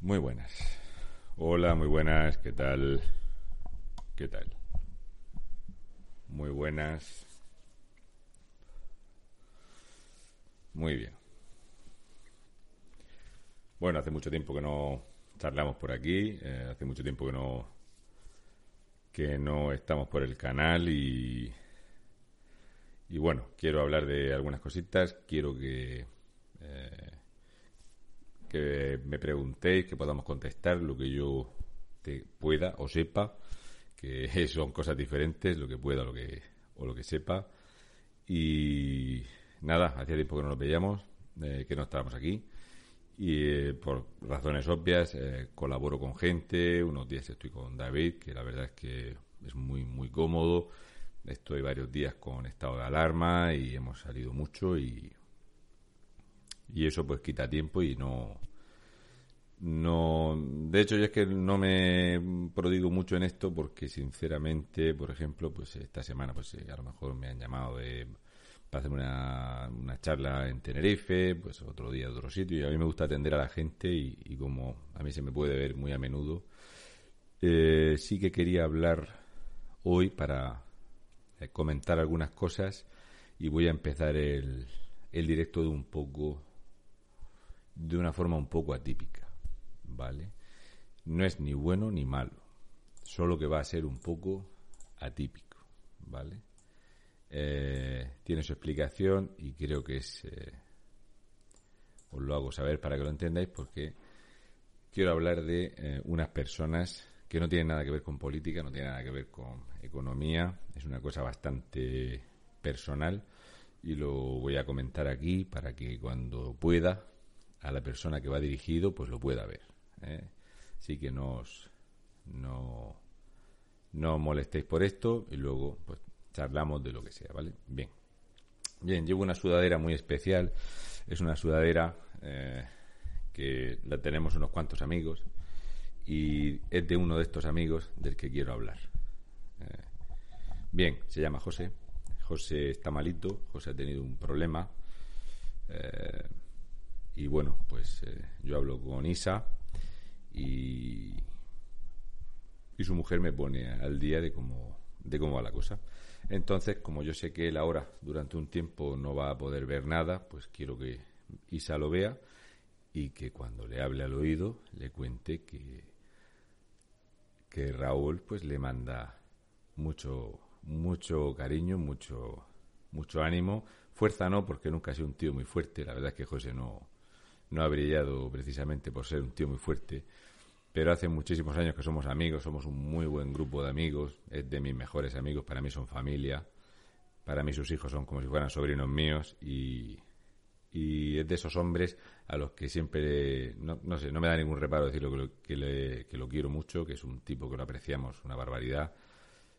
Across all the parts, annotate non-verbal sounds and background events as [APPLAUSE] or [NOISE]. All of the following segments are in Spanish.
Muy buenas. Hola, muy buenas. ¿Qué tal? ¿Qué tal? Muy buenas. Muy bien. Bueno, hace mucho tiempo que no charlamos por aquí. eh, hace mucho tiempo que no que no estamos por el canal y y bueno, quiero hablar de algunas cositas. Quiero que eh, que me preguntéis, que podamos contestar lo que yo te pueda o sepa, que [LAUGHS] son cosas diferentes, lo que pueda lo que, o lo que sepa. Y nada, hacía tiempo que no nos veíamos, eh, que no estábamos aquí. Y eh, por razones obvias, eh, colaboro con gente. Unos días estoy con David, que la verdad es que es muy, muy cómodo. Estoy varios días con estado de alarma y hemos salido mucho y, y eso pues quita tiempo y no no de hecho yo es que no me prodigo mucho en esto porque sinceramente por ejemplo pues esta semana pues eh, a lo mejor me han llamado de para hacer una, una charla en Tenerife pues otro día otro sitio y a mí me gusta atender a la gente y, y como a mí se me puede ver muy a menudo eh, sí que quería hablar hoy para eh, comentar algunas cosas y voy a empezar el, el directo de un poco de una forma un poco atípica, ¿vale? No es ni bueno ni malo, solo que va a ser un poco atípico, ¿vale? Eh, tiene su explicación y creo que es... Eh, os lo hago saber para que lo entendáis porque quiero hablar de eh, unas personas que no tienen nada que ver con política, no tienen nada que ver con economía, es una cosa bastante personal y lo voy a comentar aquí para que cuando pueda a la persona que va dirigido pues lo pueda ver. ¿eh? Así que no os, no, no molestéis por esto y luego pues charlamos de lo que sea, ¿vale? Bien. Bien, llevo una sudadera muy especial. Es una sudadera eh, que la tenemos unos cuantos amigos y es de uno de estos amigos del que quiero hablar. Eh, bien, se llama José. José está malito, José ha tenido un problema. Y bueno, pues eh, yo hablo con Isa y, y su mujer me pone al día de cómo, de cómo va la cosa. Entonces, como yo sé que él ahora durante un tiempo no va a poder ver nada, pues quiero que Isa lo vea y que cuando le hable al oído le cuente que, que Raúl pues le manda mucho mucho cariño, mucho mucho ánimo, fuerza no porque nunca ha sido un tío muy fuerte, la verdad es que José no no ha brillado precisamente por ser un tío muy fuerte, pero hace muchísimos años que somos amigos, somos un muy buen grupo de amigos, es de mis mejores amigos, para mí son familia, para mí sus hijos son como si fueran sobrinos míos y, y es de esos hombres a los que siempre, no, no sé, no me da ningún reparo decirlo que lo, que, le, quiero mucho, que es un tipo que lo apreciamos, una barbaridad.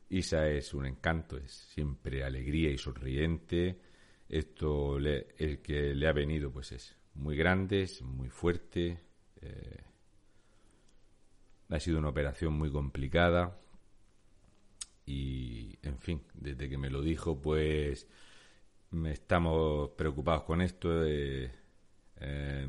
Isa es un encanto, es siempre alegría y sonriente. Esto, le, el que le ha venido, pues es muy grande, es muy fuerte. Eh, ha sido una operación muy complicada. Y, en fin, desde que me lo dijo, pues estamos preocupados con esto. Eh, eh,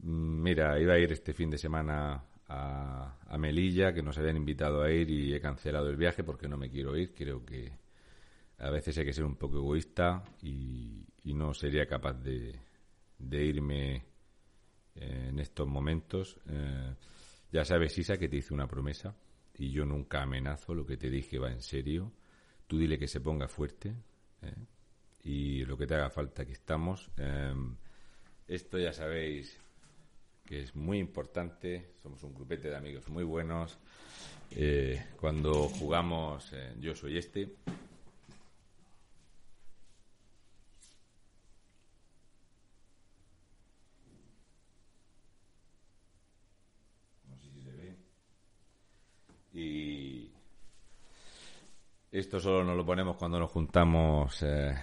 mira, iba a ir este fin de semana a, a, Melilla, que nos habían invitado a ir y he cancelado el viaje porque no me quiero ir. Creo que a veces hay que ser un poco egoísta y, y no sería capaz de, de irme en estos momentos. Eh, ya sabes, Isa, que te hice una promesa y yo nunca amenazo, lo que te dije va en serio. Tú dile que se ponga fuerte ¿eh? y lo que te haga falta, que estamos. Eh, esto ya sabéis que es muy importante, somos un grupete de amigos muy buenos. Eh, cuando jugamos, yo soy este. No sé si se ve. Y esto solo nos lo ponemos cuando nos juntamos, eh,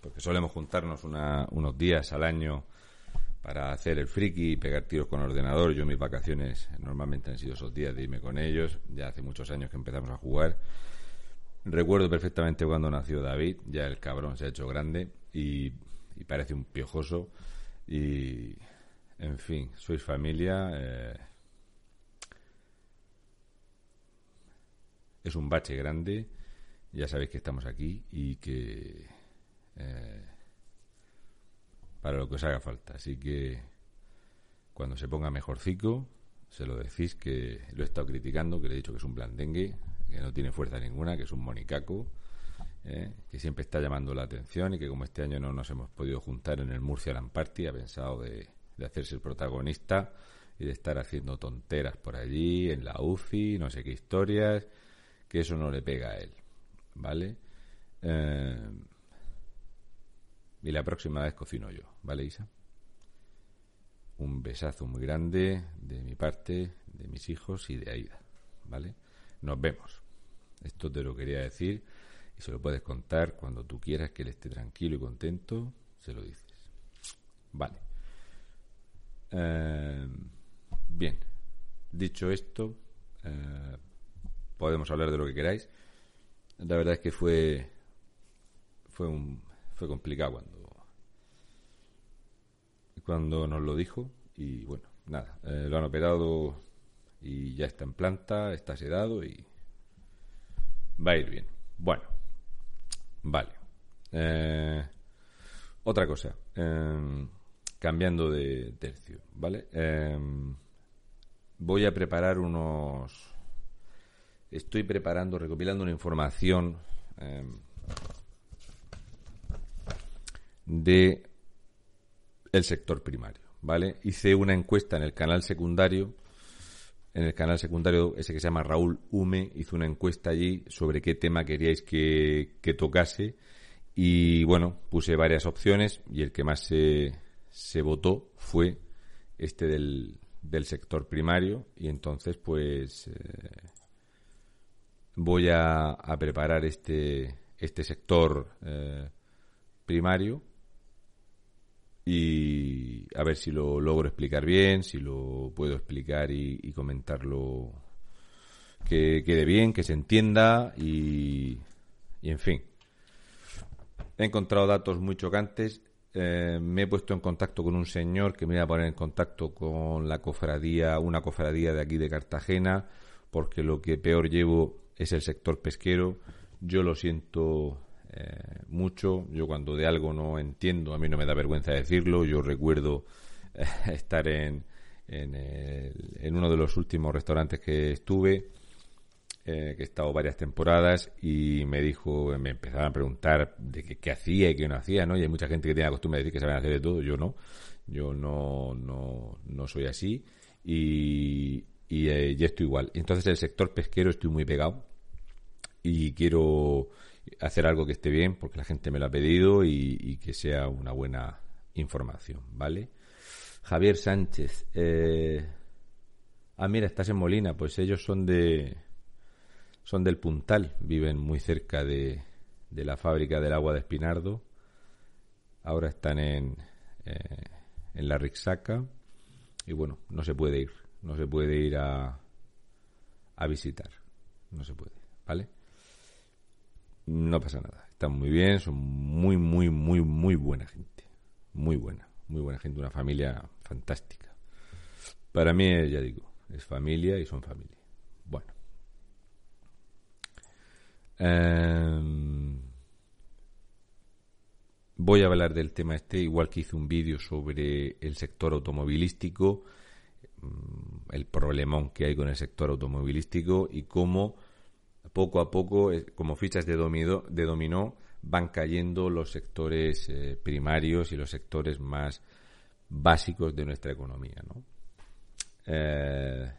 porque solemos juntarnos una, unos días al año para hacer el friki y pegar tiros con ordenador. Yo mis vacaciones normalmente han sido esos días de irme con ellos. Ya hace muchos años que empezamos a jugar. Recuerdo perfectamente cuando nació David, ya el cabrón se ha hecho grande y, parece un piojoso. Y, en fin, sois familia. Eh, es un bache grande. Ya sabéis que estamos aquí y que eh, para lo que os haga falta. Así que cuando se ponga mejorcico, se lo decís que lo he estado criticando, que le he dicho que es un blandengue, que no tiene fuerza ninguna, que es un monicaco, eh, que siempre está llamando la atención y que como este año no nos hemos podido juntar en el Murcia Lamparty, ha pensado de, de hacerse el protagonista y de estar haciendo tonteras por allí, en la UCI, no sé qué historias, que eso no le pega a él, ¿vale? Eh, y la próxima vez cocino yo, ¿vale, Isa? Un besazo muy grande de mi parte, de mis hijos y de Aida, ¿vale? Nos vemos. Esto te lo quería decir y se lo puedes contar cuando tú quieras que él esté tranquilo y contento, se lo dices. Vale. Eh, bien, dicho esto, eh, podemos hablar de lo que queráis. La verdad es que fue fue un fue complicado cuando cuando nos lo dijo y bueno nada eh, lo han operado y ya está en planta está sedado y va a ir bien. Bueno vale. Eh, otra cosa eh, cambiando de tercio vale voy a preparar unos estoy preparando recopilando una información de el sector primario, ¿vale? Hice una encuesta en el canal secundario, en el canal secundario ese que se llama Raúl Hume, hizo una encuesta allí sobre qué tema queríais que, tocase y bueno, puse varias opciones y el que más se, se votó fue este del, del sector primario y entonces pues eh, voy a, a, preparar este, este sector eh, primario y a ver si lo logro explicar bien, si lo puedo explicar y, comentarlo que quede bien, que se entienda y, y en fin. He encontrado datos muy chocantes. Eh, me he puesto en contacto con un señor que me iba a poner en contacto con la cofradía, una cofradía de aquí de Cartagena, porque lo que peor llevo es el sector pesquero. Yo lo siento eh, mucho. Yo cuando de algo no entiendo, a mí no me da vergüenza decirlo. Yo recuerdo eh, [LAUGHS] estar en, en, uno de los últimos restaurantes que estuve, eh, que he estado varias temporadas, y me dijo, me empezaban a preguntar de qué, hacía y qué no hacía, ¿no? Y hay mucha gente que tiene la costumbre de decir que saben hacer de todo, yo no. Yo no, no, no soy así. Y, y ya estoy igual. Entonces el sector pesquero estoy muy pegado y quiero hacer algo que esté bien porque la gente me lo ha pedido y, que sea una buena información, ¿vale? Javier Sánchez. Eh... Ah, mira, estás en Molina. Pues ellos son de son del Puntal, viven muy cerca de, de la fábrica del agua de Espinardo. Ahora están en, eh, en la Rixaca y bueno, no se puede ir, no se puede ir a, a visitar, no se puede, ¿vale? No pasa nada. Están muy bien, son muy, muy, muy, muy buena gente. Muy buena, muy buena gente, una familia fantástica. Para mí, ya digo, es familia y son familia. Bueno. Em, voy a hablar del tema este, igual que hice un vídeo sobre el sector automovilístico, mm, el problemón que hay con el sector automovilístico y cómo poco a poco, eh, como fichas de dominó, de dominó van cayendo los sectores eh, primarios y los sectores más básicos de nuestra economía. ¿no? Eh,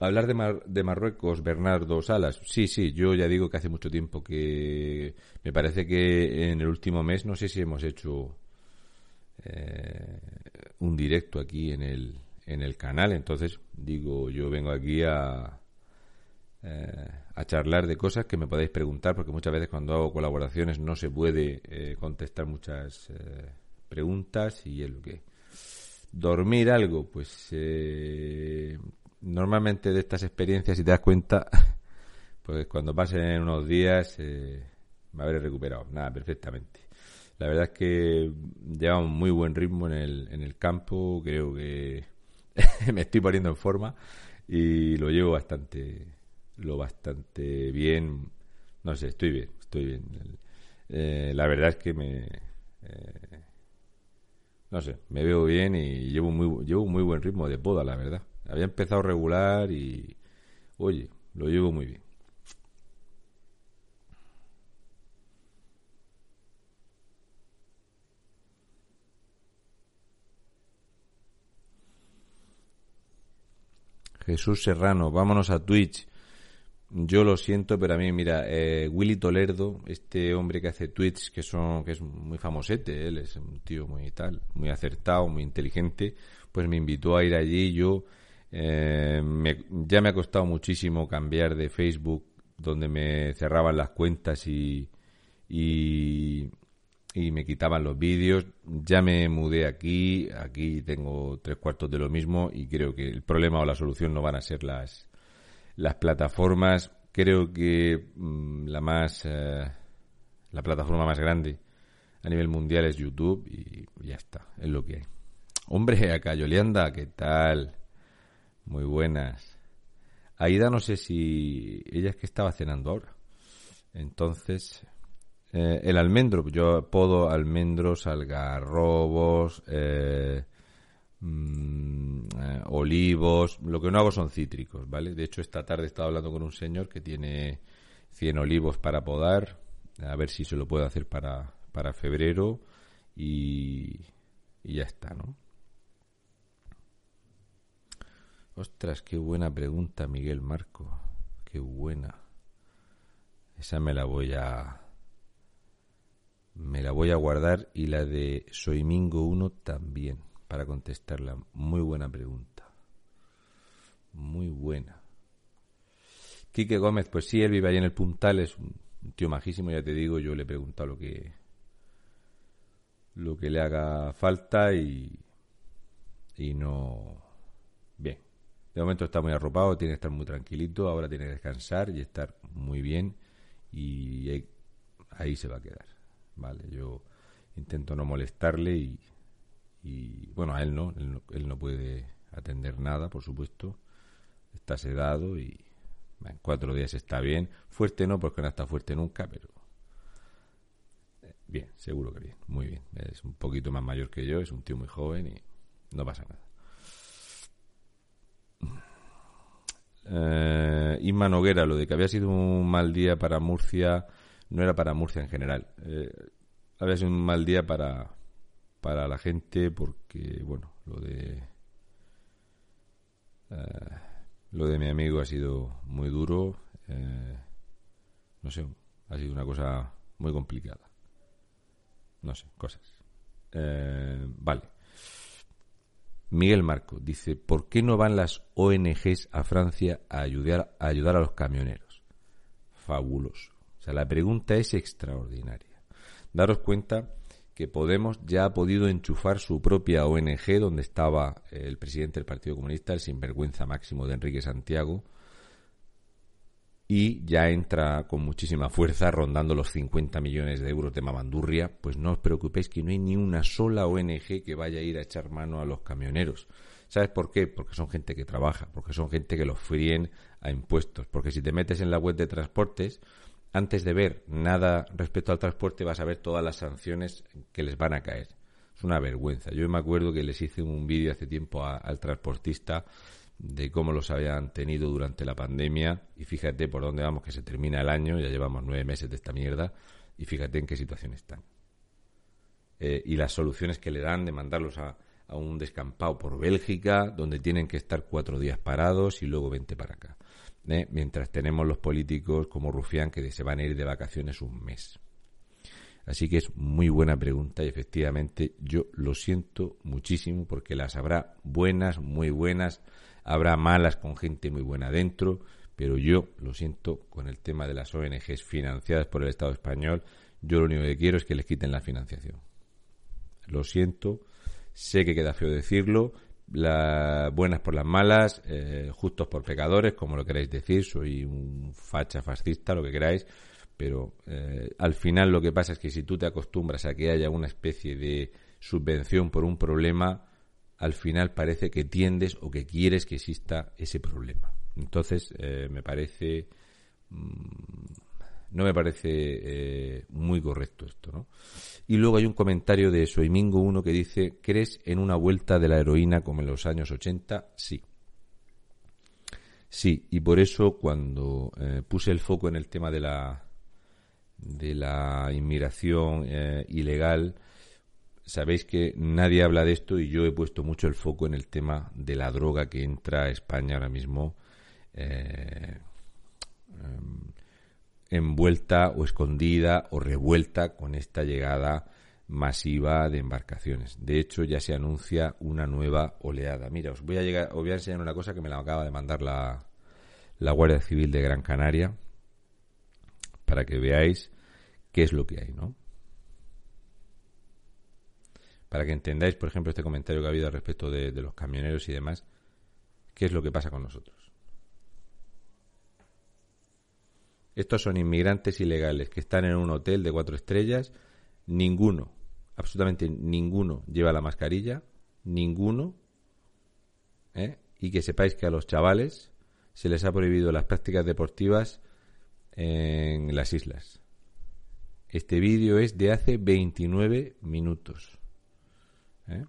hablar de, Marruecos, Bernardo Salas, sí, sí, yo ya digo que hace mucho tiempo que me parece que en el último mes, no sé si hemos hecho un directo aquí en el, en el canal, entonces digo, yo vengo aquí a, eh, a charlar de cosas que me podéis preguntar, porque muchas veces cuando hago colaboraciones no se puede eh, contestar muchas eh, preguntas y es lo que. Dormir algo, pues normalmente de estas experiencias, si te das cuenta, [LAUGHS] pues cuando pasen unos días me habré recuperado. Nada, perfectamente. La verdad es que llevamos muy buen ritmo en el, en el campo, creo que [LAUGHS] me estoy poniendo en forma y lo llevo bastante, lo bastante bien. No sé, estoy bien, estoy bien. Eh, la verdad es que me, eh, no sé, me veo bien y llevo muy, llevo muy buen ritmo de poda, la verdad. Había empezado regular y, oye, lo llevo muy bien. Jesús Serrano, vámonos a Twitch. Yo lo siento, pero a mí, mira, eh, Willy Tolerdo, este hombre que hace tweets que son, que es muy famosete, él es un tío muy tal, muy acertado, muy inteligente, pues me invitó a ir allí. Yo eh, ya me ha costado muchísimo cambiar de Facebook, donde me cerraban las cuentas y, y, y me quitaban los vídeos. Ya me mudé aquí, aquí tengo tres cuartos de lo mismo y creo que el problema o la solución no van a ser las las plataformas, creo que mm, la más eh, la plataforma más grande a nivel mundial es YouTube y ya está, es lo que hay. Hombre, acá Yolianda, ¿qué tal? Muy buenas. Aida no sé si ella es que estaba cenando ahora. Entonces, eh, el almendro, yo podo almendros, algarrobos, eh, Mm, eh, olivos. Lo que no hago son cítricos, ¿vale? De hecho, esta tarde he estado hablando con un señor que tiene 100 olivos para podar. A ver si se lo puedo hacer para, para febrero. Y, ya está, ¿no? Ostras, qué buena pregunta, Miguel Marco. Qué buena. Esa me la voy a. Me la voy a guardar y la de Soimingo 1 también para contestarla. Muy buena pregunta. Muy buena. Quique Gómez, pues sí, él vive ahí en el Puntal, es un tío majísimo, ya te digo, yo le he preguntado lo que lo que le haga falta y y no bien. De momento está muy arropado, tiene que estar muy tranquilito, ahora tiene que descansar y estar muy bien y ahí, ahí se va a quedar. Vale, yo intento no molestarle y y bueno, a él no, él no, puede atender nada, por supuesto, está sedado y en cuatro días está bien, fuerte no, porque no está fuerte nunca, pero bien, seguro que bien, muy bien, es un poquito más mayor que yo, es un tío muy joven y no pasa nada. Eh, Inma Noguera, lo de que había sido un mal día para Murcia, no era para Murcia en general. Eh, había sido un mal día para, para la gente porque, bueno, lo de... Eh, lo de mi amigo ha sido muy duro. Eh, no sé, ha sido una cosa muy complicada. No sé, cosas. Eh, vale. Miguel Marco dice, ¿por qué no van las ONGs a Francia a ayudar, a ayudar a los camioneros? Fabuloso. O sea, la pregunta es extraordinaria. Daros cuenta que Podemos ya ha podido enchufar su propia ONG donde estaba el presidente del Partido Comunista, el sinvergüenza máximo de Enrique Santiago, y ya entra con muchísima fuerza rondando los 50 millones de euros de mamandurria, pues no os preocupéis que no hay ni una sola ONG que vaya a ir a echar mano a los camioneros. ¿Sabes por qué? Porque son gente que trabaja, porque son gente que los fríen a impuestos, porque si te metes en la web de transportes, antes de ver nada respecto al transporte, vas a ver todas las sanciones que les van a caer. Es una vergüenza. Yo me acuerdo que les hice un vídeo hace tiempo al transportista de cómo los habían tenido durante la pandemia y fíjate por dónde vamos que se termina el año, ya llevamos nueve meses de esta mierda y fíjate en qué situación están. Eh, y las soluciones que le dan de mandarlos a, a un descampado por Bélgica, donde tienen que estar cuatro días parados y luego vente para acá. ¿Eh? mientras tenemos los políticos como Rufián que se van a ir de vacaciones un mes. Así que es muy buena pregunta y efectivamente yo lo siento muchísimo porque las habrá buenas, muy buenas, habrá malas con gente muy buena dentro, pero yo lo siento con el tema de las ONGs financiadas por el Estado español, yo lo único que quiero es que les quiten la financiación. Lo siento, sé que queda feo decirlo, las buenas por las malas, eh, justos por pecadores, como lo queráis decir, soy un facha fascista, lo que queráis, pero eh, al final lo que pasa es que si tú te acostumbras a que haya una especie de subvención por un problema, al final parece que tiendes o que quieres que exista ese problema. Entonces, eh, me parece. No me parece eh, muy correcto esto, ¿no? Y luego hay un comentario de Soimingo 1 que dice: ¿Crees en una vuelta de la heroína como en los años 80? Sí. Sí, y por eso cuando eh, puse el foco en el tema de la de la inmigración ilegal, sabéis que nadie habla de esto y yo he puesto mucho el foco en el tema de la droga que entra a España ahora mismo eh, em, envuelta o escondida o revuelta con esta llegada masiva de embarcaciones. De hecho, ya se anuncia una nueva oleada. Mira, os voy a llegar, os voy a enseñar una cosa que me la acaba de mandar la, la Guardia Civil de Gran Canaria para que veáis qué es lo que hay, ¿no? para que entendáis, por ejemplo, este comentario que ha habido respecto de, los camioneros y demás, qué es lo que pasa con nosotros. Estos son inmigrantes ilegales que están en un hotel de cuatro estrellas. Ninguno, absolutamente ninguno, lleva la mascarilla. Ninguno. ¿eh? Y que sepáis que a los chavales se les ha prohibido las prácticas deportivas en las islas. Este vídeo es de hace 29 minutos. ¿eh?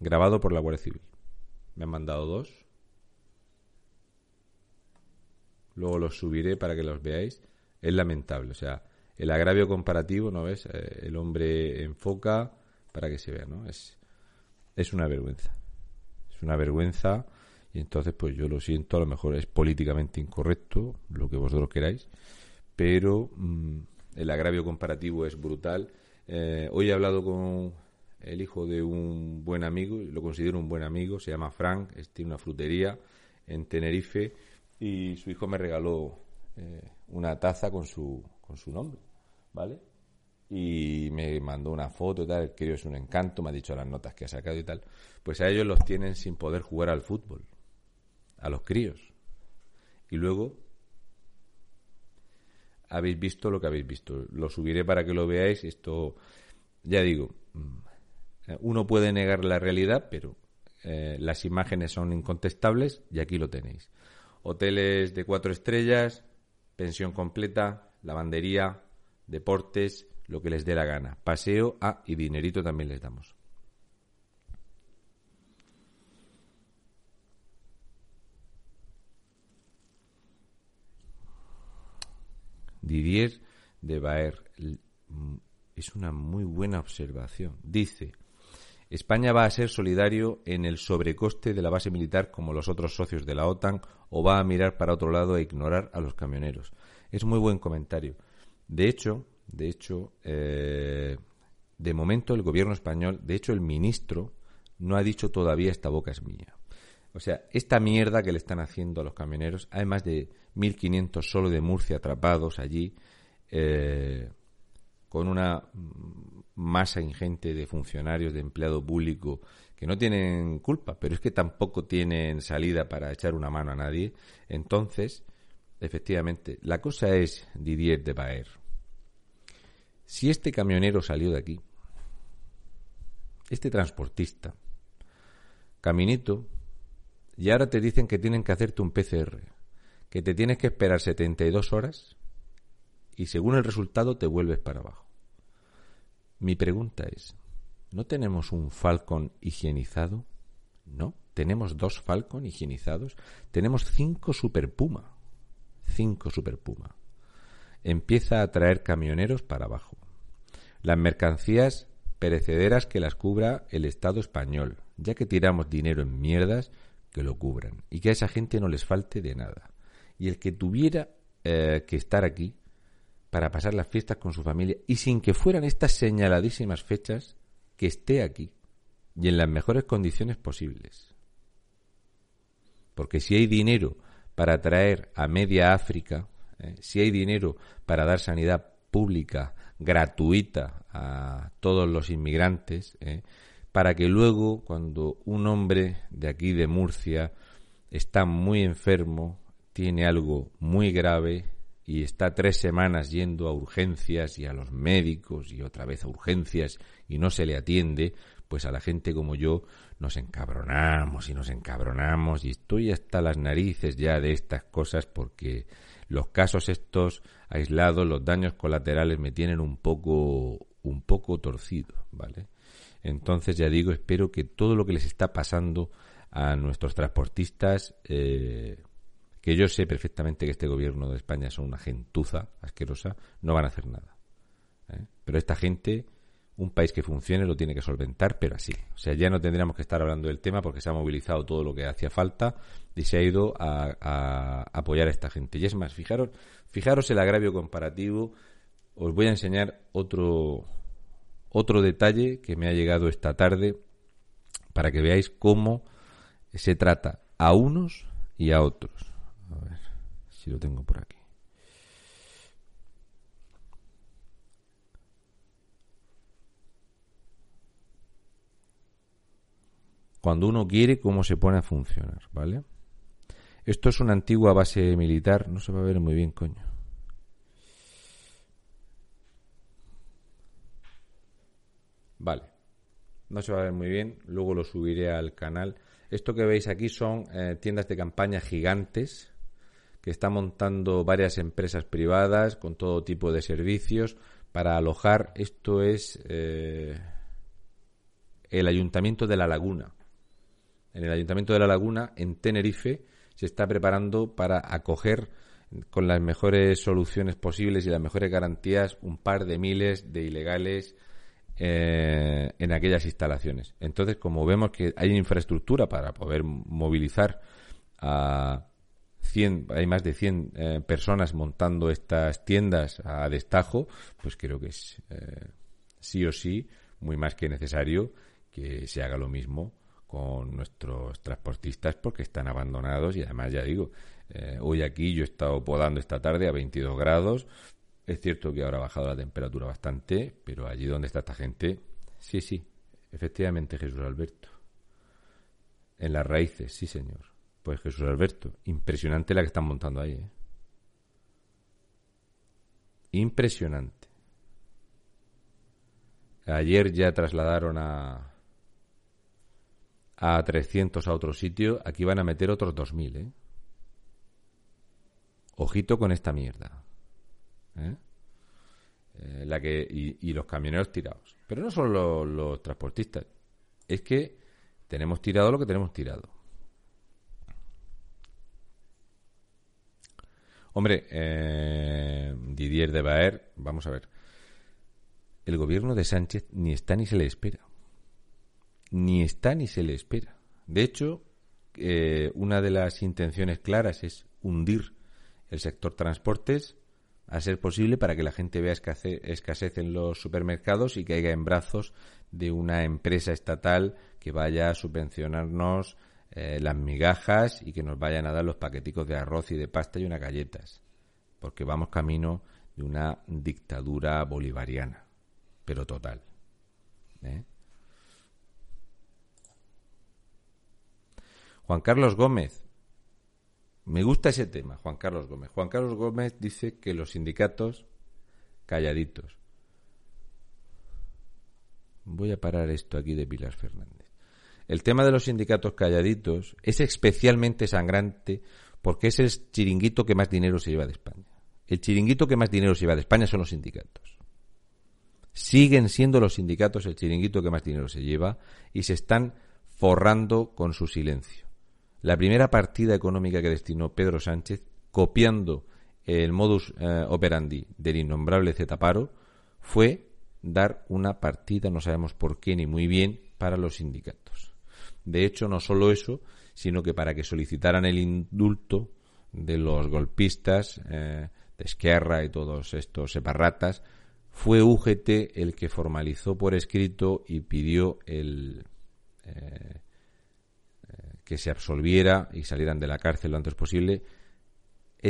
grabado por la Guardia Civil. Me han mandado dos. Luego los subiré para que los veáis. Es lamentable, o sea, el agravio comparativo, ¿no ves? Eh, el hombre enfoca para que se vea, ¿no? Es, es una vergüenza. Es una vergüenza y entonces pues yo lo siento, a lo mejor es políticamente incorrecto, lo que vosotros queráis, pero mm, el agravio comparativo es brutal. Eh, hoy he hablado con el hijo de un buen amigo, lo considero un buen amigo, se llama Frank, tiene una frutería en Tenerife y su hijo me regaló eh, una taza con su, con su nombre, ¿vale? Y me mandó una foto y tal, crío es un encanto, me ha dicho las notas que ha sacado y tal. Pues a ellos los tienen sin poder jugar al fútbol, a los críos. Y luego habéis visto lo que habéis visto. Lo subiré para que lo veáis. Esto, ya digo, mm, uno puede negar la realidad, pero eh, las imágenes son incontestables y aquí lo tenéis. Hoteles de cuatro estrellas, pensión completa, lavandería, deportes, lo que les dé la gana. Paseo, ah, y dinerito también les damos. Didier de Baer es una muy buena observación. Dice, España va a ser solidario en el sobrecoste de la base militar como los otros socios de la OTAN o va a mirar para otro lado e ignorar a los camioneros. Es muy buen comentario. De hecho, de hecho, eh, de momento el gobierno español, de hecho el ministro, no ha dicho todavía esta boca es mía. O sea, esta mierda que le están haciendo a los camioneros, hay más de 1.500 solo de Murcia atrapados allí, eh, con una masa ingente de funcionarios, de empleado público, que no tienen culpa, pero es que tampoco tienen salida para echar una mano a nadie. Entonces, efectivamente, la cosa es Didier de Baer. Si este camionero salió de aquí, este transportista, caminito, y ahora te dicen que tienen que hacerte un PCR, que te tienes que esperar 72 horas y según el resultado te vuelves para abajo. Mi pregunta es, ¿no tenemos un Falcon higienizado? No, tenemos dos Falcon higienizados. Tenemos cinco Super Puma. Cinco Super Puma. Empieza a traer camioneros para abajo. Las mercancías perecederas que las cubra el Estado español, ya que tiramos dinero en mierdas que lo cubran y que a esa gente no les falte de nada. Y el que tuviera eh, que estar aquí para pasar las fiestas con su familia y sin que fueran estas señaladísimas fechas, que esté aquí y en las mejores condiciones posibles. Porque si hay dinero para traer a media África, eh, si hay dinero para dar sanidad pública gratuita a todos los inmigrantes, eh, para que luego, cuando un hombre de aquí de Murcia está muy enfermo, tiene algo muy grave, y está tres semanas yendo a urgencias y a los médicos y otra vez a urgencias y no se le atiende, pues a la gente como yo nos encabronamos y nos encabronamos y estoy hasta las narices ya de estas cosas porque los casos estos aislados, los daños colaterales me tienen un poco un poco torcido, ¿vale? Entonces ya digo, espero que todo lo que les está pasando a nuestros transportistas eh, que yo sé perfectamente que este gobierno de España son una gentuza asquerosa, no van a hacer nada. ¿eh? Pero esta gente, un país que funcione lo tiene que solventar, pero así. O sea, ya no tendríamos que estar hablando del tema porque se ha movilizado todo lo que hacía falta y se ha ido a, apoyar a esta gente. Y es más, fijaros, fijaros el agravio comparativo. Os voy a enseñar otro, otro detalle que me ha llegado esta tarde para que veáis cómo se trata a unos y a otros. A ver si lo tengo por aquí. Cuando uno quiere, cómo se pone a funcionar, ¿vale? Esto es una antigua base militar, no se va a ver muy bien, coño. Vale. No se va a ver muy bien, luego lo subiré al canal. Esto que veis aquí son eh, tiendas de campaña gigantes que está montando varias empresas privadas con todo tipo de servicios para alojar. Esto es eh, el Ayuntamiento de La Laguna. En el Ayuntamiento de La Laguna, en Tenerife, se está preparando para acoger con las mejores soluciones posibles y las mejores garantías un par de miles de ilegales eh, en aquellas instalaciones. Entonces, como vemos que hay infraestructura para poder movilizar a hay más de 100 eh, personas montando estas tiendas a destajo, pues creo que es eh, sí o sí muy más que necesario que se haga lo mismo con nuestros transportistas porque están abandonados y además ya digo, eh, hoy aquí yo he estado podando esta tarde a 22 grados, es cierto que ahora ha bajado la temperatura bastante, pero allí donde está esta gente, sí, sí, efectivamente Jesús Alberto. En las raíces, sí señor. Pues Jesús Alberto, impresionante la que están montando ahí. ¿eh? Impresionante. Ayer ya trasladaron a a 300 a otro sitio, aquí van a meter otros 2000, ¿eh? Ojito con esta mierda. ¿eh? Eh, la que y, los camioneros tirados. Pero no solo los transportistas. Es que tenemos tirado lo que tenemos tirado. Hombre, eh, Didier de Baer, vamos a ver. El gobierno de Sánchez ni está ni se le espera. Ni está ni se le espera. De hecho, eh, una de las intenciones claras es hundir el sector transportes a ser posible para que la gente vea escasez en los supermercados y caiga en brazos de una empresa estatal que vaya a subvencionarnos eh, las migajas y que nos vayan a dar los paqueticos de arroz y de pasta y unas galletas. Porque vamos camino de una dictadura bolivariana, pero total. ¿eh? Juan Carlos Gómez. Me gusta ese tema, Juan Carlos Gómez. Juan Carlos Gómez dice que los sindicatos calladitos. Voy a parar esto aquí de Pilar Fernández. El tema de los sindicatos calladitos es especialmente sangrante porque es el chiringuito que más dinero se lleva de España. El chiringuito que más dinero se lleva de España son los sindicatos. Siguen siendo los sindicatos el chiringuito que más dinero se lleva y se están forrando con su silencio. La primera partida económica que destinó Pedro Sánchez, copiando el modus eh, operandi del innombrable Zetaparo, fue dar una partida, no sabemos por qué ni muy bien, para los sindicatos. De hecho, no solo eso, sino que para que solicitaran el indulto de los golpistas eh, de Esquerra y todos estos separratas, fue UGT el que formalizó por escrito y pidió el, eh, eh, que se absolviera y salieran de la cárcel lo antes posible.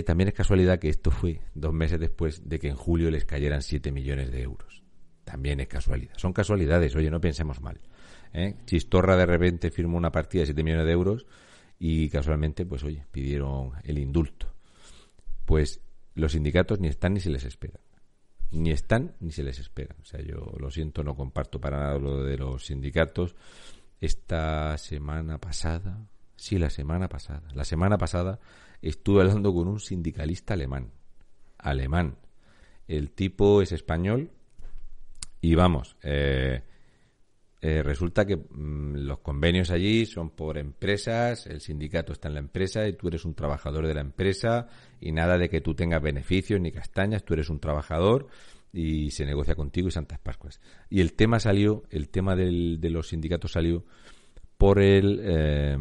también es casualidad que esto fue dos meses después de que en julio les cayeran 7 millones de euros. También es casualidad. Son casualidades, oye, no pensemos mal. ¿Eh? Chistorra de repente firmó una partida de 7 millones de euros y casualmente, pues oye, pidieron el indulto. Pues los sindicatos ni están ni se les esperan. Ni están ni se les esperan. O sea, yo lo siento, no comparto para nada lo de los sindicatos. Esta semana pasada, sí, la semana pasada, la semana pasada estuve hablando con un sindicalista alemán. Alemán. El tipo es español y vamos, eh, eh, resulta que mm, los convenios allí son por empresas, el sindicato está en la empresa y tú eres un trabajador de la empresa y nada de que tú tengas beneficios ni castañas, tú eres un trabajador y se negocia contigo y Santas Pascuas. Y el tema salió, el tema del, de los sindicatos salió por el... Eh,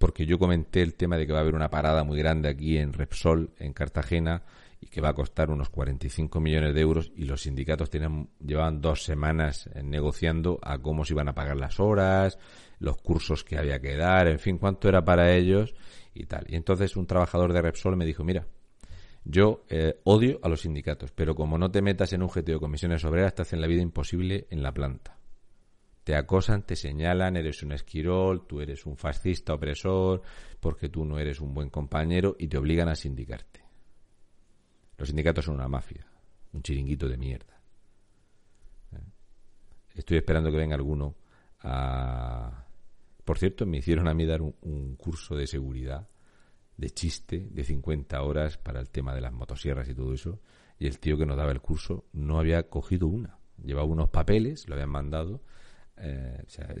porque yo comenté el tema de que va a haber una parada muy grande aquí en Repsol, en Cartagena, y que va a costar unos 45 millones de euros y los sindicatos tienen, llevaban dos semanas eh, negociando a cómo se iban a pagar las horas, los cursos que había que dar, en fin, cuánto era para ellos y tal. Y entonces un trabajador de Repsol me dijo, mira, yo eh, odio a los sindicatos, pero como no te metas en un GTO de comisiones obreras, te hacen la vida imposible en la planta. Te acosan, te señalan, eres un esquirol, tú eres un fascista opresor, porque tú no eres un buen compañero y te obligan a sindicarte. Los sindicatos son una mafia, un chiringuito de mierda. ¿Eh? Estoy esperando que venga alguno a... Por cierto, me hicieron a mí dar un, curso de seguridad, de chiste, de 50 horas para el tema de las motosierras y todo eso, y el tío que nos daba el curso no había cogido una. Llevaba unos papeles, lo habían mandado, eh, o sea,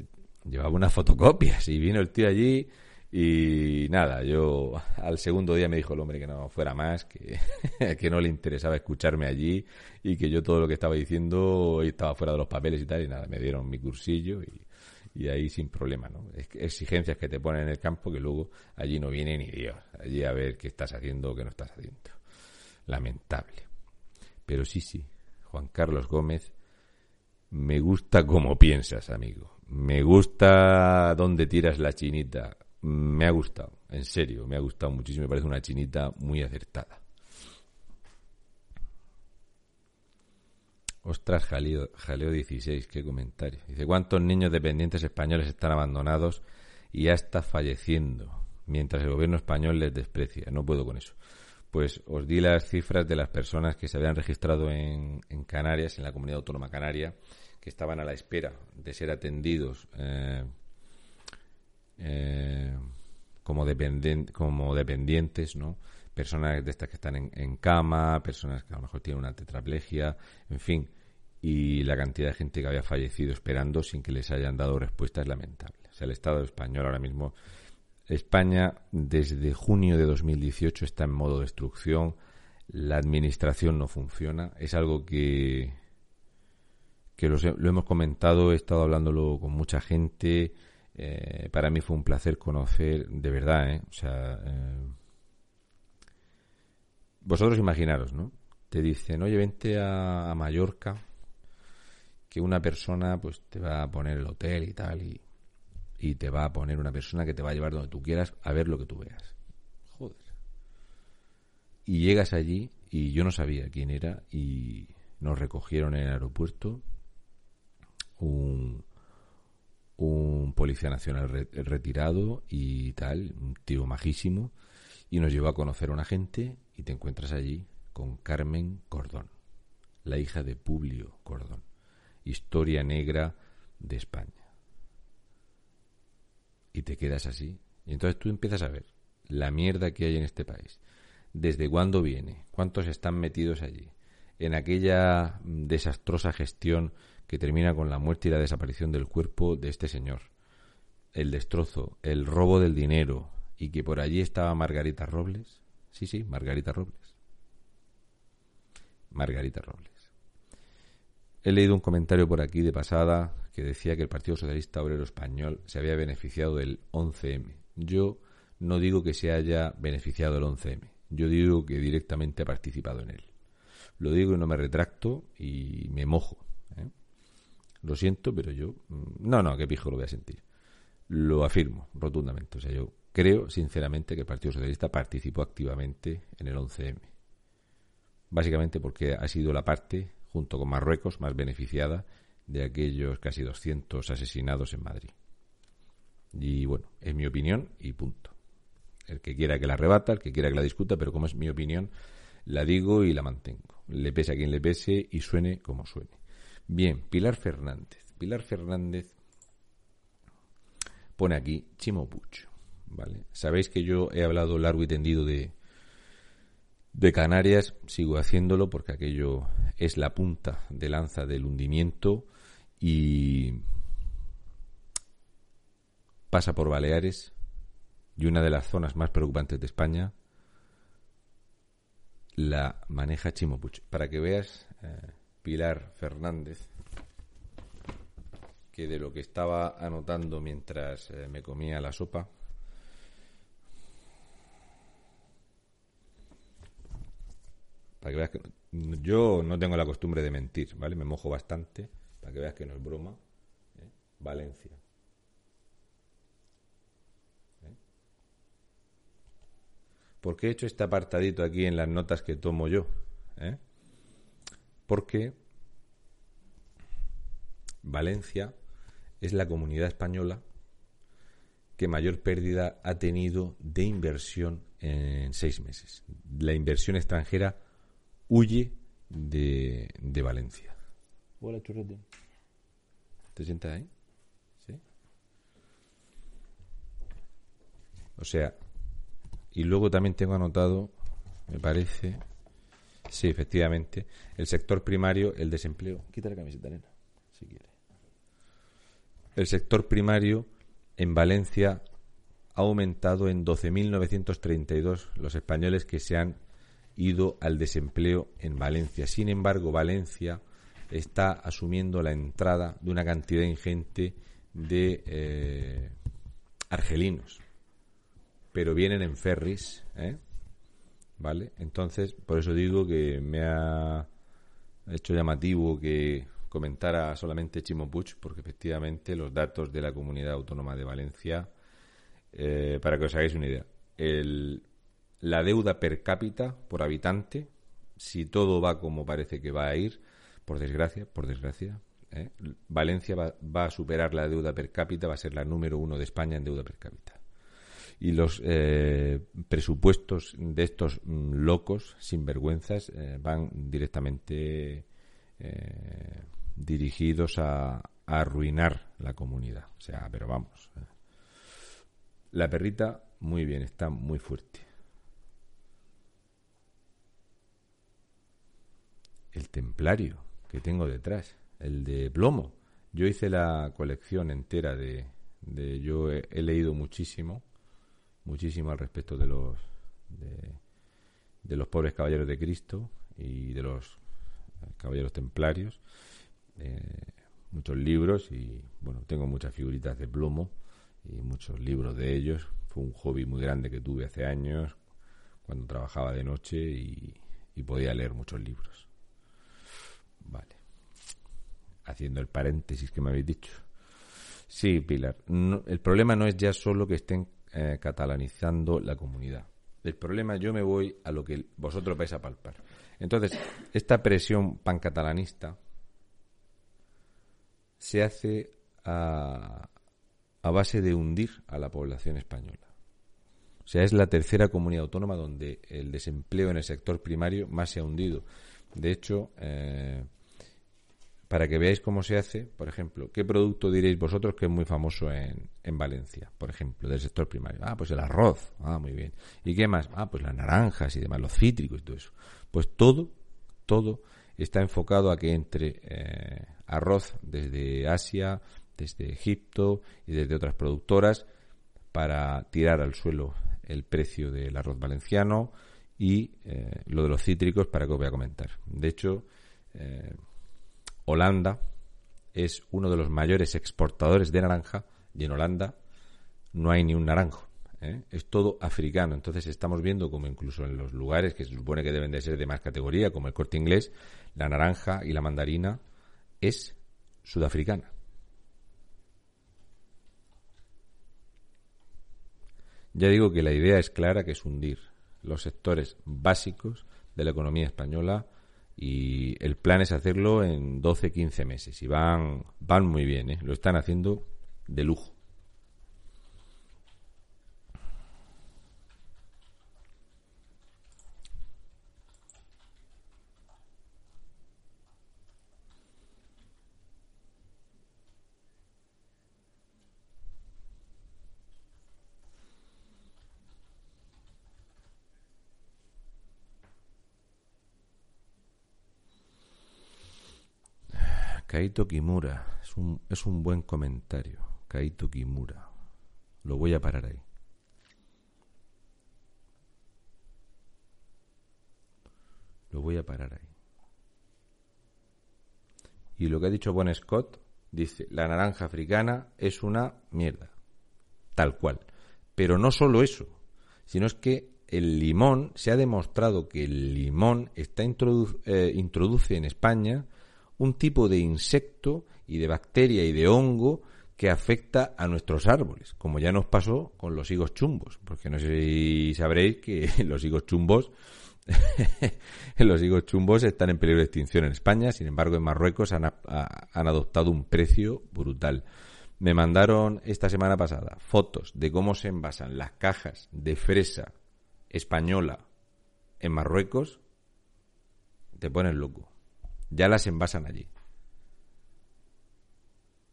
llevaba unas fotocopias y vino el tío allí y nada, yo al segundo día me dijo el hombre que no fuera más, que, [LAUGHS] que no le interesaba escucharme allí y que yo todo lo que estaba diciendo estaba fuera de los papeles y tal, y nada, me dieron mi cursillo y, y ahí sin problema, ¿no? Exigencias que te ponen en el campo que luego allí no viene ni Dios, allí a ver qué estás haciendo o qué no estás haciendo. Lamentable. Pero sí, sí, Juan Carlos Gómez, me gusta como piensas, amigo. Me gusta dónde tiras la chinita me ha gustado, en serio, me ha gustado muchísimo, me parece una chinita muy acertada. Ostras, Jaleo, Jaleo 16, qué comentario. Dice, ¿cuántos niños dependientes españoles están abandonados y hasta falleciendo mientras el gobierno español les desprecia? No puedo con eso. Pues os di las cifras de las personas que se habían registrado en, Canarias, en la comunidad autónoma canaria, que estaban a la espera de ser atendidos eh, eh, como, como dependientes, ¿no? Personas de estas que están en, cama, personas que a lo mejor tienen una tetraplegia, en fin, y la cantidad de gente que había fallecido esperando sin que les hayan dado respuesta es lamentable. O sea, el Estado español ahora mismo, España desde junio de 2018 está en modo destrucción, la administración no funciona, es algo que que lo hemos comentado, he estado hablándolo con mucha gente, eh, para mí fue un placer conocer, de verdad, ¿eh? O sea, eh, vosotros imaginaros, ¿no? Te dicen, oye, vente a, Mallorca, que una persona pues te va a poner el hotel y tal, y, y te va a poner una persona que te va a llevar donde tú quieras a ver lo que tú veas. Joder. Y llegas allí y yo no sabía quién era y nos recogieron en el aeropuerto un, un policía nacional retirado y tal, un tío majísimo, y nos llevó a conocer a un agente y te encuentras allí con Carmen Cordón, la hija de Publio Cordón, historia negra de España. Y te quedas así. Y entonces tú empiezas a ver la mierda que hay en este país. ¿Desde cuándo viene? ¿Cuántos están metidos allí? En aquella desastrosa gestión que termina con la muerte y la desaparición del cuerpo de este señor. El destrozo, el robo del dinero y que por allí estaba Margarita Robles. Sí, sí, Margarita Robles. Margarita Robles. He leído un comentario por aquí de pasada que decía que el Partido Socialista Obrero Español se había beneficiado del 11M. Yo no digo que se haya beneficiado del 11M. Yo digo que directamente ha participado en él. Lo digo y no me retracto y me mojo. Lo siento, pero yo. Mm, no, no, qué pijo lo voy a sentir. Lo afirmo rotundamente. O sea, yo creo sinceramente que el Partido Socialista participó activamente en el 11M. Básicamente porque ha sido la parte, junto con Marruecos, más beneficiada de aquellos casi 200 asesinados en Madrid. Y bueno, es mi opinión y punto. El que quiera que la rebata, el que quiera que la discuta, pero como es mi opinión, La digo y la mantengo. Le pese a quien le pese y suene como suene. Bien, Pilar Fernández. Pilar Fernández pone aquí Chimo Puch. ¿vale? Sabéis que yo he hablado largo y tendido de, de Canarias, sigo haciéndolo porque aquello es la punta de lanza del hundimiento y pasa por Baleares y una de las zonas más preocupantes de España la maneja Chimopuch. Para que veas, eh, Pilar Fernández, que de lo que estaba anotando mientras eh, me comía la sopa, para que veas que yo no tengo la costumbre de mentir, ¿vale? Me mojo bastante, para que veas que no es broma. ¿eh? Valencia. ¿Por qué he hecho este apartadito aquí en las notas que tomo yo? ¿Eh? Porque Valencia es la comunidad española que mayor pérdida ha tenido de inversión en seis meses. La inversión extranjera huye de, de Valencia. Hola, churrete. ¿Te sientas ahí? ¿Sí? O sea, y luego también tengo anotado, me parece, sí, efectivamente, el sector primario, el desempleo. Quita la camiseta, nena, si quiere. El sector primario en Valencia ha aumentado en 12.932 los españoles que se han ido al desempleo en Valencia. Sin embargo, Valencia está asumiendo la entrada de una cantidad ingente de eh, argelinos pero vienen en ferries, ¿eh? ¿Vale? Entonces, por eso digo que me ha hecho llamativo que comentara solamente Chimo Puig, porque efectivamente los datos de la Comunidad Autónoma de Valencia, eh, para que os hagáis una idea, el, la deuda per cápita por habitante, si todo va como parece que va a ir, por desgracia, por desgracia, ¿eh? Valencia va, va, a superar la deuda per cápita, va a ser la número uno de España en deuda per cápita y los eh, presupuestos de estos mm, locos, sinvergüenzas, eh, van directamente eh, dirigidos a, arruinar la comunidad. O sea, pero vamos. La perrita, muy bien, está muy fuerte. El templario que tengo detrás, el de plomo. Yo hice la colección entera de, yo he leído muchísimo muchísimo al respecto de los de, los pobres caballeros de Cristo y de los caballeros templarios. Eh, muchos libros y bueno tengo muchas figuritas de plomo y muchos libros de ellos. Fue un hobby muy grande que tuve hace años cuando trabajaba de noche y, podía leer muchos libros. Vale. Haciendo el paréntesis que me habéis dicho. Sí Pilar. El problema no es ya solo que estén eh, catalanizando la comunidad. El problema, yo me voy a lo que vosotros vais a palpar. Entonces, esta presión pancatalanista se hace a, a base de hundir a la población española. O sea, es la tercera comunidad autónoma donde el desempleo en el sector primario más se ha hundido. De hecho, eh, para que veáis cómo se hace, por ejemplo, ¿qué producto diréis vosotros que es muy famoso en, en, Valencia, por ejemplo, del sector primario? Ah, pues el arroz, ah, muy bien. ¿Y qué más? Ah, pues las naranjas y demás, los cítricos y todo eso. Pues todo, todo está enfocado a que entre eh, arroz desde Asia, desde Egipto y desde otras productoras para tirar al suelo el precio del arroz valenciano y eh, lo de los cítricos para que os voy a comentar. De hecho, eh, Holanda es uno de los mayores exportadores de naranja y en Holanda no hay ni un naranjo. ¿eh? Es todo africano. Entonces estamos viendo como incluso en los lugares que se supone que deben de ser de más categoría, como el corte inglés, la naranja y la mandarina es sudafricana. Ya digo que la idea es clara, que es hundir los sectores básicos de la economía española y el plan es hacerlo en 12-15 meses y van, van muy bien, ¿eh? lo están haciendo de lujo. Kaito Kimura. Es un, es un buen comentario. Kaito Kimura. Lo voy a parar ahí. Lo voy a parar ahí. Y lo que ha dicho Bon Scott dice, la naranja africana es una mierda. Tal cual. Pero no solo eso, sino es que el limón, se ha demostrado que el limón está eh, introduce en España un tipo de insecto y de bacteria y de hongo que afecta a nuestros árboles, como ya nos pasó con los higos chumbos, porque no sé si sabréis que [LAUGHS] los higos chumbos [LAUGHS] los higos chumbos están en peligro de extinción en España, sin embargo en Marruecos han, han adoptado un precio brutal. Me mandaron esta semana pasada fotos de cómo se envasan las cajas de fresa española en Marruecos, te pones loco. Ya las envasan allí.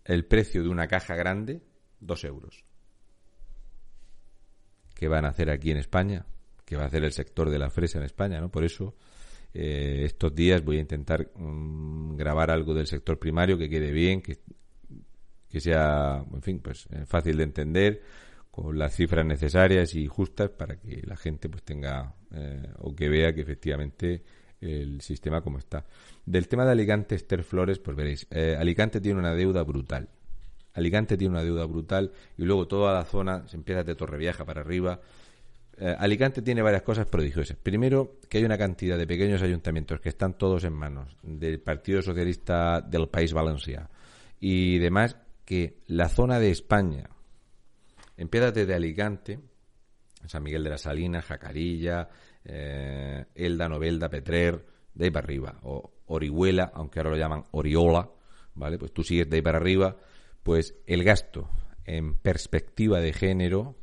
El precio de una caja grande, dos euros. ¿Qué van a hacer aquí en España? ¿Qué va a hacer el sector de la fresa en España? ¿no? Por eso, eh, estos días voy a intentar mm, grabar algo del sector primario que quede bien, que, que sea, en fin, pues eh, fácil de entender con las cifras necesarias y justas para que la gente pues tenga eh, o que vea que efectivamente el sistema como está. Del tema de Alicante, Esther Flores, pues veréis, eh, Alicante tiene una deuda brutal. Alicante tiene una deuda brutal y luego toda la zona se empieza de Torrevieja para arriba. Eh, Alicante tiene varias cosas prodigiosas. Primero, que hay una cantidad de pequeños ayuntamientos que están todos en manos del Partido Socialista del País Valencia y demás que la zona de España Empieza desde Alicante, San Miguel de la Salina, Jacarilla, eh, Elda, Novelda, Petrer, de ahí para arriba, o Orihuela, aunque ahora lo llaman Oriola, ¿vale? Pues tú sigues de ahí para arriba, pues el gasto en perspectiva de género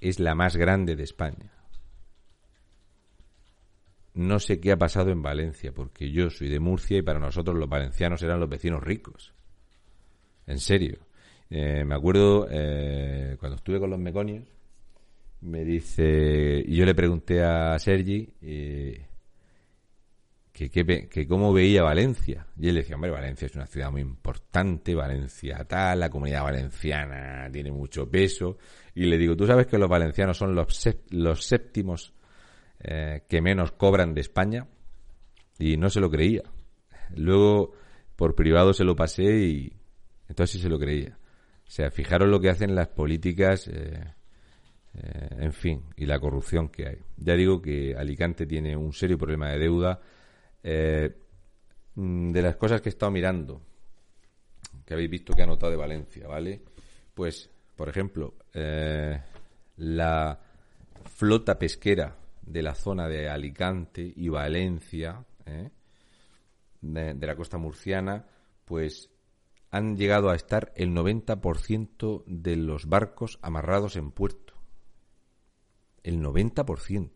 es la más grande de España. No sé qué ha pasado en Valencia, porque yo soy de Murcia y para nosotros los valencianos eran los vecinos ricos. En serio. Eh, me acuerdo eh, cuando estuve con los meconios, me dice, y yo le pregunté a Sergi eh, que, que, cómo veía Valencia. Y él decía, hombre, Valencia es una ciudad muy importante, Valencia tal, la comunidad valenciana tiene mucho peso. Y le digo, ¿tú sabes que los valencianos son los, los séptimos que menos cobran de España? Y no se lo creía. Luego, por privado se lo pasé y entonces sí se lo creía. O sea, fijaros lo que hacen las políticas, eh, eh, en fin, y la corrupción que hay. Ya digo que Alicante tiene un serio problema de deuda. Eh, mm, de las cosas que he estado mirando, que habéis visto que ha notado de Valencia, ¿vale? Pues, por ejemplo, la flota pesquera de la zona de Alicante y Valencia, de, la costa murciana, pues han llegado a estar el 90% de los barcos amarrados en puerto. El 90%.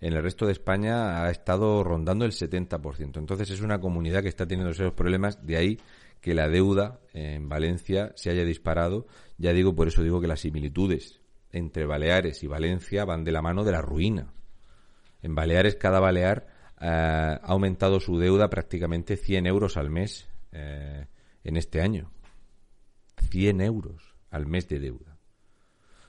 En el resto de España ha estado rondando el 70%. Entonces es una comunidad que está teniendo esos problemas. De ahí que la deuda en Valencia se haya disparado. Ya digo, por eso digo que las similitudes entre Baleares y Valencia van de la mano de la ruina. En Baleares cada balear eh, ha aumentado su deuda prácticamente 100 euros al mes. Eh, en este año. 100 euros al mes de deuda.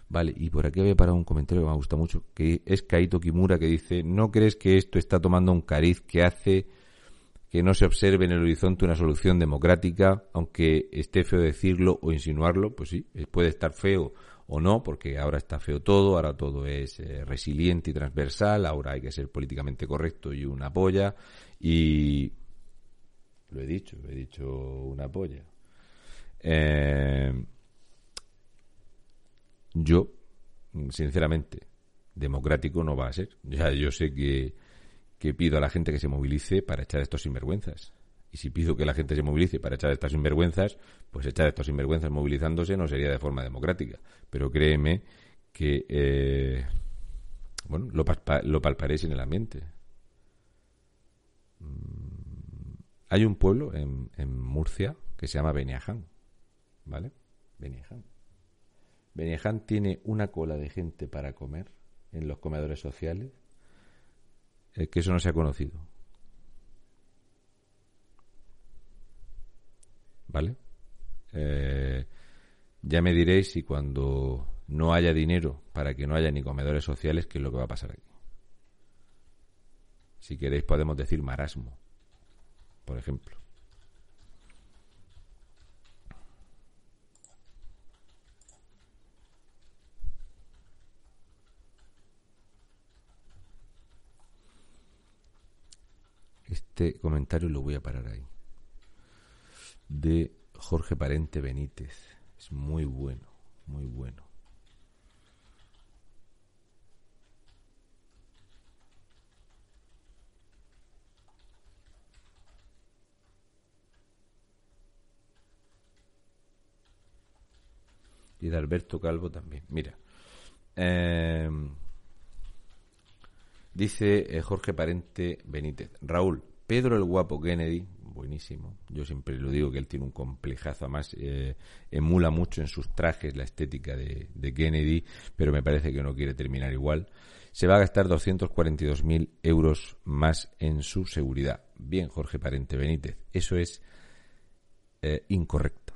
Vale, y por aquí había parado un comentario que me gusta mucho, que es Kaito Kimura, que dice, ¿no crees que esto está tomando un cariz que hace que no se observe en el horizonte una solución democrática, aunque esté feo decirlo o insinuarlo? Pues sí, eh, puede estar feo o no, porque ahora está feo todo, ahora todo es eh, resiliente y transversal, ahora hay que ser políticamente correcto y una polla, y lo he dicho, he dicho una polla. Eh, yo, sinceramente, democrático no va a ser. Ya yo sé que, que pido a la gente que se movilice para echar estos sinvergüenzas. Y si pido que la gente se movilice para echar estas sinvergüenzas, pues echar estos sinvergüenzas movilizándose no sería de forma democrática. Pero créeme que, eh, bueno, lo, lo palparéis en el ambiente. Hay un pueblo en, Murcia que se llama Beniaján, ¿vale? Beniaján. Beniaján tiene una cola de gente para comer en los comedores sociales eh, que eso no se ha conocido. ¿vale? Eh, ya me diréis si cuando no haya dinero para que no haya ni comedores sociales, qué es lo que va a pasar aquí. Si queréis podemos decir marasmo, por ejemplo. Este comentario lo voy a parar ahí. De Jorge Parente Benítez. Es muy bueno, muy bueno. Y de Alberto Calvo también. Mira. Eh, Dice eh, Jorge Parente Benítez. Raúl, Pedro el Guapo Kennedy, buenísimo. Yo siempre lo digo que él tiene un complejazo, además eh, emula mucho en sus trajes la estética de, Kennedy, pero me parece que no quiere terminar igual. Se va a gastar 242.000 euros más en su seguridad. Bien, Jorge Parente Benítez, eso es eh, incorrecto.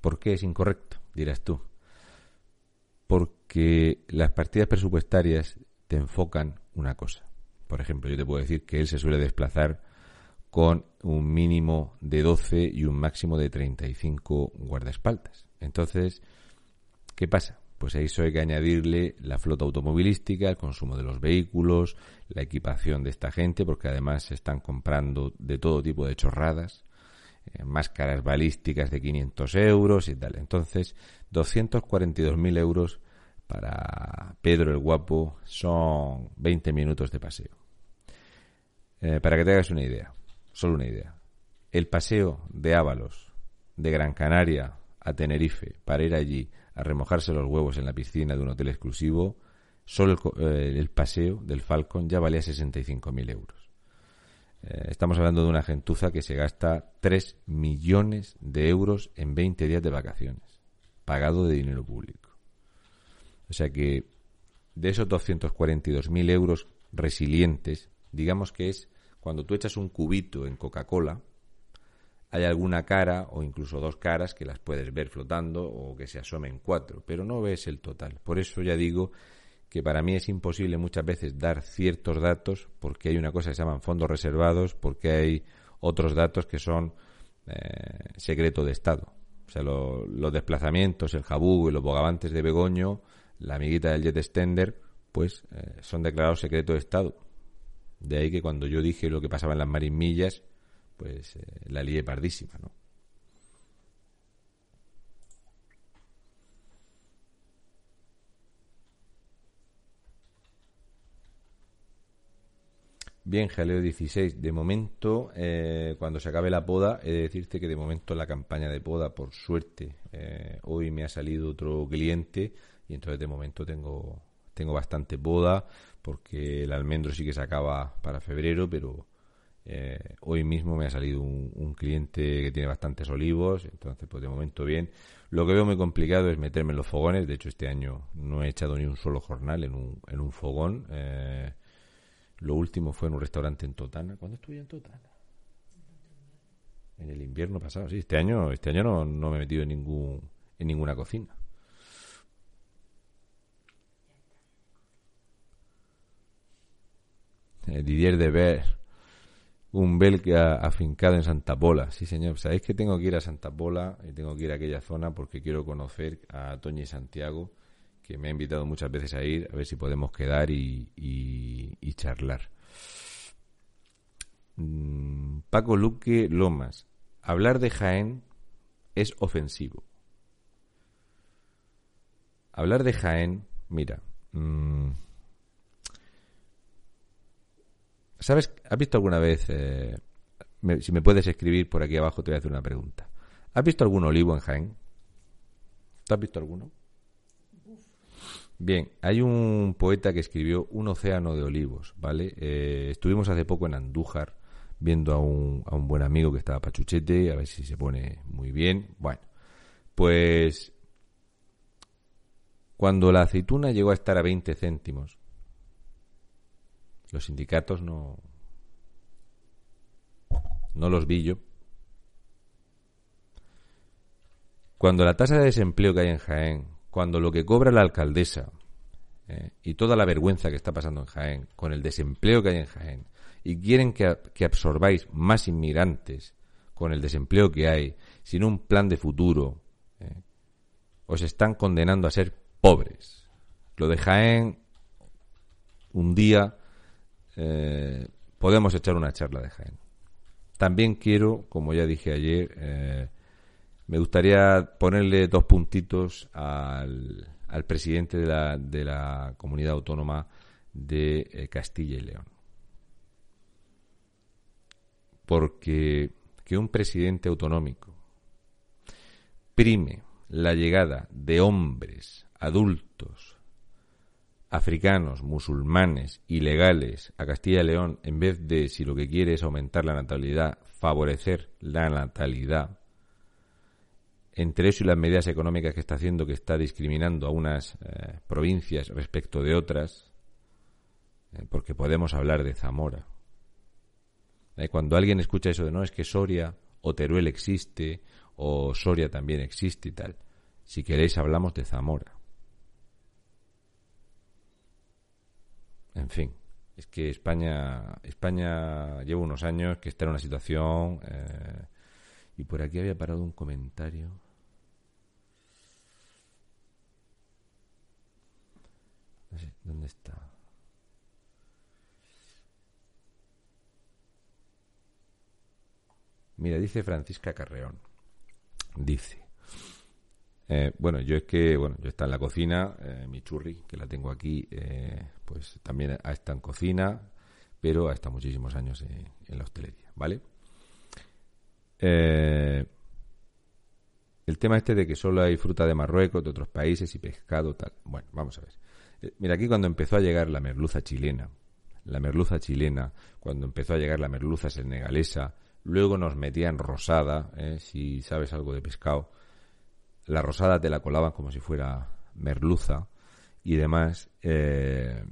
¿Por qué es incorrecto? Dirás tú las partidas presupuestarias te enfocan una cosa. Por ejemplo, yo te puedo decir que él se suele desplazar con un mínimo de 12 y un máximo de 35 guardaespaldas. Entonces, ¿qué pasa? Pues a eso hay que añadirle la flota automovilística, el consumo de los vehículos, la equipación de esta gente, porque además se están comprando de todo tipo de chorradas, eh, máscaras balísticas de 500 euros y tal. Entonces, 242.000 euros para Pedro el Guapo son 20 minutos de paseo. Eh, para que te hagas una idea, solo una idea. El paseo de Ábalos, de Gran Canaria a Tenerife, para ir allí a remojarse los huevos en la piscina de un hotel exclusivo, solo el, eh, paseo del Falcon ya valía 65.000 euros. Eh, estamos hablando de una gentuza que se gasta 3 millones de euros en 20 días de vacaciones, pagado de dinero público. O sea que de esos 242.000 euros resilientes, digamos que es cuando tú echas un cubito en Coca-Cola, hay alguna cara o incluso dos caras que las puedes ver flotando o que se asomen cuatro, pero no ves el total. Por eso ya digo que para mí es imposible muchas veces dar ciertos datos porque hay una cosa que se llaman fondos reservados, porque hay otros datos que son eh, secreto de Estado. O sea, los desplazamientos, el jabú y los bogavantes de Begoño la amiguita del jet extender, pues eh, son declarados secreto de Estado. De ahí que cuando yo dije lo que pasaba en las marimillas, pues eh, la lié pardísima, ¿no? Bien, Jaleo 16. De momento, eh, cuando se acabe la poda, he de decirte que de momento la campaña de poda, por suerte, hoy me ha salido otro cliente y entonces de momento tengo, tengo bastante boda porque el almendro sí que se acaba para febrero, pero eh, hoy mismo me ha salido un, cliente que tiene bastantes olivos, entonces pues de momento bien. Lo que veo muy complicado es meterme en los fogones, de hecho este año no he echado ni un solo jornal en un, en un fogón. Eh, lo último fue en un restaurante en Totana. ¿Cuándo estuve en Totana? En el invierno pasado, sí. Este año, este año no, no me he metido en ningún en ninguna cocina. Didier de Ver, un belga afincado en Santa Pola. Sí, señor. Sabéis que tengo que ir a Santa Pola y tengo que ir a aquella zona porque quiero conocer a Toño y Santiago, que me ha invitado muchas veces a ir, a ver si podemos quedar y, charlar. Mm, Paco Luque Lomas. Hablar de Jaén es ofensivo. Hablar de Jaén, mira, mm, ¿Sabes? ¿Has visto alguna vez, eh, si me puedes escribir por aquí abajo, te voy a hacer una pregunta. ¿Has visto algún olivo en Jaén? ¿Te has visto alguno? Bien, hay un poeta que escribió Un océano de olivos, ¿vale? Eh, estuvimos hace poco en Andújar viendo a un, a un buen amigo que estaba pachuchete, a ver si se pone muy bien. Bueno, pues cuando la aceituna llegó a estar a 20 céntimos, los sindicatos no, no los vi yo. Cuando la tasa de desempleo que hay en Jaén, cuando lo que cobra la alcaldesa eh, y toda la vergüenza que está pasando en Jaén, con el desempleo que hay en Jaén, y quieren que, que absorbáis más inmigrantes con el desempleo que hay, sin un plan de futuro, eh, os están condenando a ser pobres. Lo de Jaén, un día eh, podemos echar una charla de Jaén. También quiero, como ya dije ayer, eh, me gustaría ponerle dos puntitos al, al presidente de la, de la comunidad autónoma de Castilla y León. Porque que un presidente autonómico prime la llegada de hombres adultos africanos, musulmanes, ilegales a Castilla y León, en vez de, si lo que quiere es aumentar la natalidad, favorecer la natalidad, entre eso y las medidas económicas que está haciendo, que está discriminando a unas eh, provincias respecto de otras, eh, porque podemos hablar de Zamora, eh, cuando alguien escucha eso de no, es que Soria o Teruel existe o Soria también existe y tal. Si queréis hablamos de Zamora. En fin, es que España, España lleva unos años que está en una situación eh, y por aquí había parado un comentario. No sé, ¿dónde está? Mira, dice Francisca Carreón. Dice. Eh, bueno, yo es que, bueno, yo está en la cocina, eh, mi churri, que la tengo aquí, eh, pues también estado en cocina, pero ha estado muchísimos años en, la hostelería, ¿vale? el tema este de que solo hay fruta de Marruecos, de otros países y pescado, tal. Bueno, vamos a ver. mira, aquí cuando empezó a llegar la merluza chilena, la merluza chilena, cuando empezó a llegar la merluza senegalesa, Luego nos metían rosada, si sabes algo de pescado. La rosada te la colaban como si fuera merluza y demás. Eh,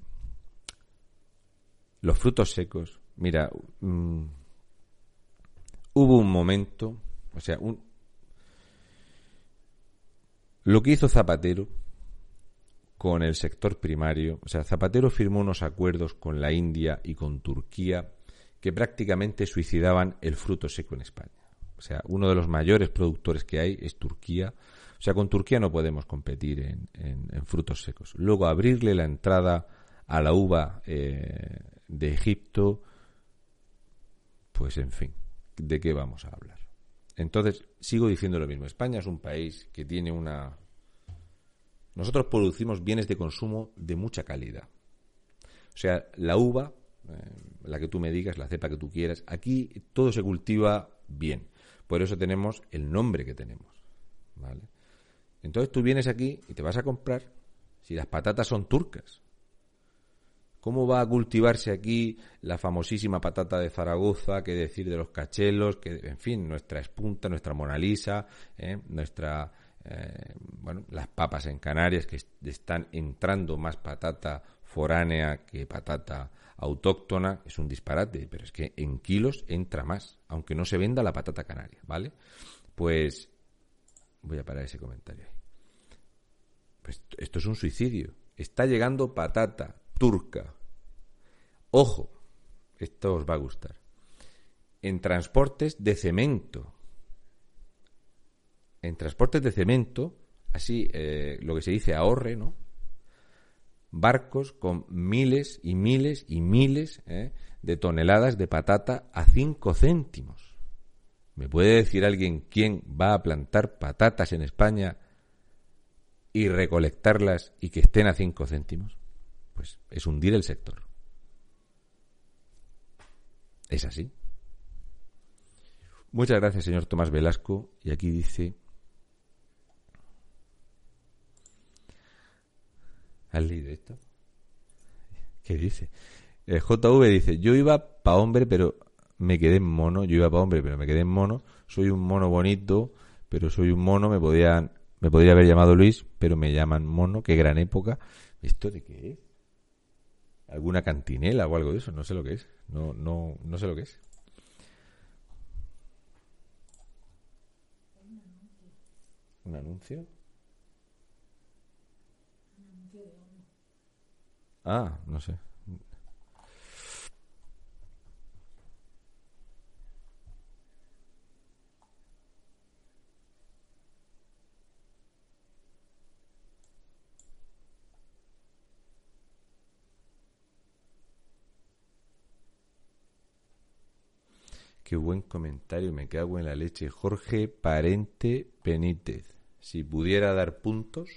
los frutos secos. Mira, mm, hubo un momento, o sea, un, lo que hizo Zapatero con el sector primario, o sea, Zapatero firmó unos acuerdos con la India y con Turquía que prácticamente suicidaban el fruto seco en España. O sea, uno de los mayores productores que hay es Turquía. O sea, con Turquía no podemos competir en, frutos secos. Luego, abrirle la entrada a la uva eh, de Egipto, pues en fin, ¿de qué vamos a hablar? Entonces, sigo diciendo lo mismo. España es un país que tiene una... Nosotros producimos bienes de consumo de mucha calidad. O sea, la uva eh, la que tú me digas, la cepa que tú quieras. Aquí todo se cultiva bien. Por eso tenemos el nombre que tenemos. ¿vale? Entonces tú vienes aquí y te vas a comprar si las patatas son turcas. ¿Cómo va a cultivarse aquí la famosísima patata de Zaragoza, que decir de los cachelos, que en fin, nuestra espunta, nuestra Mona Lisa, ¿eh? nuestra eh, bueno, las papas en Canarias que están entrando más patata foránea que patata autóctona es un disparate, pero es que en kilos entra más, aunque no se venda la patata canaria, ¿vale? Pues voy a parar ese comentario ahí. Pues esto es un suicidio. Está llegando patata turca. Ojo, esto os va a gustar. En transportes de cemento. En transportes de cemento, así eh, lo que se dice ahorre, ¿no? barcos con miles y miles y miles ¿eh? de toneladas de patata a 5 céntimos. ¿Me puede decir alguien quién va a plantar patatas en España y recolectarlas y que estén a 5 céntimos? Pues es hundir el sector. Es así. Muchas gracias, señor Tomás Velasco. Y aquí dice ¿Has leído esto? ¿Qué dice? El JV dice, yo iba pa' hombre, pero me quedé en mono, yo iba para hombre, pero me quedé en mono, soy un mono bonito, pero soy un mono, me podían, me podría haber llamado Luis, pero me llaman mono, qué gran época. ¿Esto de qué es? ¿Alguna cantinela o algo de eso? No sé lo que es. No, no, no sé lo que es. ¿Un anuncio? Ah, no sé. Qué buen comentario, me cago en la leche. Jorge Parente Benítez. Si pudiera dar puntos,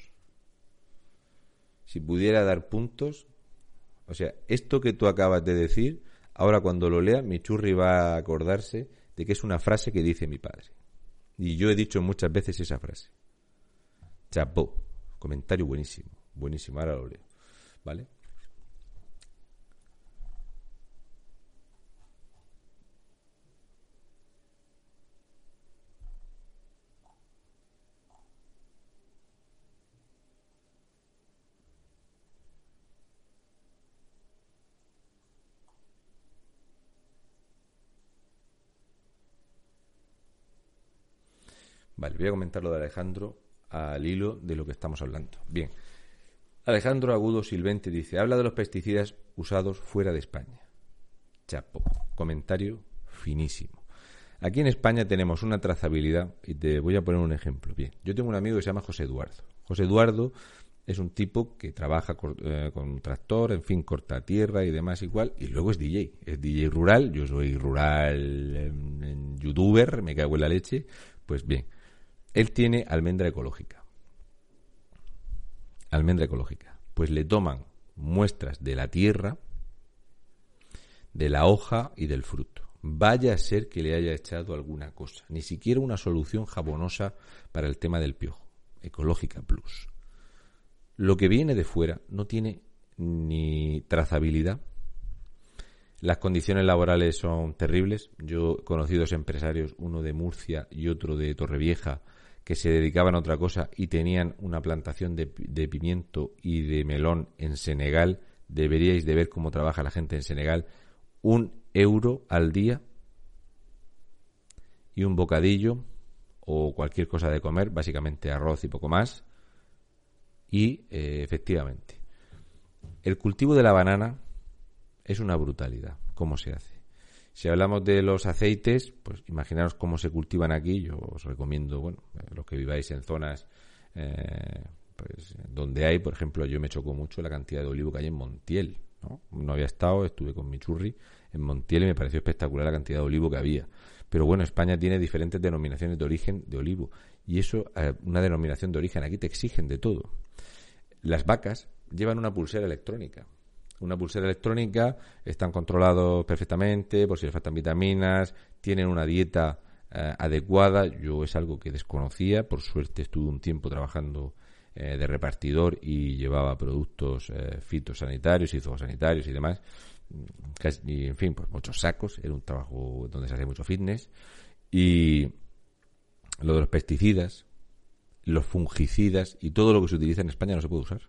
si pudiera dar puntos, o sea, esto que tú acabas de decir, ahora cuando lo lea, mi churri va a acordarse de que es una frase que dice mi padre. Y yo he dicho muchas veces esa frase. Chapó. Comentario buenísimo. Buenísimo. Ahora lo leo. ¿Vale? Vale, voy a comentar lo de Alejandro al hilo de lo que estamos hablando. Bien. Alejandro Agudo Silvente dice, habla de los pesticidas usados fuera de España. Chapo. Comentario finísimo. Aquí en España tenemos una trazabilidad y te voy a poner un ejemplo. Bien, yo tengo un amigo que se llama José Eduardo. José Eduardo es un tipo que trabaja eh, con, un tractor, en fin, corta tierra y demás igual, y luego es DJ. Es DJ rural, yo soy rural en youtuber, me cago en la leche. Pues bien, él tiene almendra ecológica. Almendra ecológica. Pues le toman muestras de la tierra, de la hoja y del fruto. Vaya a ser que le haya echado alguna cosa. Ni siquiera una solución jabonosa para el tema del piojo. Ecológica Plus. Lo que viene de fuera no tiene ni trazabilidad. Las condiciones laborales son terribles. Yo he conocido empresarios, uno de Murcia y otro de Torrevieja, que se dedicaban a otra cosa y tenían una plantación de, pimiento y de melón en Senegal, deberíais de ver cómo trabaja la gente en Senegal, un euro al día y un bocadillo o cualquier cosa de comer, básicamente arroz y poco más. Y eh, efectivamente, el cultivo de la banana es una brutalidad. ¿Cómo se hace? Si hablamos de los aceites, pues imaginaros cómo se cultivan aquí. Yo os recomiendo, bueno, los que viváis en zonas eh, pues, donde hay, por ejemplo, yo me chocó mucho la cantidad de olivo que hay en Montiel. ¿no? no había estado, estuve con mi churri en Montiel y me pareció espectacular la cantidad de olivo que había. Pero bueno, España tiene diferentes denominaciones de origen de olivo. Y eso, eh, una denominación de origen, aquí te exigen de todo. Las vacas llevan una pulsera electrónica una pulsera electrónica, están controlados perfectamente por si les faltan vitaminas, tienen una dieta eh, adecuada. Yo es algo que desconocía, por suerte estuve un tiempo trabajando eh, de repartidor y llevaba productos eh, fitosanitarios y zoosanitarios y demás. y, en fin, pues muchos sacos, era un trabajo donde se hace mucho fitness. Y lo de los pesticidas, los fungicidas y todo lo que se utiliza en España no se puede usar.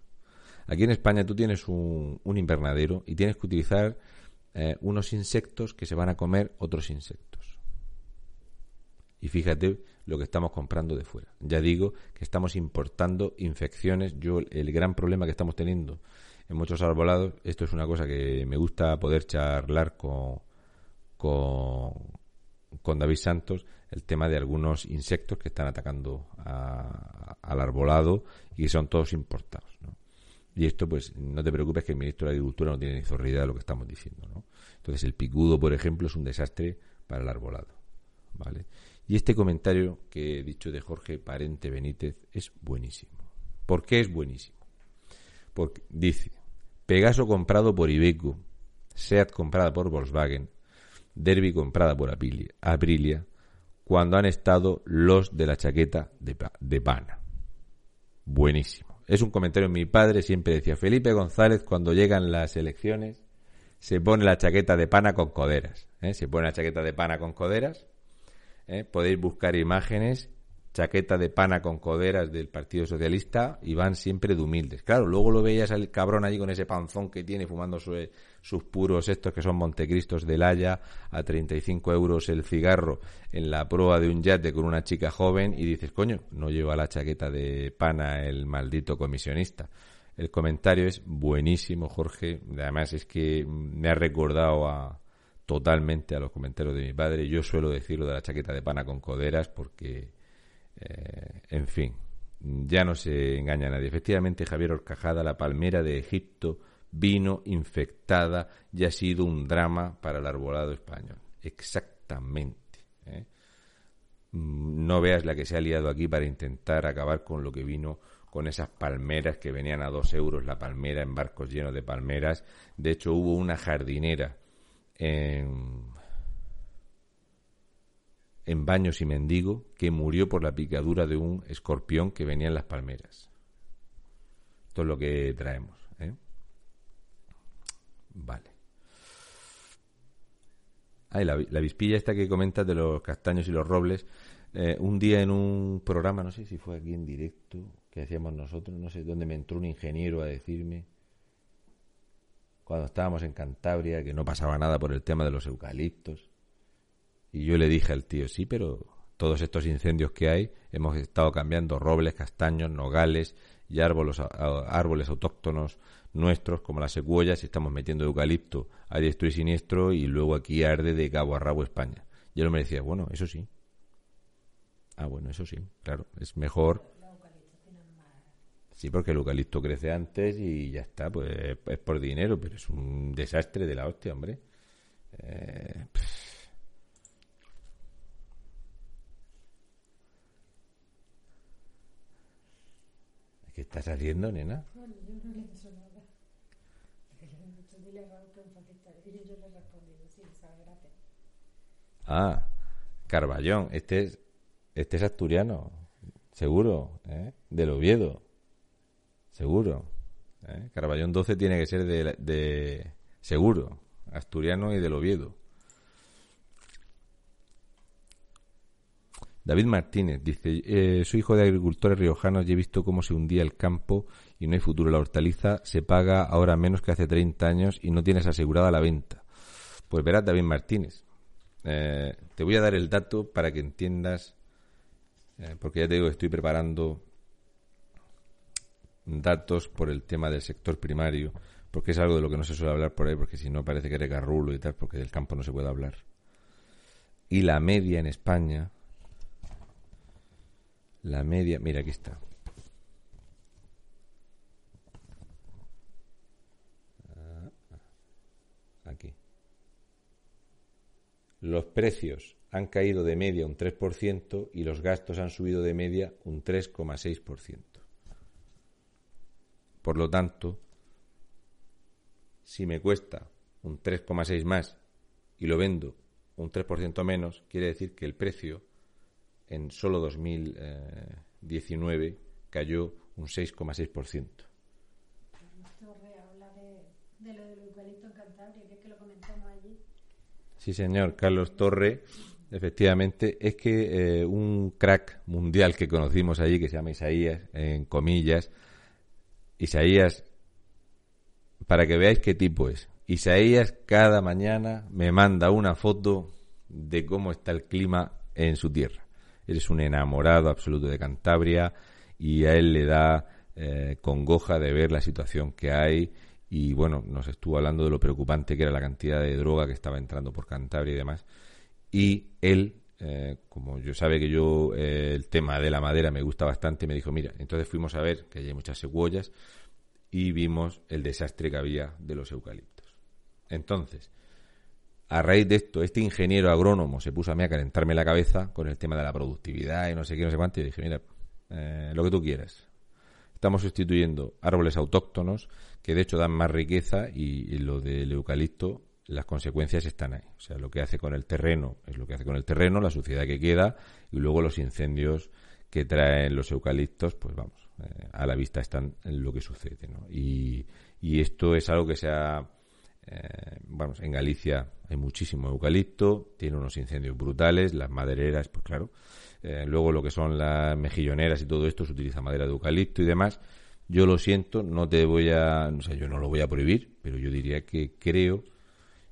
Aquí en España tú tienes un, invernadero y tienes que utilizar eh, unos insectos que se van a comer otros insectos. Y fíjate lo que estamos comprando de fuera. Ya digo que estamos importando infecciones. Yo el gran problema que estamos teniendo en muchos arbolados, esto es una cosa que me gusta poder charlar con, con, David Santos, el tema de algunos insectos que están atacando al arbolado y que son todos importados. ¿no? Y esto, pues, no te preocupes que el ministro de Agricultura no tiene ni zorrida de lo que estamos diciendo, ¿no? Entonces, el picudo, por ejemplo, es un desastre para el arbolado, ¿vale? Y este comentario que he dicho de Jorge Parente Benítez es buenísimo. ¿Por qué es buenísimo? Porque dice, Pegaso comprado por Ibeco, Seat comprada por Volkswagen, Derby comprada por Aprilia, cuando han estado los de la chaqueta de, de pana. Buenísimo es un comentario. Mi padre siempre decía, Felipe González cuando llegan las elecciones se pone la chaqueta de pana con coderas. ¿eh? Se pone la chaqueta de pana con coderas. ¿eh? Podéis buscar imágenes chaqueta de pana con coderas del Partido Socialista y van siempre de humildes. Claro, luego lo veías al cabrón allí con ese panzón que tiene fumando sus puros estos que son Montecristos del Haya a 35 euros el cigarro en la proa de un yate con una chica joven y dices, coño, no lleva la chaqueta de pana el maldito comisionista. El comentario es buenísimo, Jorge. Además es que me ha recordado a, totalmente a los comentarios de mi padre. Yo suelo decirlo de la chaqueta de pana con coderas porque eh, en fin, ya no se engaña a nadie. Efectivamente, Javier Orcajada, la palmera de Egipto, vino infectada y ha sido un drama para el arbolado español. Exactamente. ¿eh? Mm, no veas la que se ha liado aquí para intentar acabar con lo que vino con esas palmeras que venían a dos euros la palmera en barcos llenos de palmeras. De hecho, hubo una jardinera en en Baños y Mendigo que murió por la picadura de un escorpión que venía en las palmeras. Esto es lo que traemos. Vale. Ah, la, la vispilla esta que comentas de los castaños y los robles. Eh, un día en un programa, no sé si fue aquí en directo, que hacíamos nosotros, no sé dónde me entró un ingeniero a decirme, cuando estábamos en Cantabria, que no pasaba nada por el tema de los eucaliptos y yo le dije al tío, sí, pero todos estos incendios que hay, hemos estado cambiando robles, castaños, nogales y árboles, árboles autóctonos nuestros, como las secuoyas, y estamos metiendo eucalipto a diestro y siniestro, y luego aquí arde de cabo a rabo España. Y él me decía, bueno, eso sí. Ah, bueno, eso sí, claro, es mejor. Sí, porque el eucalipto crece antes y ya está, pues es por dinero, pero es un desastre de la hostia, hombre. Eh, ¿Qué estás haciendo, nena? Bueno, yo no le he dicho nada. Que le he dicho, dile a Raúl que Y yo le he respondido, sí. Ah, Carballón, este es, este es asturiano, seguro, ¿eh? Del Oviedo, seguro. ¿eh? Carballón 12 tiene que ser de, de seguro, asturiano y del Oviedo. David Martínez dice, eh, soy hijo de agricultores riojanos y he visto cómo se hundía el campo y no hay futuro. La hortaliza se paga ahora menos que hace 30 años y no tienes asegurada la venta. Pues verás, David Martínez, eh, te voy a dar el dato para que entiendas, eh, porque ya te digo, estoy preparando datos por el tema del sector primario, porque es algo de lo que no se suele hablar por ahí, porque si no parece que eres garrulo y tal, porque del campo no se puede hablar. Y la media en España la media, mira, aquí está. Ah, aquí. Los precios han caído de media un 3% y los gastos han subido de media un 3,6%. Por lo tanto, si me cuesta un 3,6 más y lo vendo un 3% menos, quiere decir que el precio en solo 2019 cayó un 6,6%. Carlos Torre habla de, lo del eucalipto en Cantabria, que es que lo comentamos allí. Sí, señor, Carlos Torre, efectivamente, es que eh, un crack mundial que conocimos allí, que se llama Isaías, en comillas, Isaías, para que veáis qué tipo es. Isaías cada mañana me manda una foto de cómo está el clima en su tierra. Eres un enamorado absoluto de Cantabria y a él le da eh, congoja de ver la situación que hay y bueno, nos estuvo hablando de lo preocupante que era la cantidad de droga que estaba entrando por Cantabria y demás. Y él, eh, como yo sabe que yo eh, el tema de la madera me gusta bastante, me dijo, mira, entonces fuimos a ver que hay muchas secuoyas y vimos el desastre que había de los eucaliptos. Entonces, a raíz de esto, este ingeniero agrónomo se puso a mí a calentarme la cabeza con el tema de la productividad y no sé qué, no sé cuánto, y dije, mira, eh, lo que tú quieras. Estamos sustituyendo árboles autóctonos que de hecho dan más riqueza y, lo del eucalipto, las consecuencias están ahí. O sea, lo que hace con el terreno es lo que hace con el terreno, la suciedad que queda y luego los incendios que traen los eucaliptos, pues vamos, eh, a la vista están lo que sucede. ¿no? Y, y esto es algo que se ha Eh, vamos, en Galicia hay muchísimo eucalipto, tiene unos incendios brutales, las madereras, pues claro. Eh, luego lo que son las mejilloneras y todo esto se utiliza madera de eucalipto y demás. Yo lo siento, no te voy a, o sea, yo no lo voy a prohibir, pero yo diría que creo,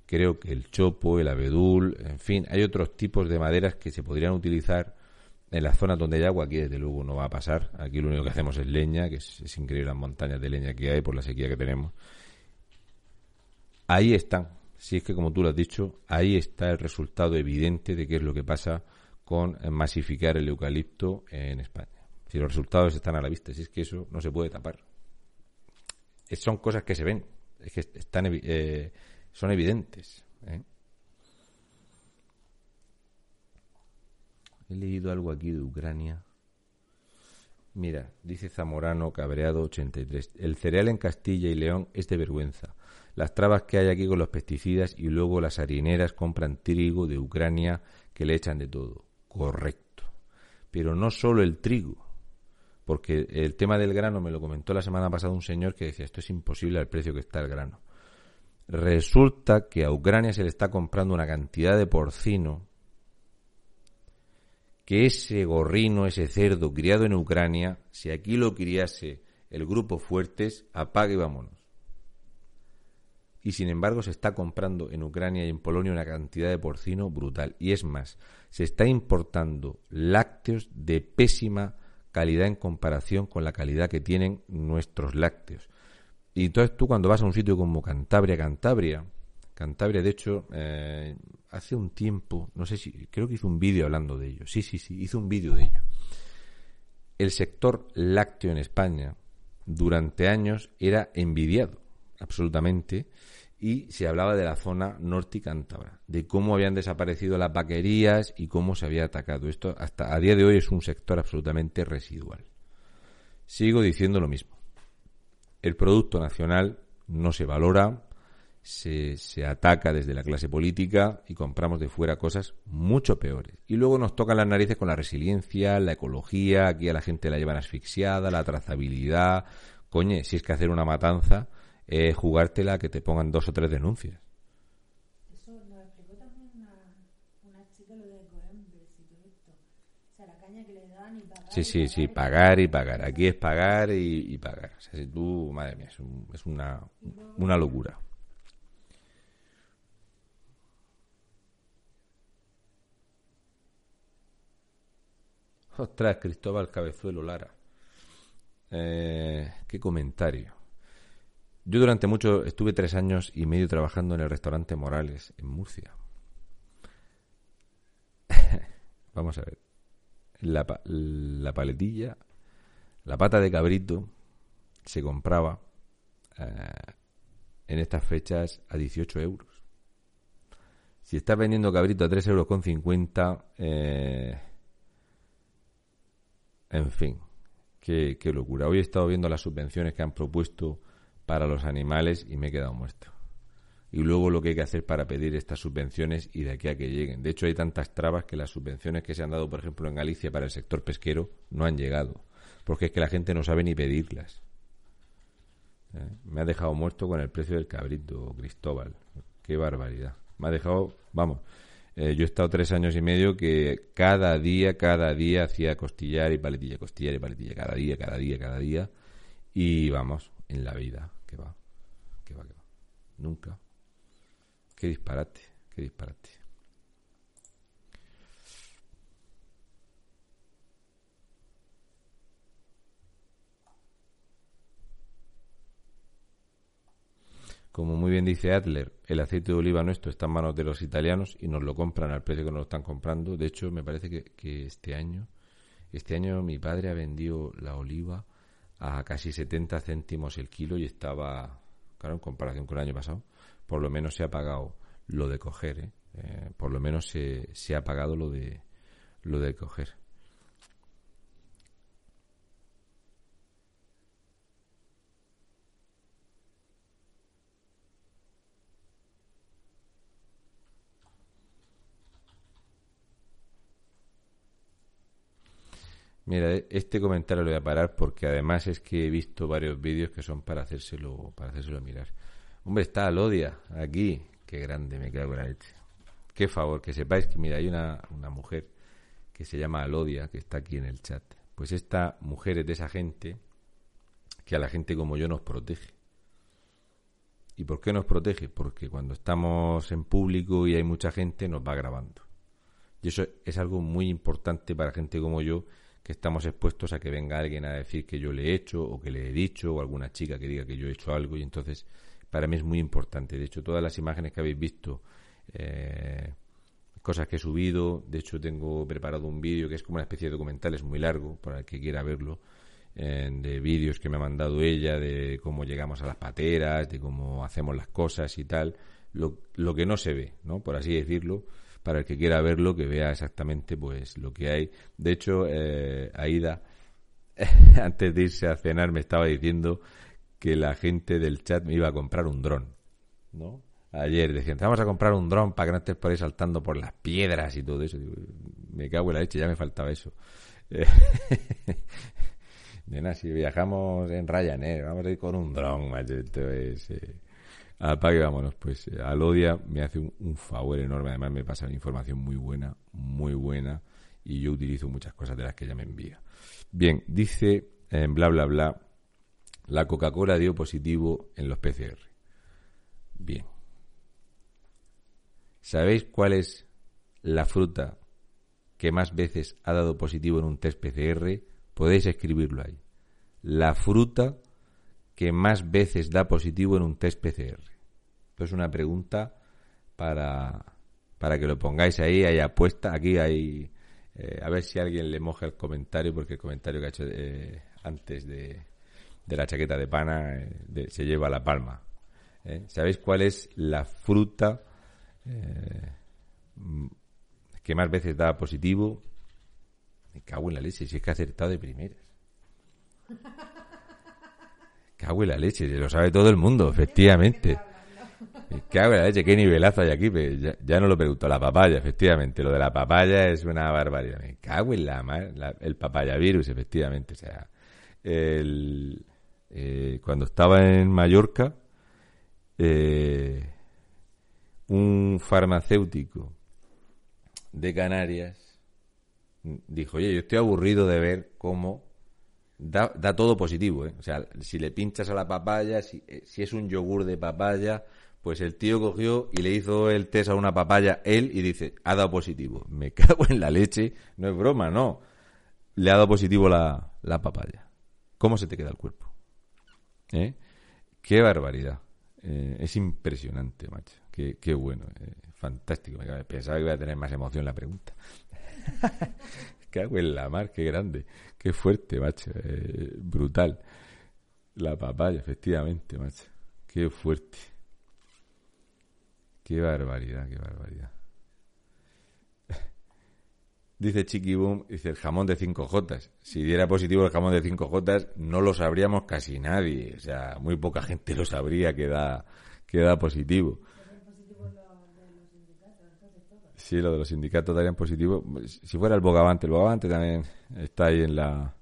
creo que el chopo, el abedul, en fin, hay otros tipos de maderas que se podrían utilizar en las zonas donde hay agua, aquí desde luego no va a pasar. Aquí lo único que hacemos es leña, que es, es increíble las montañas de leña que hay por la sequía que tenemos. Ahí están, si es que como tú lo has dicho, ahí está el resultado evidente de qué es lo que pasa con masificar el eucalipto en España. Si los resultados están a la vista, si es que eso no se puede tapar. son cosas que se ven, es que están, eh, son evidentes. ¿eh? He leído algo aquí de Ucrania. Mira, dice Zamorano Cabreado 83. El cereal en Castilla y León es de vergüenza. Las trabas que hay aquí con los pesticidas y luego las harineras compran trigo de Ucrania que le echan de todo. Correcto. Pero no solo el trigo. Porque el tema del grano me lo comentó la semana pasada un señor que decía esto es imposible al precio que está el grano. Resulta que a Ucrania se le está comprando una cantidad de porcino que ese gorrino, ese cerdo criado en Ucrania, si aquí lo criase el grupo Fuertes, apague y vámonos. Y sin embargo se está comprando en Ucrania y en Polonia una cantidad de porcino brutal. Y es más, se está importando lácteos de pésima calidad en comparación con la calidad que tienen nuestros lácteos. Y entonces tú cuando vas a un sitio como Cantabria, Cantabria, Cantabria, de hecho, eh, hace un tiempo, no sé si, creo que hizo un vídeo hablando de ello. Sí, sí, sí, hizo un vídeo de ello. El sector lácteo en España durante años era envidiado, absolutamente, y se hablaba de la zona norte y cántabra, de cómo habían desaparecido las vaquerías y cómo se había atacado. Esto hasta a día de hoy es un sector absolutamente residual. Sigo diciendo lo mismo. El producto nacional no se valora, se, se, ataca desde la clase política y compramos de fuera cosas mucho peores. Y luego nos tocan las narices con la resiliencia, la ecología, aquí a la gente la llevan asfixiada, la trazabilidad. Coñe, si es que hacer una matanza, eh, jugártela que te pongan dos o tres denuncias. Eso lo explicó también una, una chica lo de Coembres y todo esto. O sea, la caña que le dan y pagar. Sí, sí, sí, pagar y pagar. Aquí es pagar y, y pagar. O sea, si tú, madre mía, es, un, es una, una locura. Ostras, Cristóbal Cabezuelo Lara. Eh, qué comentario. Yo durante mucho estuve tres años y medio trabajando en el restaurante Morales en Murcia. [LAUGHS] Vamos a ver. La, la, paletilla, la pata de cabrito se compraba eh, en estas fechas a 18 euros. Si estás vendiendo cabrito a 3 euros con 50, eh, en fin, qué, locura. Hoy he estado viendo las subvenciones que han propuesto para los animales y me he quedado muerto. Y luego lo que hay que hacer para pedir estas subvenciones y de aquí a que lleguen. De hecho, hay tantas trabas que las subvenciones que se han dado, por ejemplo, en Galicia para el sector pesquero no han llegado. Porque es que la gente no sabe ni pedirlas. ¿Eh? Me ha dejado muerto con el precio del cabrito, Cristóbal. Qué barbaridad. Me ha dejado, vamos, eh, yo he estado tres años y medio que cada día, cada día hacía costillar y paletilla, costillar y paletilla, cada día, cada día, cada día. Y vamos, en la vida, que va, que va, que va. Nunca. Qué disparate, qué disparate. Como muy bien dice Adler, el aceite de oliva nuestro está en manos de los italianos y nos lo compran al precio que nos lo están comprando. De hecho, me parece que, este año, este año mi padre ha vendido la oliva a casi 70 céntimos el kilo y estaba, claro, en comparación con el año pasado, por lo menos se ha pagado lo de coger, ¿eh? Eh, por lo menos se, se ha pagado lo de lo de coger. Mira, e, este comentario lo voy a parar porque además es que he visto varios vídeos que son para hacérselo, para hacérselo mirar. Hombre, está Alodia aquí. Qué grande, me cago en la leche. Qué favor, que sepáis que, mira, hay una, una mujer que se llama Alodia, que está aquí en el chat. Pues esta mujer es de esa gente que a la gente como yo nos protege. ¿Y por qué nos protege? Porque cuando estamos en público y hay mucha gente nos va grabando. Y eso es algo muy importante para gente como yo, que estamos expuestos a que venga alguien a decir que yo le he hecho o que le he dicho, o alguna chica que diga que yo he hecho algo. Y entonces, para mí es muy importante. De hecho, todas las imágenes que habéis visto, eh, cosas que he subido, de hecho tengo preparado un vídeo que es como una especie de documental, es muy largo, para el que quiera verlo de vídeos que me ha mandado ella, de cómo llegamos a las pateras, de cómo hacemos las cosas y tal, lo, lo que no se ve, ¿no? Por así decirlo, para el que quiera verlo, que vea exactamente pues lo que hay. De hecho, eh, Aida, [LAUGHS] antes de irse a cenar, me estaba diciendo que la gente del chat me iba a comprar un dron, ¿no? Ayer decían, vamos a comprar un dron para que no estés por ahí saltando por las piedras y todo eso. me cago en la leche, ya me faltaba eso. [LAUGHS] Nena, si viajamos en Ryanair, vamos a ir con un dron, macho. Esto es. Eh, apague, vámonos. Pues eh, Alodia me hace un, favor enorme. Además, me pasa información muy buena, muy buena. Y yo utilizo muchas cosas de las que ella me envía. Bien, dice en bla, bla, bla. La Coca-Cola dio positivo en los PCR. Bien. ¿Sabéis cuál es la fruta que más veces ha dado positivo en un test PCR? Podéis escribirlo ahí. La fruta que más veces da positivo en un test PCR. Esto es una pregunta para, para que lo pongáis ahí, hay apuesta. Aquí hay. Eh, a ver si alguien le moja el comentario, porque el comentario que ha hecho eh, antes de, de, la chaqueta de pana eh, se lleva la palma. ¿Sabéis cuál es la fruta que más veces da positivo me cago en la leche, si es que ha acertado de primeras. [LAUGHS] Cago en la leche, lo sabe todo el mundo, efectivamente. Me cago en la leche, qué nivelazo hay aquí, ya, no lo pregunto. La papaya, efectivamente, lo de la papaya es una barbaridad. Me cago en la, el papaya virus, efectivamente. O sea, el, eh, cuando estaba en Mallorca, eh, un farmacéutico de Canarias dijo, oye, yo estoy aburrido de ver cómo da, todo positivo. ¿eh? O sea, si le pinchas a la papaya, si, eh, si, es un yogur de papaya, pues el tío cogió y le hizo el test a una papaya él y dice, ha dado positivo. Me [LAUGHS] cago en la leche, no es broma, no. Le ha dado positivo la, la papaya. ¿Cómo se te queda el cuerpo? ¿Eh? Qué barbaridad. Eh, es impresionante, macho. Qué, qué bueno. fantástico. Pensaba que iba a tener más emoción la pregunta. [LAUGHS] Cago en la mar, qué grande, qué fuerte, macho, eh, brutal. La papaya, efectivamente, macho, qué fuerte. Qué barbaridad, qué barbaridad. [LAUGHS] Dice Chiqui Boom, dice el jamón de 5J. Si diera positivo el jamón de 5J, no lo sabríamos casi nadie. O sea, muy poca gente lo sabría que da, que da positivo. Sí, lo de los sindicatos darían positivo. Si fuera el Bogavante, el Bogavante también está ahí en la,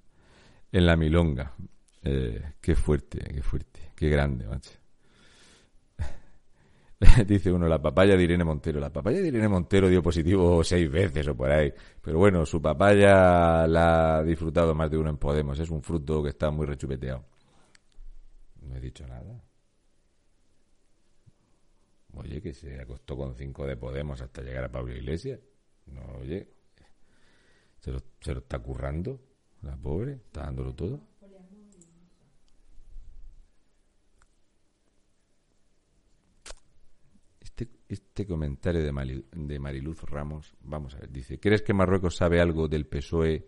en la milonga. Eh, qué fuerte, qué fuerte, qué grande, macho. [LAUGHS] Dice uno, la papaya de Irene Montero. La papaya de Irene Montero dio positivo seis veces o por ahí. Pero bueno, su papaya la ha disfrutado más de uno en Podemos. Es un fruto que está muy rechupeteado. No he dicho nada. Oye, que se acostó con cinco de Podemos hasta llegar a Pablo Iglesias. No, oye, se lo, se lo está currando, la pobre, está dándolo todo. Este, este comentario de, de Mariluz Ramos, vamos a ver, dice, ¿crees que Marruecos sabe algo del PSOE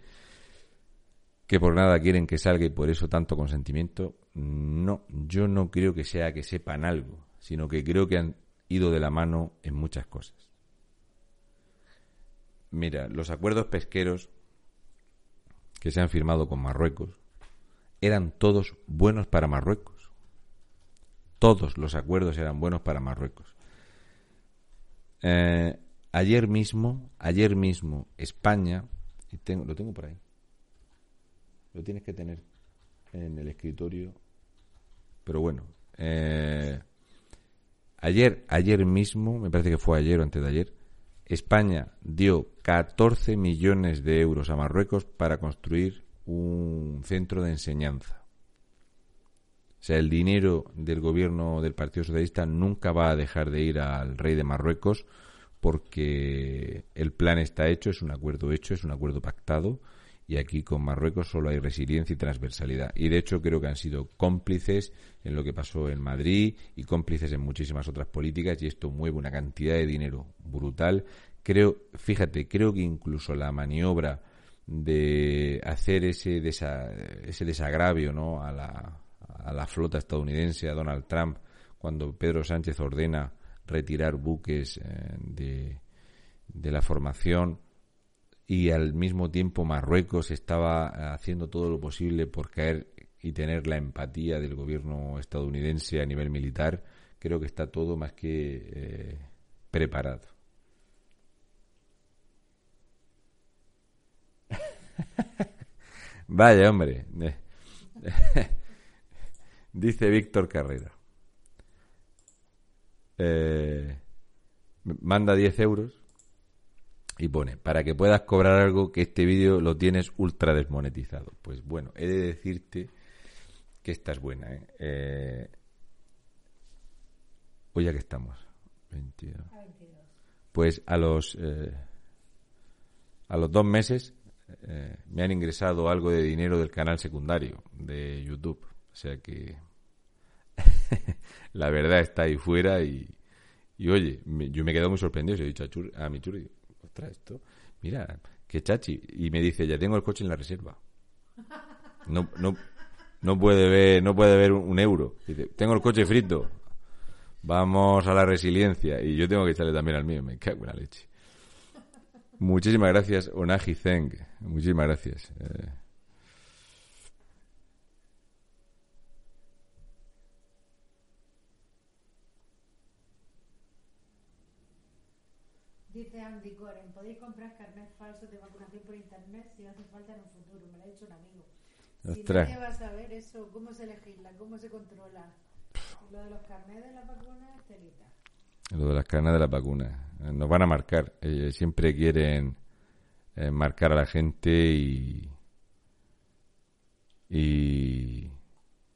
que por nada quieren que salga y por eso tanto consentimiento? No, yo no creo que sea que sepan algo, sino que creo que han ido de la mano en muchas cosas. Mira, los acuerdos pesqueros que se han firmado con Marruecos eran todos buenos para Marruecos. Todos los acuerdos eran buenos para Marruecos. Eh, ayer mismo, ayer mismo, España, y tengo, lo tengo por ahí, lo tienes que tener en el escritorio, pero bueno, eh, Ayer, ayer mismo, me parece que fue ayer o antes de ayer, España dio 14 millones de euros a Marruecos para construir un centro de enseñanza. O sea, el dinero del gobierno del Partido Socialista nunca va a dejar de ir al rey de Marruecos porque el plan está hecho, es un acuerdo hecho, es un acuerdo pactado y aquí con Marruecos solo hay resiliencia y transversalidad. Y de hecho creo que han sido cómplices en lo que pasó en Madrid y cómplices en muchísimas otras políticas y esto mueve una cantidad de dinero brutal. Creo, fíjate, creo que incluso la maniobra de hacer ese, ese desagravio ¿no? a, la, flota estadounidense, a Donald Trump, cuando Pedro Sánchez ordena retirar buques eh, de la formación, y al mismo tiempo Marruecos estaba haciendo todo lo posible por caer y tener la empatía del gobierno estadounidense a nivel militar, creo que está todo más que eh, preparado. [LAUGHS] Vaya, hombre. [LAUGHS] Dice Víctor Carrera. Eh, manda 10 euros y pone, para que puedas cobrar algo que este vídeo lo tienes ultra desmonetizado. Pues bueno, he de decirte que esta es buena. ¿eh? eh hoy ya que estamos. 22. Pues a los, eh, a los dos meses eh, me han ingresado algo de dinero del canal secundario de YouTube. O sea que [LAUGHS] la verdad está ahí fuera y, y oye, yo me he quedado muy sorprendido. Se he dicho a, a mi churri, esto, mira, qué chachi. Y me dice, ya tengo el coche en la reserva. No, no, no puede ver, no puede ver un euro. Dice, tengo el coche frito. Vamos a la resiliencia. Y yo tengo que echarle también al mío. Me cago en la leche. Muchísimas gracias, Onaji Zeng. Muchísimas gracias. Eh, Dice Andy Coren, podéis comprar carnet falso de vacunación por internet si hace falta en un futuro, me lo ha dicho un amigo. Si nadie va a saber eso, cómo se legisla, cómo se controla. Lo de los carnets de las vacunas es telita. Lo de las carnes de las vacunas. Eh, nos van a marcar. Eh, siempre quieren eh, marcar a la gente y, y,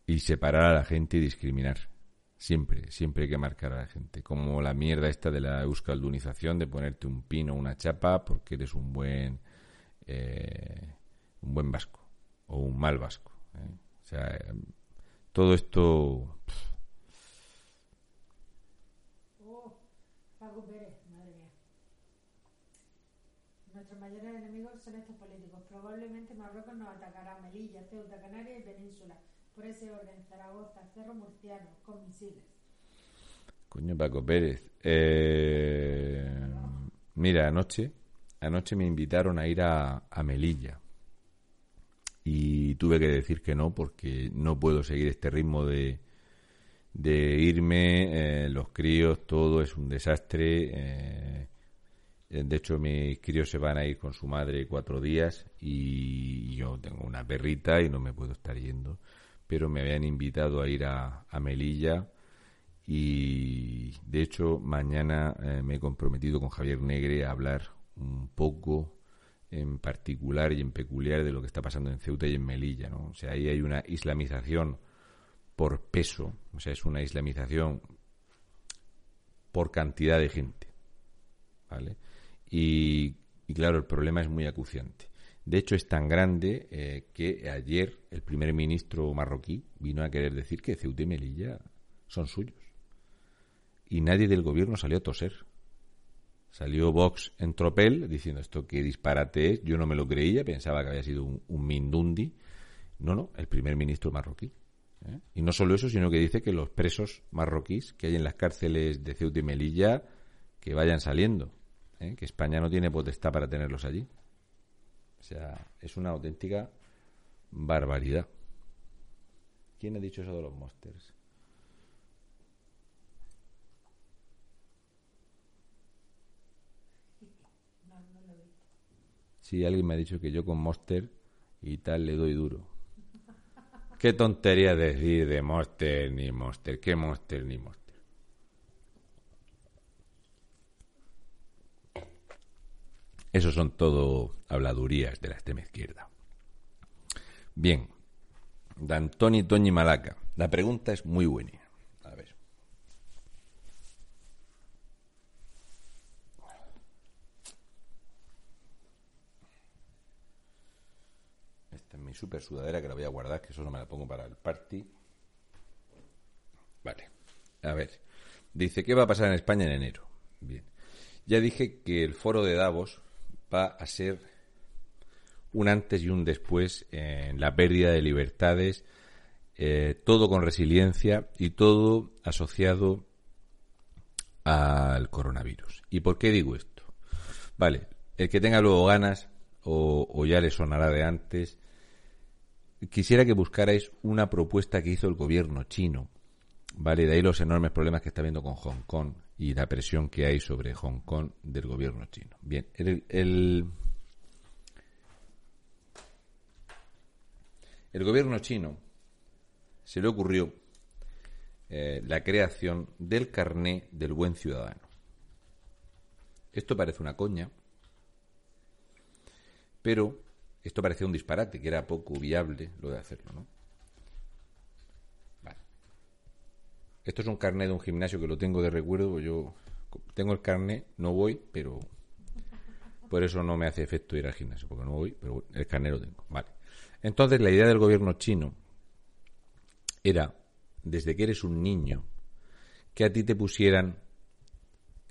y separar a la gente y discriminar. Siempre, siempre hay que marcar a la gente. Como la mierda esta de la euskaldunización, de ponerte un pino o una chapa porque eres un buen, eh, un buen vasco o un mal vasco. ¿eh? O sea, todo esto... Oh, Paco Pérez, madre mía. Nuestros mayores enemigos son estos políticos. Probablemente Marruecos nos atacará Melilla, Ceuta, Canarias y Península por ese orden, Zaragoza, Cerro Murciano, con misiles. Coño, Paco Pérez. Eh, mira, anoche, anoche me invitaron a ir a, Melilla. Y tuve que decir que no, porque no puedo seguir este ritmo de, de irme. Eh, los críos, todo es un desastre. Eh, de hecho, mis críos se van a ir con su madre cuatro días y yo tengo una perrita y no me puedo estar yendo pero me habían invitado a ir a, Melilla y de hecho mañana eh, me he comprometido con Javier Negre a hablar un poco en particular y en peculiar de lo que está pasando en Ceuta y en Melilla, ¿no? O sea, ahí hay una islamización por peso, o sea, es una islamización por cantidad de gente, ¿vale? Y, claro, el problema es muy acuciante. De hecho, es tan grande eh, que ayer el primer ministro marroquí vino a querer decir que Ceuta y Melilla son suyos. Y nadie del gobierno salió a toser. Salió Vox en tropel diciendo esto que disparate es. Yo no me lo creía, pensaba que había sido un, mindundi. No, no, el primer ministro marroquí. ¿eh? Y no solo eso, sino que dice que los presos marroquíes que hay en las cárceles de Ceuta y Melilla que vayan saliendo. ¿eh? Que España no tiene potestad para tenerlos allí. O sea, es una auténtica barbaridad. ¿Quién ha dicho eso de los monsters? Sí, alguien me ha dicho que yo con Monster y tal le doy duro. Qué tontería decir de Monster ni Monster, qué Monster ni Monster. Eso son todo habladurías de la extrema izquierda. Bien, de Antoni Toñi Malaca. La pregunta es muy buena. Super sudadera que la voy a guardar, que solo me la pongo para el party. Vale. A ver. Dice, ¿qué va a pasar en España en enero? Bien. Ya dije que el foro de Davos va a ser un antes y un después en la pérdida de libertades, eh, todo con resiliencia y todo asociado al coronavirus. ¿Y por qué digo esto? Vale, el que tenga luego ganas o ya le sonará de antes, quisiera que buscarais una propuesta que hizo el gobierno chino. Vale, de ahí los enormes problemas que está viendo con Hong Kong y la presión que hay sobre Hong Kong del gobierno chino. Bien, el, el, gobierno chino se le ocurrió eh, la creación del carné del buen ciudadano. Esto parece una coña, pero esto parecía un disparate, que era poco viable lo de hacerlo, ¿no? Esto es un carnet de un gimnasio que lo tengo de recuerdo. Yo tengo el carnet, no voy, pero por eso no me hace efecto ir al gimnasio, porque no voy, pero el carnet lo tengo. Vale. Entonces, la idea del gobierno chino era, desde que eres un niño, que a ti te pusieran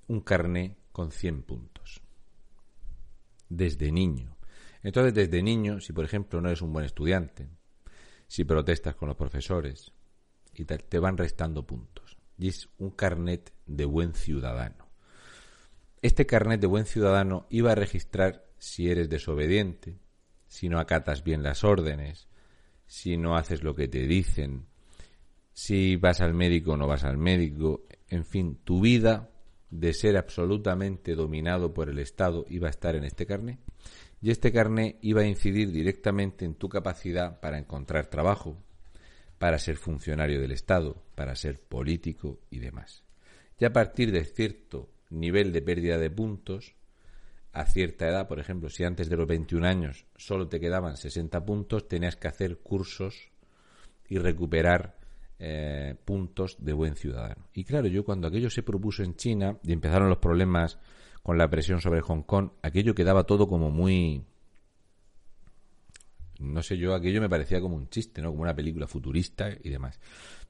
un carnet con 100 puntos. Desde niño. Entonces, desde niño, si por ejemplo no eres un buen estudiante, si protestas con los profesores, y te van restando puntos. Y es un carnet de buen ciudadano. Este carnet de buen ciudadano iba a registrar si eres desobediente, si no acatas bien las órdenes, si no haces lo que te dicen, si vas al médico o no vas al médico, en fin, tu vida de ser absolutamente dominado por el Estado iba a estar en este carnet. Y este carnet iba a incidir directamente en tu capacidad para encontrar trabajo, para ser funcionario del Estado, para ser político y demás. Y a partir de cierto nivel de pérdida de puntos, a cierta edad, por ejemplo, si antes de los 21 años solo te quedaban 60 puntos, tenías que hacer cursos y recuperar eh, puntos de buen ciudadano. Y claro, yo cuando aquello se propuso en China y empezaron los problemas con la presión sobre Hong Kong, aquello quedaba todo como muy no sé yo, aquello me parecía como un chiste, ¿no? Como una película futurista y demás.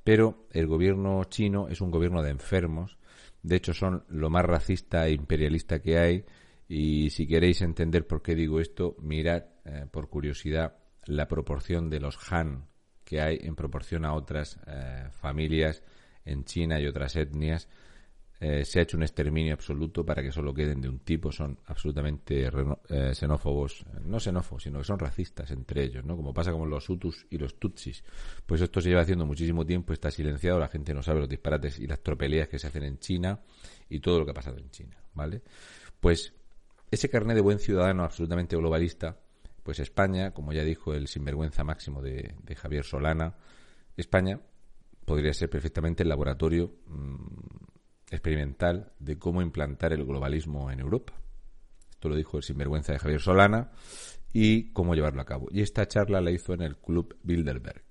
Pero el gobierno chino es un gobierno de enfermos. De hecho, son lo más racista e imperialista que hay. Y si queréis entender por qué digo esto, mirad eh, por curiosidad la proporción de los Han que hay en proporción a otras eh, familias en China y otras etnias eh, se ha hecho un exterminio absoluto para que solo queden de un tipo, son absolutamente eh, xenófobos, no xenófobos, sino que son racistas entre ellos, ¿no? Como pasa con los Hutus y los Tutsis. Pues esto se lleva haciendo muchísimo tiempo, está silenciado, la gente no sabe los disparates y las tropelías que se hacen en China y todo lo que ha pasado en China, ¿vale? Pues ese carnet de buen ciudadano absolutamente globalista, pues España, como ya dijo el sinvergüenza máximo de, Javier Solana, España podría ser perfectamente el laboratorio mm, experimental de cómo implantar el globalismo en Europa. Esto lo dijo el sinvergüenza de Javier Solana y cómo llevarlo a cabo. Y esta charla la hizo en el Club Bilderberg,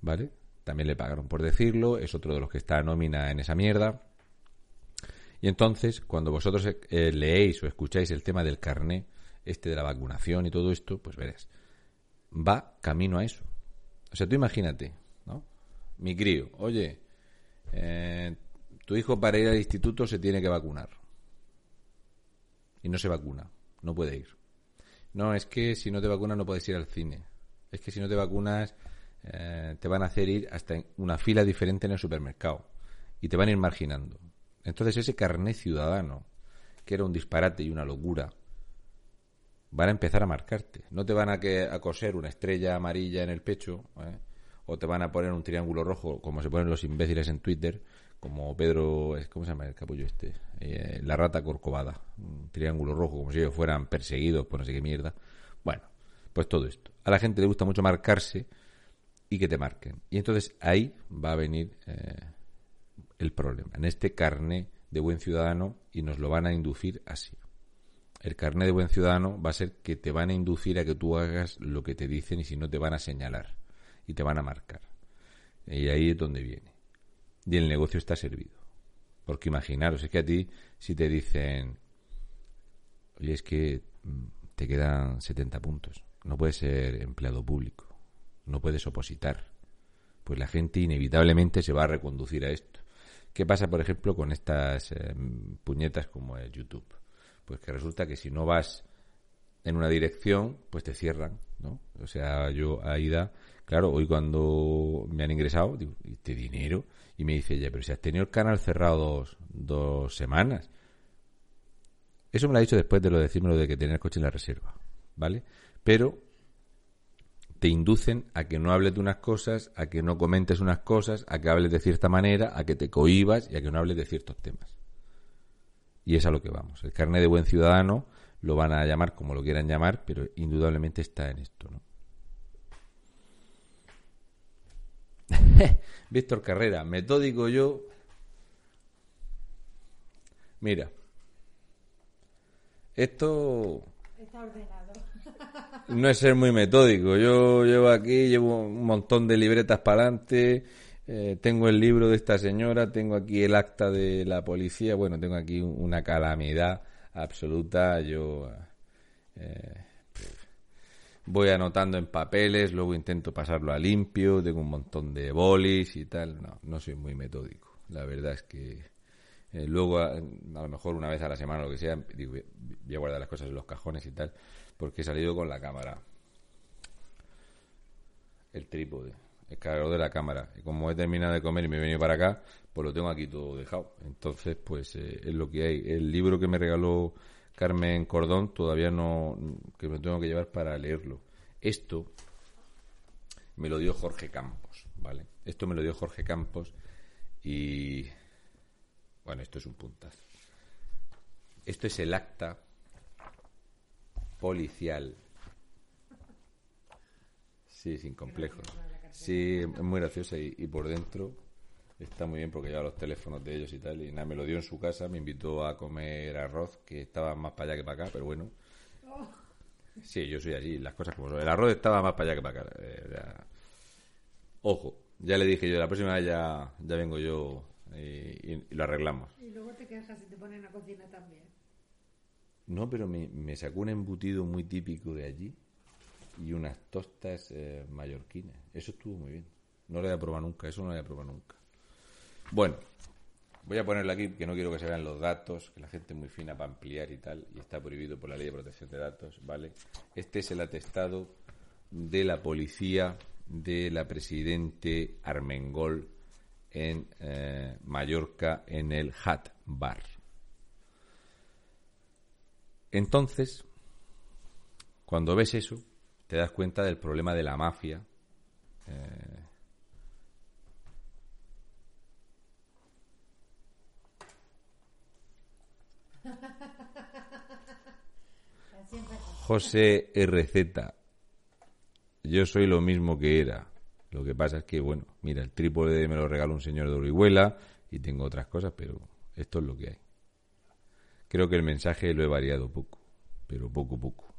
¿vale? También le pagaron por decirlo, es otro de los que está a nómina en esa mierda. Y entonces, cuando vosotros eh, leéis o escucháis el tema del carné, este de la vacunación y todo esto, pues verás, va camino a eso. O sea, tú imagínate, ¿no? Mi crío, oye, eh, tu hijo para ir al instituto se tiene que vacunar. Y no se vacuna, no puede ir. No, es que si no te vacunas no puedes ir al cine. Es que si no te vacunas eh, te van a hacer ir hasta una fila diferente en el supermercado. Y te van a ir marginando. Entonces ese carné ciudadano, que era un disparate y una locura, van a empezar a marcarte. No te van a, que, a coser una estrella amarilla en el pecho, ¿eh? o te van a poner un triángulo rojo, como se ponen los imbéciles en Twitter, como Pedro, ¿cómo se llama el capullo este? Eh, la rata corcovada, un triángulo rojo, como si ellos fueran perseguidos por no sé qué mierda. Bueno, pues todo esto. A la gente le gusta mucho marcarse y que te marquen. Y entonces ahí va a venir eh, el problema, en este carné de buen ciudadano y nos lo van a inducir así. el carnet de buen ciudadano va a ser que te van a inducir a que tú hagas lo que te dicen y si no te van a señalar y te van a marcar. Y ahí es donde viene. Y el negocio está servido. Porque imaginaros, es que a ti si te dicen, oye, es que mm, te quedan 70 puntos, no puedes ser empleado público, no puedes opositar, pues la gente inevitablemente se va a reconducir a esto. ¿Qué pasa, por ejemplo, con estas eh, puñetas como el YouTube? Pues que resulta que si no vas en una dirección, pues te cierran, ¿no? O sea, yo, Aida, claro, hoy cuando me han ingresado, digo, ¿este dinero? Y me dice, ya, pero si has tenido el canal cerrado dos, dos semanas. Eso me lo ha dicho después de lo de decirme lo de que tener coche en la reserva, ¿vale? Pero te inducen a que no hables de unas cosas, a que no comentes unas cosas, a que hables de cierta manera, a que te cohibas y a que no hables de ciertos temas. Y es a lo que vamos. El carnet de buen ciudadano lo van a llamar como lo quieran llamar, pero indudablemente está en esto, ¿no? [LAUGHS] Víctor Carrera, metódico yo. Mira, esto Está ordenado. [LAUGHS] no es ser muy metódico. Yo llevo aquí, llevo un montón de libretas para adelante. eh, tengo el libro de esta señora, tengo aquí el acta de la policía. Bueno, tengo aquí una calamidad absoluta. Yo eh, voy anotando en papeles, luego intento pasarlo a limpio. Tengo un montón de bolis y tal. No, no soy muy metódico. La verdad es que eh, luego, a, lo mejor una vez a la semana o lo que sea, digo, voy voy a guardar las cosas en los cajones y tal, porque he salido con la cámara. El trípode, el cargador de la cámara. Y como he terminado de comer y me he venido para acá, pues lo tengo aquí todo dejado. Entonces, pues eh, es lo que hay. El libro que me regaló Carmen Cordón todavía no, que me tengo que llevar para leerlo. Esto me lo dio Jorge Campos, ¿vale? Esto me lo dio Jorge Campos y bueno, esto es un puntazo. Esto es el acta policial. Sí, sin complejos. Sí, es muy graciosa y, y por dentro está muy bien porque lleva los teléfonos de ellos y tal. Y nada, me lo dio en su casa, me invitó a comer arroz, que estaba más para allá que para acá, pero bueno. Sí, yo soy allí, las cosas como son. El arroz estaba más para allá que para acá. eh. Ojo, ya le dije yo, la próxima vez ya, ya vengo yo y, y- y lo arreglamos. Y luego te quejas si te ponen a cocina también. No, pero me, me sacó un embutido muy típico de allí y unas tostas eh, mallorquinas. Eso estuvo muy bien. No lo a probar nunca, eso no lo a probar nunca. Bueno, voy a ponerlo aquí, que no quiero que se vean los datos, que la gente es muy fina para ampliar y tal, y está prohibido por la ley de protección de datos, ¿vale? Este es el atestado de la policía de la presidente Armengol en eh, Mallorca, en el Hat Bar. Entonces, cuando ves eso, te das cuenta del problema de la mafia. eh, [LAUGHS] José RZ, yo soy lo mismo que era. Lo que pasa es que, bueno, mira, el trípode me lo regaló un señor de Orihuela y tengo otras cosas, pero esto es lo que hay. Creo que el mensaje lo he variado poco, pero poco, poco.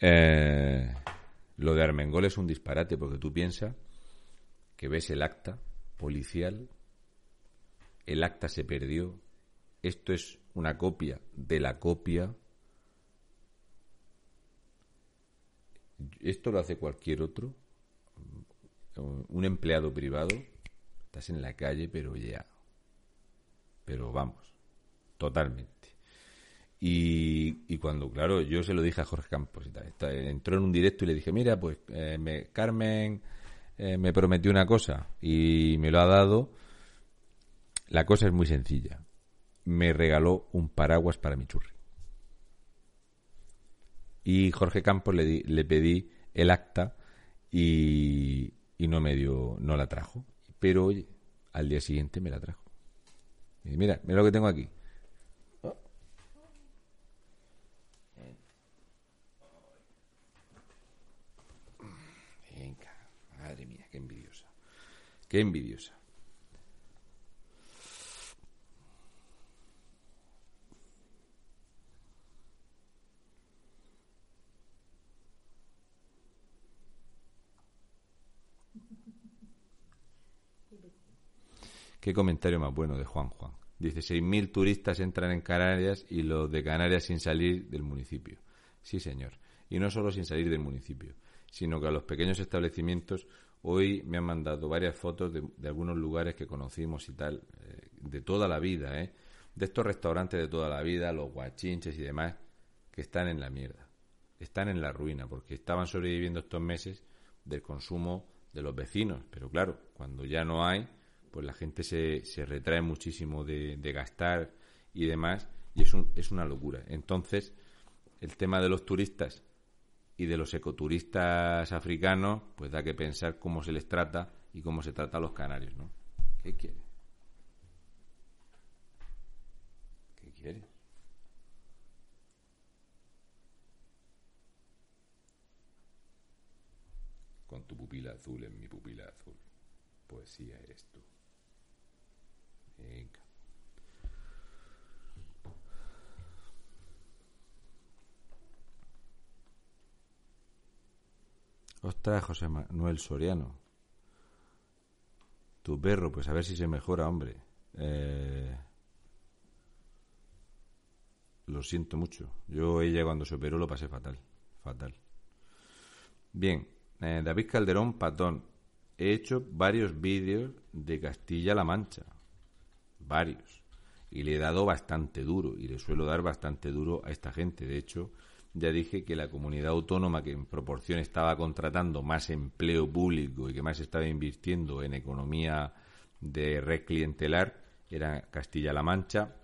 Eh, lo de Armengol es un disparate porque tú piensas que ves el acta policial, el acta se perdió, esto es una copia de la copia, esto lo hace cualquier otro, un empleado privado, estás en la calle, pero ya, pero vamos, totalmente. Y, y cuando, claro, yo se lo dije a Jorge Campos y tal, está- entró en un directo y le dije, mira, pues eh, me, Carmen eh, me prometió una cosa y me lo ha dado. La cosa es muy sencilla. Me regaló un paraguas para mi churri. Y Jorge Campos le, di- le pedí el acta y, y no me dio, no la trajo. Pero oye, al día siguiente me la trajo. Mira, mira lo que tengo aquí. Venga, madre mía, qué envidiosa. Qué envidiosa. Qué comentario más bueno de Juan Juan. Dice, 6.000 turistas entran en Canarias y los de Canarias sin salir del municipio. Sí, señor. Y no solo sin salir del municipio, sino que a los pequeños establecimientos hoy me han mandado varias fotos de, algunos lugares que conocimos y tal, eh, de toda la vida, ¿eh? De estos restaurantes de toda la vida, los guachinches y demás, que están en la mierda. Están en la ruina, porque estaban sobreviviendo estos meses del consumo de los vecinos. Pero claro, cuando ya no hay, pues la gente se, se retrae muchísimo de, gastar y demás, y es, es una locura. Entonces, el tema de los turistas y de los ecoturistas africanos, pues da que pensar cómo se les trata y cómo se trata a los canarios, ¿no? ¿Qué quiere? ¿Qué quiere? Con tu pupila azul en mi pupila azul. Poesía eres tú. Venga. Ostras, José Manuel Soriano. Tu perro, pues a ver si se mejora, hombre. Eh, lo siento mucho. Yo ella cuando se operó lo pasé fatal. Fatal. Bien, eh, David Calderón Patón. He hecho varios vídeos de Castilla-La Mancha varios. Y le he dado bastante duro, y le suelo dar bastante duro a esta gente. De hecho, ya dije que la comunidad autónoma que en proporción estaba contratando más empleo público y que más estaba invirtiendo en economía de red clientelar era Castilla-La Mancha.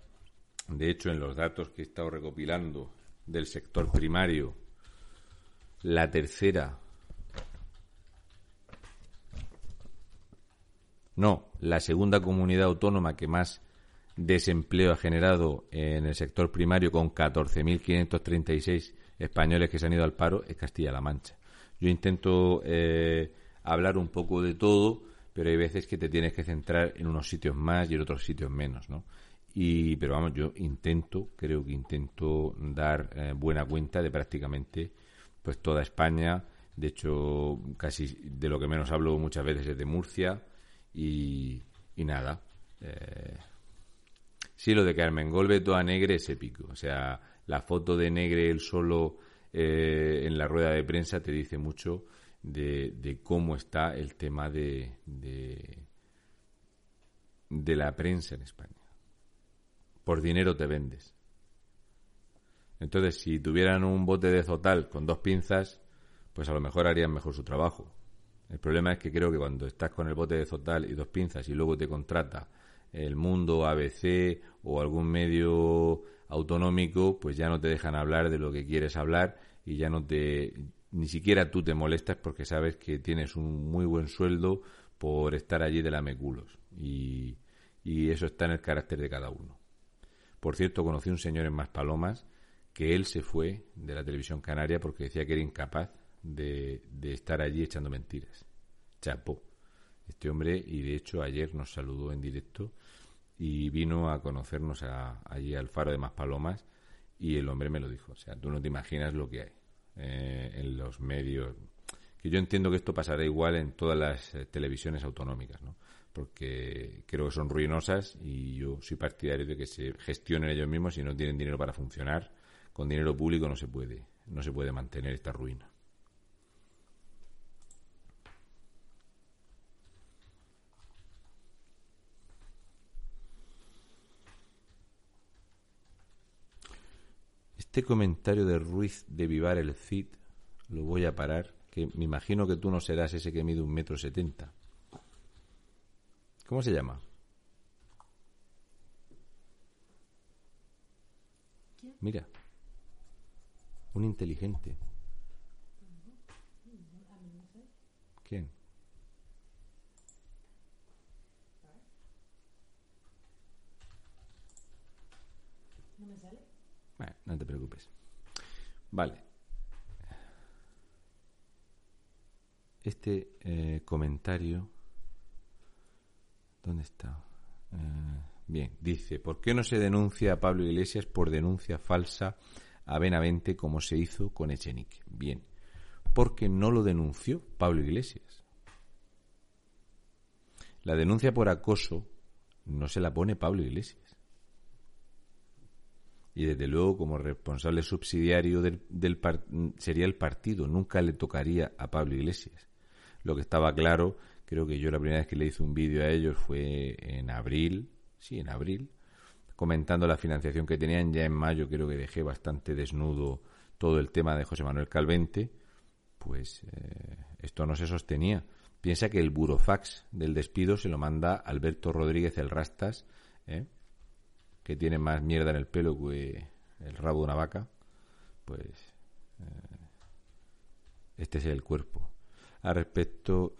De hecho, en los datos que he estado recopilando del sector primario, la tercera No, la segunda comunidad autónoma que más desempleo ha generado en el sector primario con 14.536 españoles que se han ido al paro es Castilla-La Mancha. Yo intento eh, hablar un poco de todo, pero hay veces que te tienes que centrar en unos sitios más y en otros sitios menos, ¿no? Y, pero vamos, yo intento, creo que intento dar eh, buena cuenta de prácticamente pues toda España. De hecho, casi de lo que menos hablo muchas veces es de Murcia, y, nada. Eh, sí, lo de Carmen Golbe toda Negre es épico. O sea, la foto de Negre él solo eh, en la rueda de prensa te dice mucho de, cómo está el tema de, de, de la prensa en España. Por dinero te vendes. Entonces, si tuvieran un bote de zotal con dos pinzas, pues a lo mejor harían mejor su trabajo. El problema es que creo que cuando estás con el bote de Zotal y dos pinzas y luego te contrata el mundo ABC o algún medio autonómico, pues ya no te dejan hablar de lo que quieres hablar y ya no te ni siquiera tú te molestas porque sabes que tienes un muy buen sueldo por estar allí de la meculos y, y eso está en el carácter de cada uno. Por cierto, conocí un señor en Maspalomas que él se fue de la televisión canaria porque decía que era incapaz de, estar allí echando mentiras. Chapo, este hombre, y de hecho ayer nos saludó en directo y vino a conocernos allí al faro de Maspalomas y el hombre me lo dijo. O sea, tú no te imaginas lo que hay eh, en los medios. Que yo entiendo que esto pasará igual en todas las eh, televisiones autonómicas, ¿no? Porque creo que son ruinosas y yo soy partidario de que se gestionen ellos mismos si no tienen dinero para funcionar. Con dinero público no se puede, no se puede mantener esta ruina. Este comentario de Ruiz de Vivar el Cid lo voy a parar, que me imagino que tú no serás ese que mide un metro setenta. ¿Cómo se llama? Mira, un inteligente. ¿Quién? Bueno, no te preocupes. Vale. Este eh, comentario. ¿Dónde está? Eh, bien, dice: ¿Por qué no se denuncia a Pablo Iglesias por denuncia falsa a Benavente como se hizo con Echenique? Bien, porque no lo denunció Pablo Iglesias. La denuncia por acoso no se la pone Pablo Iglesias. Y desde luego, como responsable subsidiario del, del sería el partido, nunca le tocaría a Pablo Iglesias. Lo que estaba claro, creo que yo la primera vez que le hice un vídeo a ellos fue en abril, sí, en abril, comentando la financiación que tenían. Ya en mayo creo que dejé bastante desnudo todo el tema de José Manuel Calvente. Pues eh, esto no se sostenía. Piensa que el burofax del despido se lo manda Alberto Rodríguez el Rastas, ¿eh? Que tiene más mierda en el pelo que el rabo de una vaca. Pues eh, este es el cuerpo. Al respecto,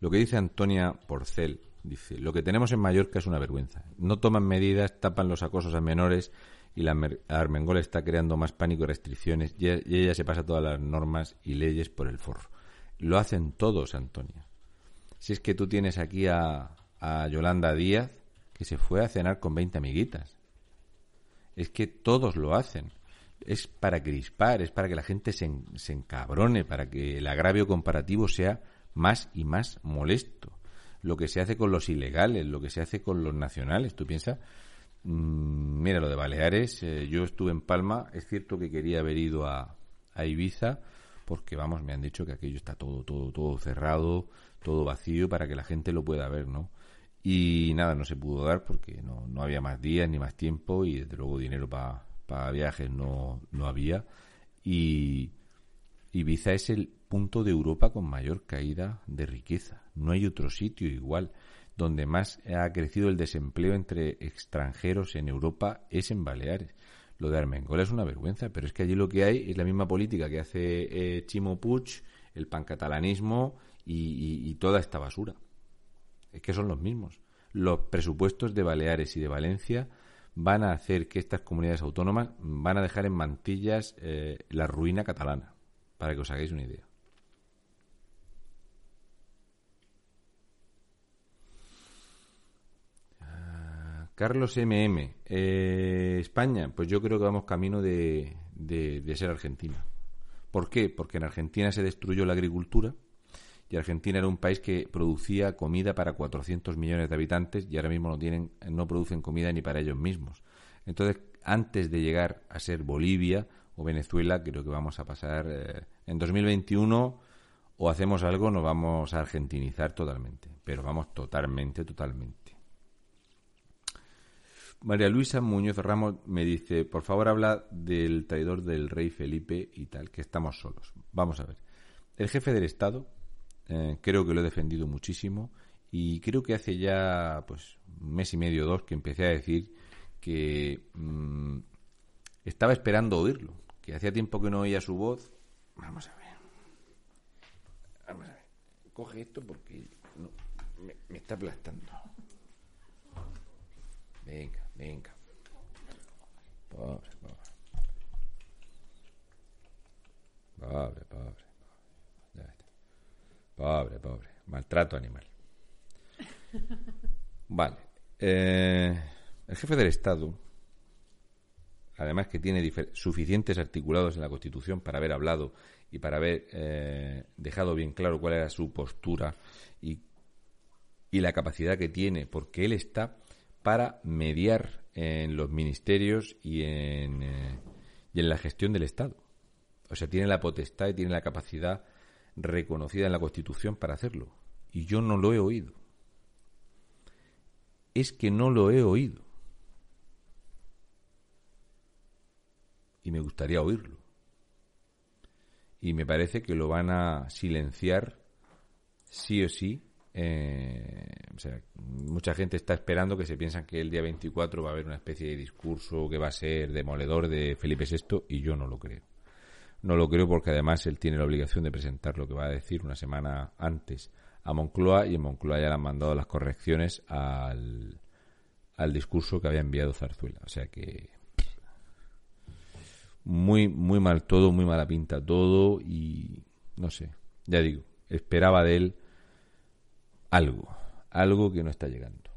lo que dice Antonia Porcel, Dice, lo que tenemos en Mallorca es una vergüenza. No toman medidas, tapan los acosos a menores y la Armengol está creando más pánico y restricciones y ella se pasa todas las normas y leyes por el forro. Lo hacen todos, Antonia. Si es que tú tienes aquí a, a Yolanda Díaz, que se fue a cenar con 20 amiguitas. Es que todos lo hacen. Es para crispar, es para que la gente se, se encabrone, para que el agravio comparativo sea más y más molesto lo que se hace con los ilegales, lo que se hace con los nacionales. Tú piensas, mm, mira, lo de Baleares, eh, yo estuve en Palma, es cierto que quería haber ido a, a, Ibiza, porque vamos, me han dicho que aquello está todo, todo, todo cerrado, todo vacío para que la gente lo pueda ver, ¿no? Y nada, no se pudo dar porque no, no había más días ni más tiempo y desde luego dinero para viajes no, no había. Y Ibiza es el punto de Europa con mayor caída de riqueza. No hay otro sitio igual. Donde más ha crecido el desempleo entre extranjeros en Europa es en Baleares. Lo de Armengol es una vergüenza, pero es que allí lo que hay es la misma política que hace eh, Chimo Puig, el pancatalanismo y, y toda esta basura. Es que son los mismos. Los presupuestos de Baleares y de Valencia van a hacer que estas comunidades autónomas van a dejar en mantillas eh, la ruina catalana, para que os hagáis una idea. Carlos MM, eh, España, pues yo creo que vamos camino de, de, ser Argentina. ¿Por qué? Porque en Argentina se destruyó la agricultura y Argentina era un país que producía comida para 400 millones de habitantes y ahora mismo no tienen, no producen comida ni para ellos mismos. Entonces, antes de llegar a ser Bolivia o Venezuela, creo que vamos a pasar eh, en 2021 o hacemos algo, nos vamos a argentinizar totalmente, pero vamos totalmente, totalmente. María Luisa Muñoz Ramos me dice, por favor habla del traidor del rey Felipe y tal, que estamos solos. Vamos a ver. El jefe del Estado, eh, creo que lo he defendido muchísimo y creo que hace ya pues un mes y medio o dos que empecé a decir que mm, estaba esperando oírlo, que hacía tiempo que no oía su voz. Vamos a ver. Vamos a ver. Coge esto porque me, me está aplastando. Venga. Venga. Pobre, pobre. Pobre, pobre. Pobre, pobre. Maltrato animal. [LAUGHS] Vale. Eh, el jefe del Estado, además que tiene suficientes articulados en la Constitución para haber hablado y para haber eh, dejado bien claro cuál era su postura y, y la capacidad que tiene, porque él está para mediar en los ministerios y en, eh, y en la gestión del Estado. O sea, tiene la potestad y tiene la capacidad reconocida en la Constitución para hacerlo. Y yo no lo he oído. Es que no lo he oído. Y me gustaría oírlo. Y me parece que lo van a silenciar sí o sí eh, o sea, mucha gente está esperando que se piensan que el día 24 va a haber una especie de discurso que va a ser demoledor de Felipe VI y yo no lo creo. No lo creo porque además él tiene la obligación de presentar lo que va a decir una semana antes a Moncloa y en Moncloa ya le han mandado las correcciones al, al discurso que había enviado Zarzuela. O sea que muy, muy mal todo, muy mala pinta todo y no sé, ya digo, esperaba de él algo, algo que no está llegando.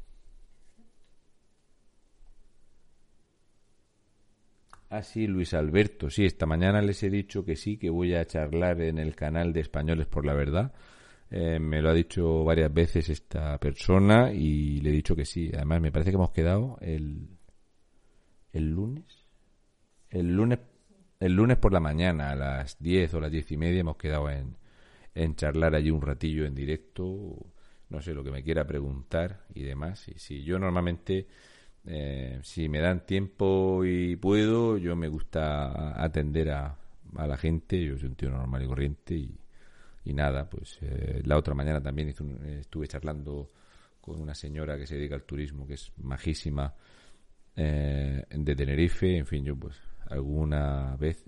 Ah, sí, Luis Alberto, sí, esta mañana les he dicho que sí, que voy a charlar en el canal de Españoles por la Verdad. Eh, me lo ha dicho varias veces esta persona y le he dicho que sí. Además, me parece que hemos quedado el, el lunes. El lunes, el lunes por la mañana, a las 10 o las diez y media, hemos quedado en, en charlar allí un ratillo en directo. No sé lo que me quiera preguntar y demás. Y si yo normalmente, eh, si me dan tiempo y puedo, yo me gusta atender a, a la gente. Yo soy un tío normal y corriente y y nada, pues eh, la otra mañana también estuve charlando con una señora que se dedica al turismo, que es majísima, eh, de Tenerife, en fin, yo pues alguna vez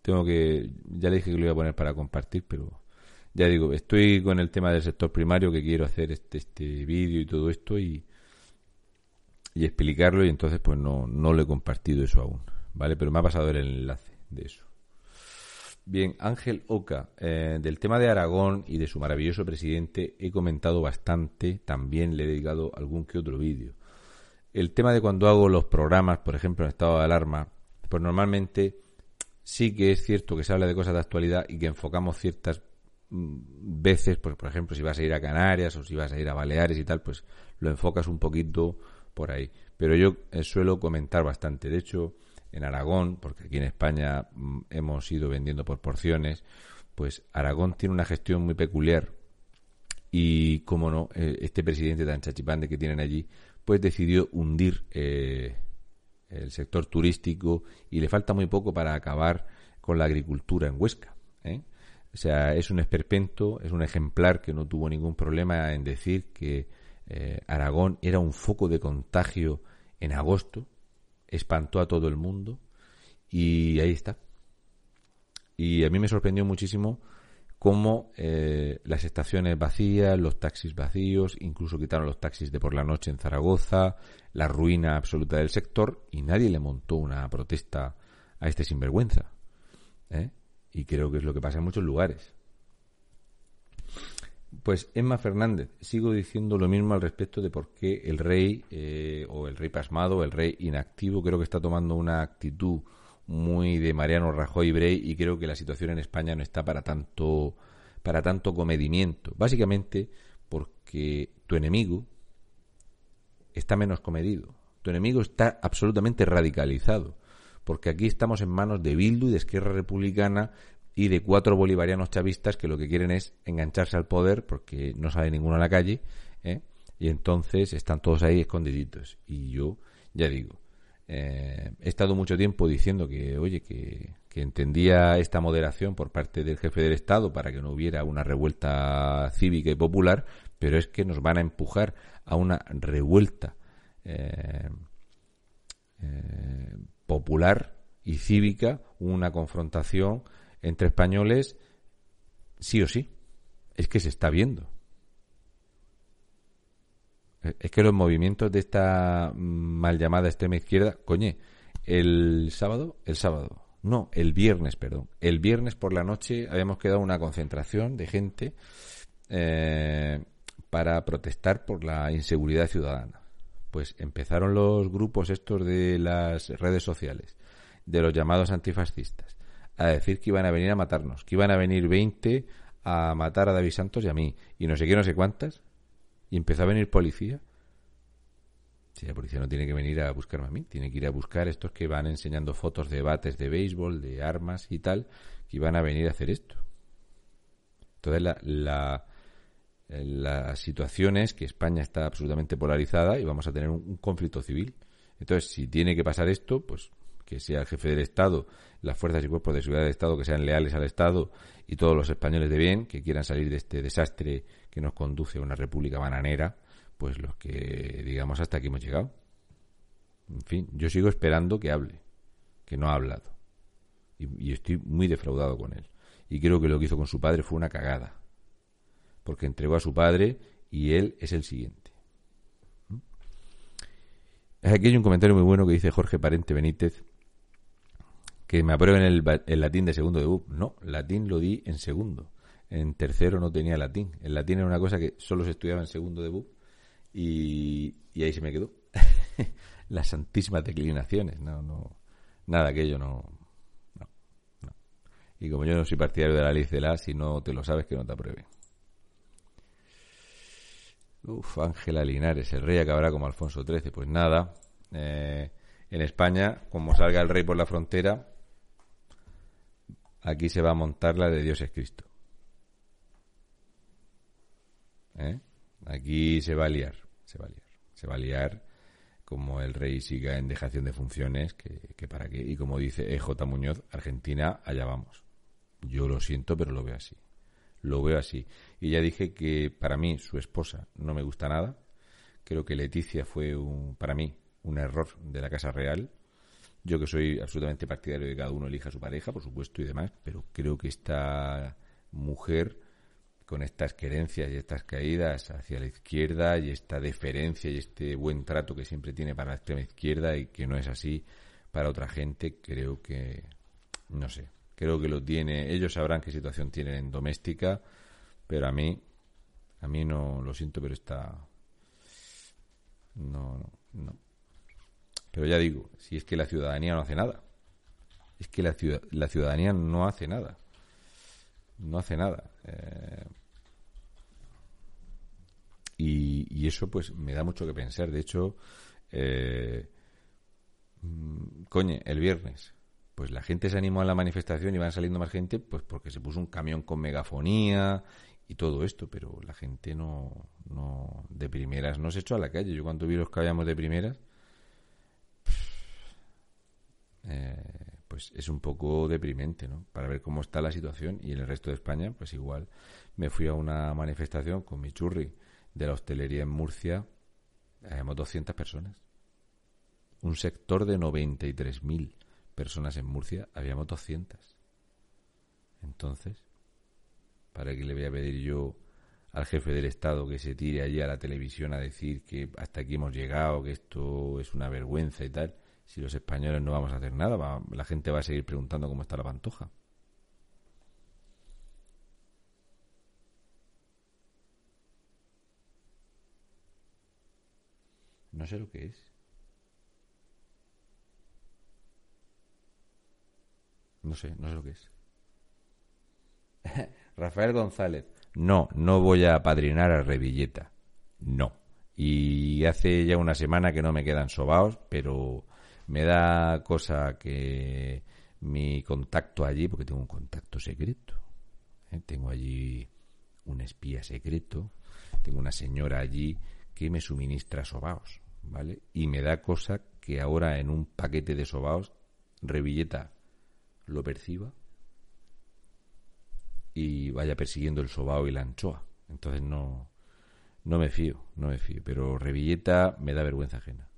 tengo que, ya le dije que lo iba a poner para compartir, pero ya digo, estoy con el tema del sector primario que quiero hacer este, este vídeo y todo esto y, y explicarlo y entonces pues no, no lo he compartido eso aún, ¿vale? Pero me ha pasado el enlace de eso. Bien, Ángel Oca, eh, del tema de Aragón y de su maravilloso presidente he comentado bastante, también le he dedicado algún que otro vídeo. El tema de cuando hago los programas, por ejemplo, en estado de alarma, pues normalmente sí que es cierto que se habla de cosas de actualidad y que enfocamos ciertas mm, veces, pues, por ejemplo, si vas a ir a Canarias o si vas a ir a Baleares y tal, pues lo enfocas un poquito por ahí. Pero yo eh, suelo comentar bastante. De hecho, en Aragón, porque aquí en España mm, hemos ido vendiendo por porciones, pues Aragón tiene una gestión muy peculiar y, como no, eh, este presidente tan chachipande que tienen allí, pues decidió hundir eh, el sector turístico y le falta muy poco para acabar con la agricultura en Huesca. ¿eh? O sea, es un esperpento, es un ejemplar que no tuvo ningún problema en decir que Aragón era un foco de contagio en agosto espantó a todo el mundo y ahí está. Y a mí me sorprendió muchísimo cómo eh, las estaciones vacías, los taxis vacíos, incluso quitaron los taxis de por la noche en Zaragoza, la ruina absoluta del sector y nadie le montó una protesta a este sinvergüenza. ¿eh? Y creo que es lo que pasa en muchos lugares. Pues Emma Fernández, sigo diciendo lo mismo al respecto de por qué el rey, eh, o el rey pasmado, el rey inactivo, creo que está tomando una actitud muy de Mariano Rajoy Brey y creo que la situación en España no está para tanto, para tanto comedimiento. Básicamente porque tu enemigo está menos comedido. Tu enemigo está absolutamente radicalizado. Porque aquí estamos en manos de Bildu y de Esquerra Republicana y de cuatro bolivarianos chavistas que lo que quieren es engancharse al poder porque no sale ninguno a la calle ¿eh? y entonces están todos ahí escondiditos y yo ya digo eh, he estado mucho tiempo diciendo que oye que, que, entendía esta moderación por parte del jefe del estado para que no hubiera una revuelta cívica y popular pero es que nos van a empujar a una revuelta eh, popular y cívica una confrontación entre españoles, sí o sí. Es que se está viendo. Es que los movimientos de esta mal llamada extrema izquierda, coñe, el sábado, el sábado, no, el viernes, perdón, el viernes por la noche habíamos quedado una concentración de gente eh, para protestar por la inseguridad ciudadana. Pues empezaron los grupos estos de las redes sociales, de los llamados antifascistas, a decir que iban a venir a matarnos, que iban a venir 20 a matar a David Santos y a mí, y no sé qué, no sé cuántas, y empezó a venir policía. Si la policía no tiene que venir a buscarme a mí, tiene que ir a buscar estos que van enseñando fotos de bates de béisbol, de armas y tal, que iban a venir a hacer esto. Entonces la, la, la situación es que España está absolutamente polarizada y vamos a tener un conflicto civil. Entonces, si tiene que pasar esto, pues que sea el jefe del Estado, las fuerzas y cuerpos de seguridad del Estado que sean leales al Estado y todos los españoles de bien que quieran salir de este desastre que nos conduce a una república bananera, pues los que digamos hasta aquí hemos llegado. En fin, yo sigo esperando que hable, que no ha hablado. Y, y estoy muy defraudado con él. Y creo que lo que hizo con su padre fue una cagada. Porque entregó a su padre y él es el siguiente. ¿Mm? Aquí hay un comentario muy bueno que dice Jorge Parente Benítez que me aprueben el, latín de segundo de. No, latín lo di en segundo. En tercero no tenía latín. El latín era una cosa que solo se estudiaba en segundo de BUP y, ahí se me quedó. [LAUGHS] Las santísimas declinaciones. No, no, nada, aquello no, no. Y como yo no soy partidario de la ley de la, si no te lo sabes, que no te apruebe. Uf, Ángela Linares, el rey acabará como Alfonso XIII. Pues nada, eh, en España, como salga el rey por la frontera, aquí se va a montar la de Dios es Cristo. ¿Eh? Aquí se va a liar, se va a liar, se va a liar como el rey siga en dejación de funciones, que, para qué. Y como dice EJ Muñoz, Argentina, allá vamos. Yo lo siento, pero lo veo así. Lo veo así. Y ya dije que para mí su esposa no me gusta nada. Creo que Leticia fue un, para mí un error de la Casa Real. Yo que soy absolutamente partidario de que cada uno elija a su pareja, por supuesto, y demás, pero creo que esta mujer con estas querencias y estas caídas hacia la izquierda y esta deferencia y este buen trato que siempre tiene para la extrema izquierda y que no es así para otra gente, creo que, no sé, creo que lo tiene, ellos sabrán qué situación tienen en doméstica, pero a mí, a mí no, lo siento, pero está, no, no, no. Pero ya digo, si es que la ciudadanía no hace nada, es que la, la ciudadanía no hace nada, no hace nada. Eh, y, eso pues me da mucho que pensar. De hecho, eh, mm, coño, el viernes, pues la gente se animó a la manifestación y van saliendo más gente, pues porque se puso un camión con megafonía y todo esto, pero la gente no, no de primeras no se echó a la calle. Yo cuando vi los que habíamos de primeras, eh, pues es un poco deprimente, ¿no? Para ver cómo está la situación y en el resto de España, pues igual me fui a una manifestación con mi churri de la hostelería en Murcia, habíamos 200 personas. Un sector de 93.000 personas en Murcia, habíamos 200. Entonces, ¿para qué le voy a pedir yo al jefe del Estado que se tire allí a la televisión a decir que hasta aquí hemos llegado, que esto es una vergüenza y tal? Si los españoles no vamos a hacer nada, la gente va a seguir preguntando cómo está la pantoja. No sé lo que es. No sé, no sé lo que es. [LAUGHS] Rafael González. No, no voy a apadrinar a Revilleta. No. Y hace ya una semana que no me quedan sobaos, pero me da cosa que mi contacto allí, porque tengo un contacto secreto. ¿eh? Tengo allí un espía secreto. Tengo una señora allí que me suministra sobaos. ¿vale? Y me da cosa que ahora en un paquete de sobaos, Revilleta lo perciba y vaya persiguiendo el sobao y la anchoa. Entonces no, no me fío, no me fío. Pero Revilleta me da vergüenza ajena.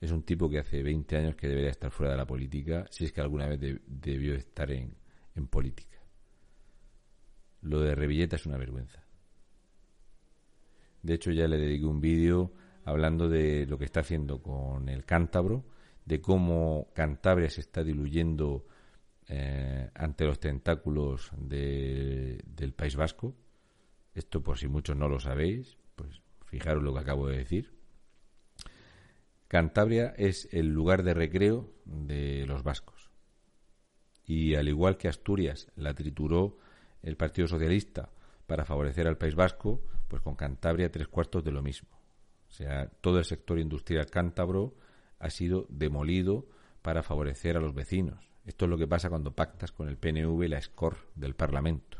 Es un tipo que hace 20 años que debería estar fuera de la política, si es que alguna vez debió estar en, en política. Lo de Revilleta es una vergüenza. De hecho, ya le dediqué un vídeo hablando de lo que está haciendo con el cántabro, de cómo Cantabria se está diluyendo eh, ante los tentáculos del País Vasco. Esto por si muchos no lo sabéis, pues fijaros lo que acabo de decir. Cantabria es el lugar de recreo de los vascos. Y al igual que Asturias la trituró el Partido Socialista para favorecer al País Vasco, pues con Cantabria tres cuartos de lo mismo. O sea, todo el sector industrial cántabro ha sido demolido para favorecer a los vecinos. Esto es lo que pasa cuando pactas con el PNV la SCOR del Parlamento.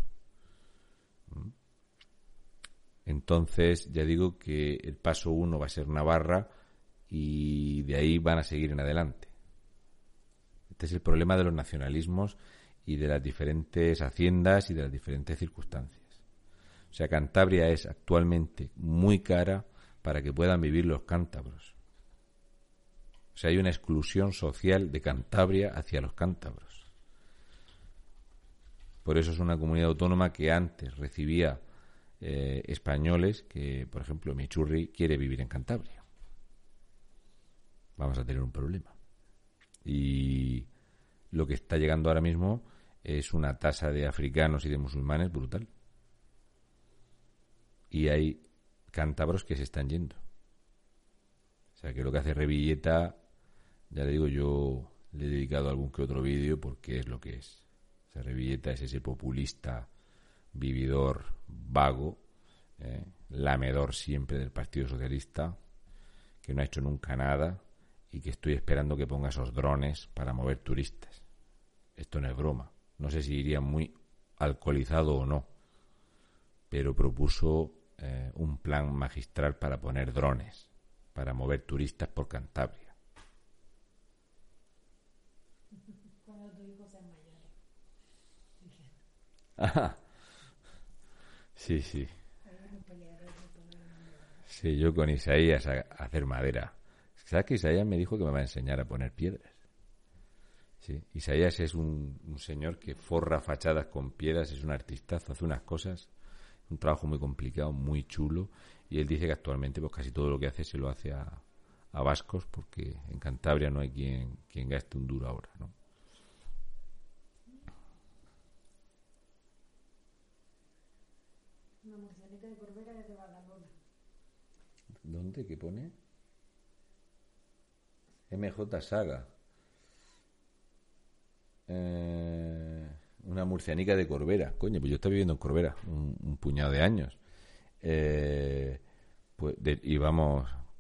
¿Mm? Entonces, ya digo que el paso uno va a ser Navarra y de ahí van a seguir en adelante. Este es el problema de los nacionalismos y de las diferentes haciendas y de las diferentes circunstancias. O sea, Cantabria es actualmente muy cara para que puedan vivir los cántabros. O sea, hay una exclusión social de Cantabria hacia los cántabros. Por eso es una comunidad autónoma que antes recibía eh, españoles que, por ejemplo, Michurri quiere vivir en Cantabria. Vamos a tener un problema. Y lo que está llegando ahora mismo es una tasa de africanos y de musulmanes brutal. Y hay cántabros que se están yendo. O sea, que lo que hace Revilleta, ya le digo, yo le he dedicado algún que otro vídeo porque es lo que es. O Revilleta es ese populista, vividor, vago, ¿eh? lamedor siempre del Partido Socialista, que no ha hecho nunca nada y que estoy esperando que ponga esos drones para mover turistas. Esto no es broma. No sé si iría muy alcoholizado o no, pero propuso eh, un plan magistral para poner drones, para mover turistas por Cantabria. Sí, sí. Sí, yo con Isaías a, hacer madera. ¿Sabes que Isaías me dijo que me va a enseñar a poner piedras? Sí, Isaías es un, un señor que forra fachadas con piedras, es un artistazo, hace unas cosas, un trabajo muy complicado, muy chulo, y él dice que actualmente pues casi todo lo que hace se lo hace a, a vascos, porque en Cantabria no hay quien, quien gaste un duro ahora, ¿no? ¿Dónde? ¿Qué pone? MJ Saga. Eh, una murcianica de Corbera. Coño, pues yo estaba viviendo en Corbera un, puñado de años. Eh, pues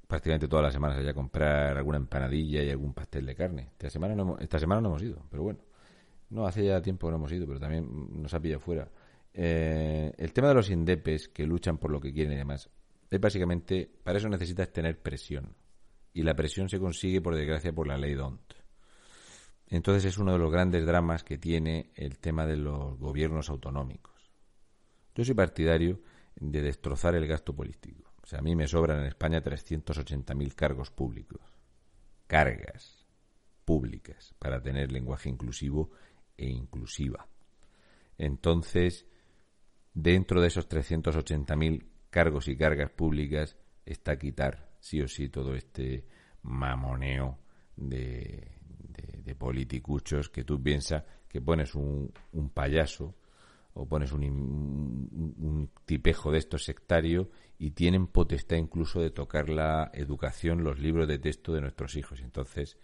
prácticamente todas las semanas allá a comprar alguna empanadilla y algún pastel de carne. Esta semana no hemos, esta semana no hemos ido, pero bueno. No, hace ya tiempo que no hemos ido, pero también nos ha pillado fuera. Eh, el tema de los indepes que luchan por lo que quieren y demás, es básicamente, para eso necesitas tener presión. Y la presión se consigue, por desgracia, por la ley DONT. Entonces es uno de los grandes dramas que tiene el tema de los gobiernos autonómicos. Yo soy partidario de destrozar el gasto político. O sea, a mí me sobran en España 380.000 cargos públicos. Cargas públicas para tener lenguaje inclusivo e inclusiva. Entonces, dentro de esos 380.000 cargos y cargas públicas está quitar sí o sí todo este mamoneo de, de, politicuchos que tú piensas que pones un, un payaso o pones un, un, tipejo de estos sectario y tienen potestad incluso de tocar la educación, los libros de texto de nuestros hijos. Entonces,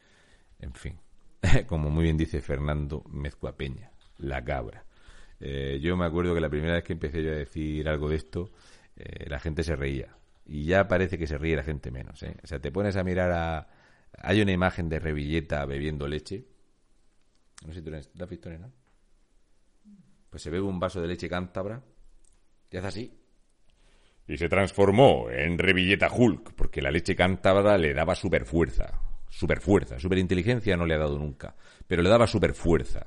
en fin, [LAUGHS] como muy bien dice Fernando Mezcuapeña, la cabra. Eh, yo me acuerdo que la primera vez que empecé yo a decir algo de esto, eh, la gente se reía. Y ya parece que se ríe la gente menos. ¿eh? O sea, te pones a mirar a... Hay una imagen de Revilleta bebiendo leche. No sé si tú la has visto. Pues se bebe un vaso de leche cántabra y hace así. Y se transformó en Revilleta Hulk, porque la leche cántabra le daba super fuerza. Super fuerza. Super inteligencia no le ha dado nunca. Pero le daba super fuerza.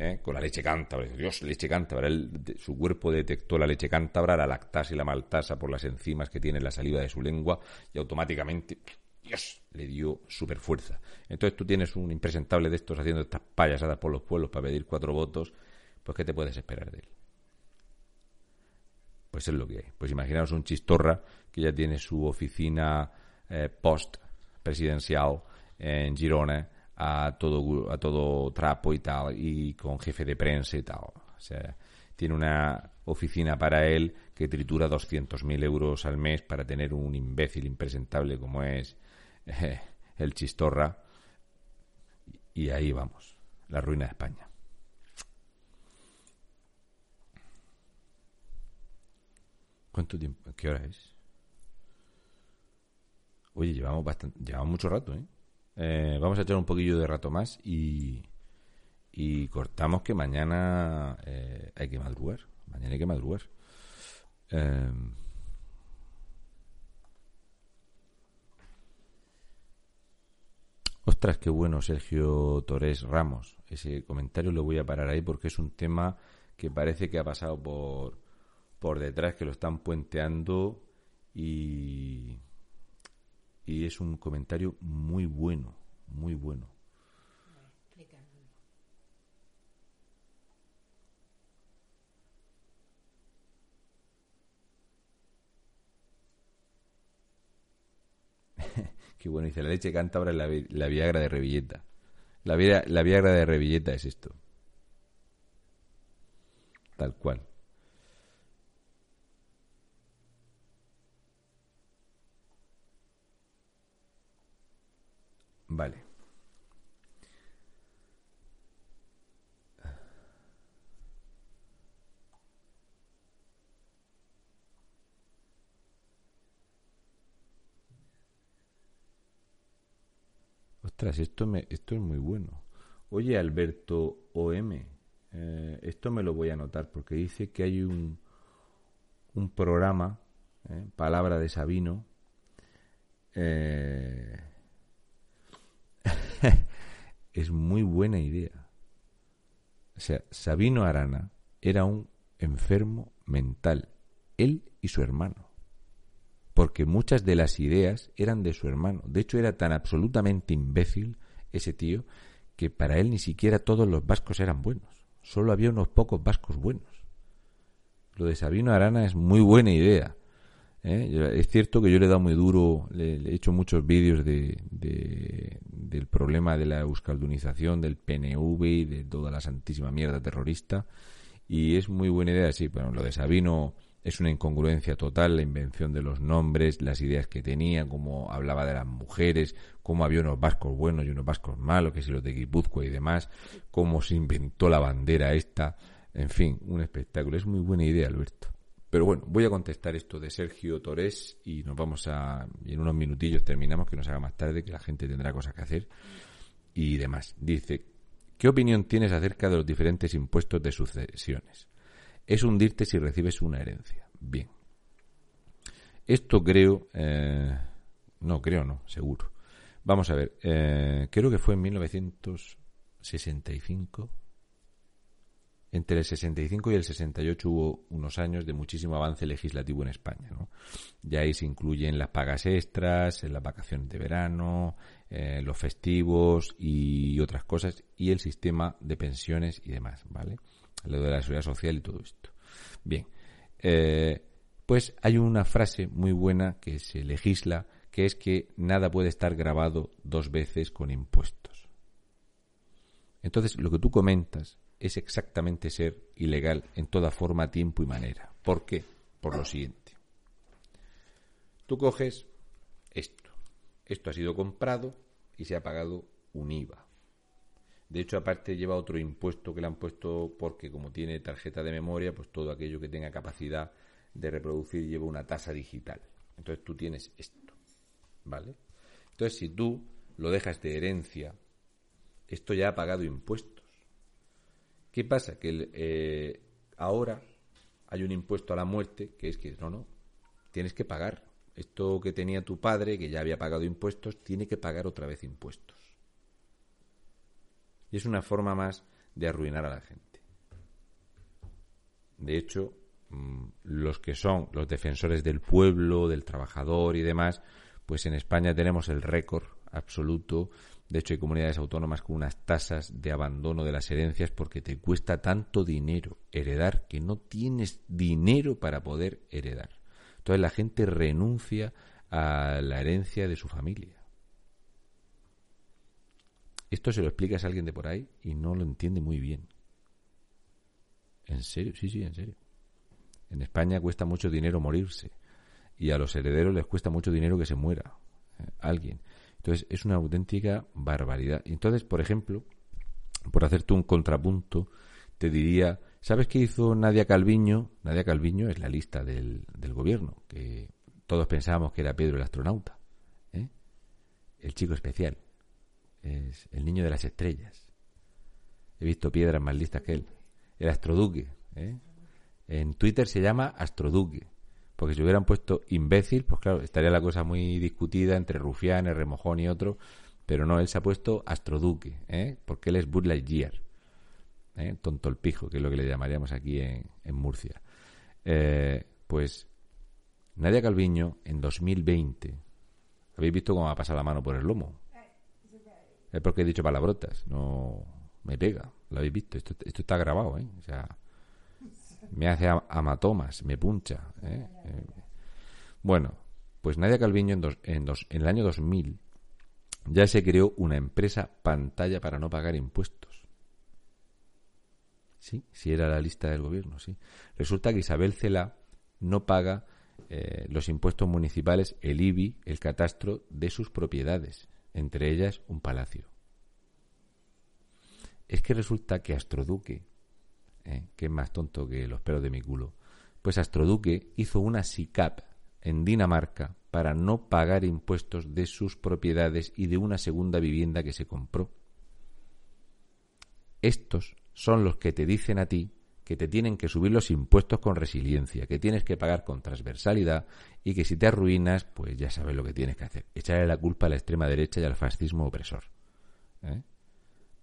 ¿Eh? con la leche cántabra. Dios, leche cántabra. su cuerpo detectó la leche cántabra, la lactasa y la maltasa por las enzimas que tiene en la saliva de su lengua y automáticamente, Dios, le dio super fuerza. Entonces tú tienes un impresentable de estos haciendo estas payasadas por los pueblos para pedir cuatro votos, pues ¿qué te puedes esperar de él? Pues es lo que hay. Pues imaginaos un chistorra que ya tiene su oficina eh, post presidencial en Girona a todo, a todo trapo y tal, y con jefe de prensa y tal. O sea, tiene una oficina para él que tritura 200.000 euros al mes para tener un imbécil impresentable como es eh, el Chistorra. Y ahí vamos, la ruina de España. ¿Cuánto tiempo? ¿Qué hora es? Oye, llevamos bastante, llevamos mucho rato, ¿eh? Eh, vamos a echar un poquillo de rato más y, cortamos que mañana eh, hay que madrugar. Mañana hay que madrugar. Em, ostras, qué bueno, Sergio Torres Ramos. Ese comentario lo voy a parar ahí porque es un tema que parece que ha pasado por, por detrás, que lo están puenteando y y es un comentario muy bueno, muy bueno. [LAUGHS] Qué bueno, dice la leche cántabra la, la Viagra de Revilleta. La, la Viagra de Revilleta es esto. Tal cual. Vale. Ostras, esto, me, esto es muy bueno. Oye, Alberto OM, eh, esto me lo voy a anotar porque dice que hay un, un programa, eh, Palabra de Sabino, eh, es muy buena idea. O sea, Sabino Arana era un enfermo mental, él y su hermano. Porque muchas de las ideas eran de su hermano. De hecho, era tan absolutamente imbécil ese tío que para él ni siquiera todos los vascos eran buenos. Solo había unos pocos vascos buenos. Lo de Sabino Arana es muy buena idea. ¿Eh? Es cierto que yo le he dado muy duro, le, he hecho muchos vídeos de, del problema de la euskaldunización, del PNV y de toda la santísima mierda terrorista. Y es muy buena idea, sí, bueno, lo de Sabino es una incongruencia total, la invención de los nombres, las ideas que tenía, cómo hablaba de las mujeres, cómo había unos vascos buenos y unos vascos malos, que si los de Guipúzcoa y demás, cómo se inventó la bandera esta, en fin, un espectáculo. Es muy buena idea, Alberto. Pero bueno, voy a contestar esto de Sergio Torres y nos vamos a. Y en unos minutillos terminamos, que nos haga más tarde, que la gente tendrá cosas que hacer y demás. Dice: ¿Qué opinión tienes acerca de los diferentes impuestos de sucesiones? Es hundirte si recibes una herencia. Bien. Esto creo. Eh, no, creo no, seguro. Vamos a ver. Eh, creo que fue en 1965 entre el 65 y el 68 hubo unos años de muchísimo avance legislativo en España. ¿no? Ahí se incluyen las pagas extras, las vacaciones de verano, eh, los festivos y otras cosas, y el sistema de pensiones y demás, ¿vale? Lo de la seguridad social y todo esto. Bien, eh, pues hay una frase muy buena que se legisla, que es que nada puede estar grabado dos veces con impuestos. Entonces, lo que tú comentas es exactamente ser ilegal en toda forma, tiempo y manera. ¿Por qué? Por lo siguiente. Tú coges esto. Esto ha sido comprado y se ha pagado un IVA. De hecho, aparte lleva otro impuesto que le han puesto porque como tiene tarjeta de memoria, pues todo aquello que tenga capacidad de reproducir lleva una tasa digital. Entonces tú tienes esto, ¿vale? Entonces si tú lo dejas de herencia, esto ya ha pagado impuestos ¿Qué pasa? Que eh, ahora hay un impuesto a la muerte que es que no, no, tienes que pagar. Esto que tenía tu padre, que ya había pagado impuestos, tiene que pagar otra vez impuestos. Y es una forma más de arruinar a la gente. De hecho, mm, los que son los defensores del pueblo, del trabajador y demás, pues en España tenemos el récord absoluto de hecho, hay comunidades autónomas con unas tasas de abandono de las herencias porque te cuesta tanto dinero heredar que no tienes dinero para poder heredar. Entonces la gente renuncia a la herencia de su familia. Esto se lo explicas a alguien de por ahí y no lo entiende muy bien. ¿En serio? Sí, sí, en serio. En España cuesta mucho dinero morirse y a los herederos les cuesta mucho dinero que se muera eh, alguien. Entonces, es una auténtica barbaridad. Entonces, por ejemplo, por hacerte un contrapunto, te diría, ¿sabes qué hizo Nadia Calviño? Nadia Calviño es la lista del, del gobierno, que todos pensábamos que era Pedro el astronauta, ¿eh? el chico especial, es el niño de las estrellas. He visto piedras más listas que él. El astroduque. ¿eh? En Twitter se llama astroduque. Porque si hubieran puesto imbécil, pues claro, estaría la cosa muy discutida entre Rufián, Remojón y otro. Pero no, él se ha puesto Astroduque, ¿eh? porque él es Bud Lightyear. ¿eh? Tonto el pijo, que es lo que le llamaríamos aquí en, Murcia. Eh, pues Nadia Calviño, en 2020, ¿habéis visto cómo ha pasado la mano por el lomo? Es porque he dicho palabrotas, no me pega, lo habéis visto, esto, esto está grabado, ¿eh? O sea, me hace amatomas, me puncha. ¿eh? Bueno, pues Nadia Calviño en, en, en el año 2000 ya se creó una empresa pantalla para no pagar impuestos. Sí, sí era la lista del gobierno, sí. Resulta que Isabel Cela no paga eh, los impuestos municipales, el IBI, el catastro de sus propiedades, entre ellas un palacio. Es que resulta que Astroduque ¿eh? que es más tonto que los pelos de mi culo, pues Astroduque hizo una SICAP en Dinamarca para no pagar impuestos de sus propiedades y de una segunda vivienda que se compró. Estos son los que te dicen a ti que te tienen que subir los impuestos con resiliencia, que tienes que pagar con transversalidad y que si te arruinas, pues ya sabes lo que tienes que hacer, echarle la culpa a la extrema derecha y al fascismo opresor. ¿eh?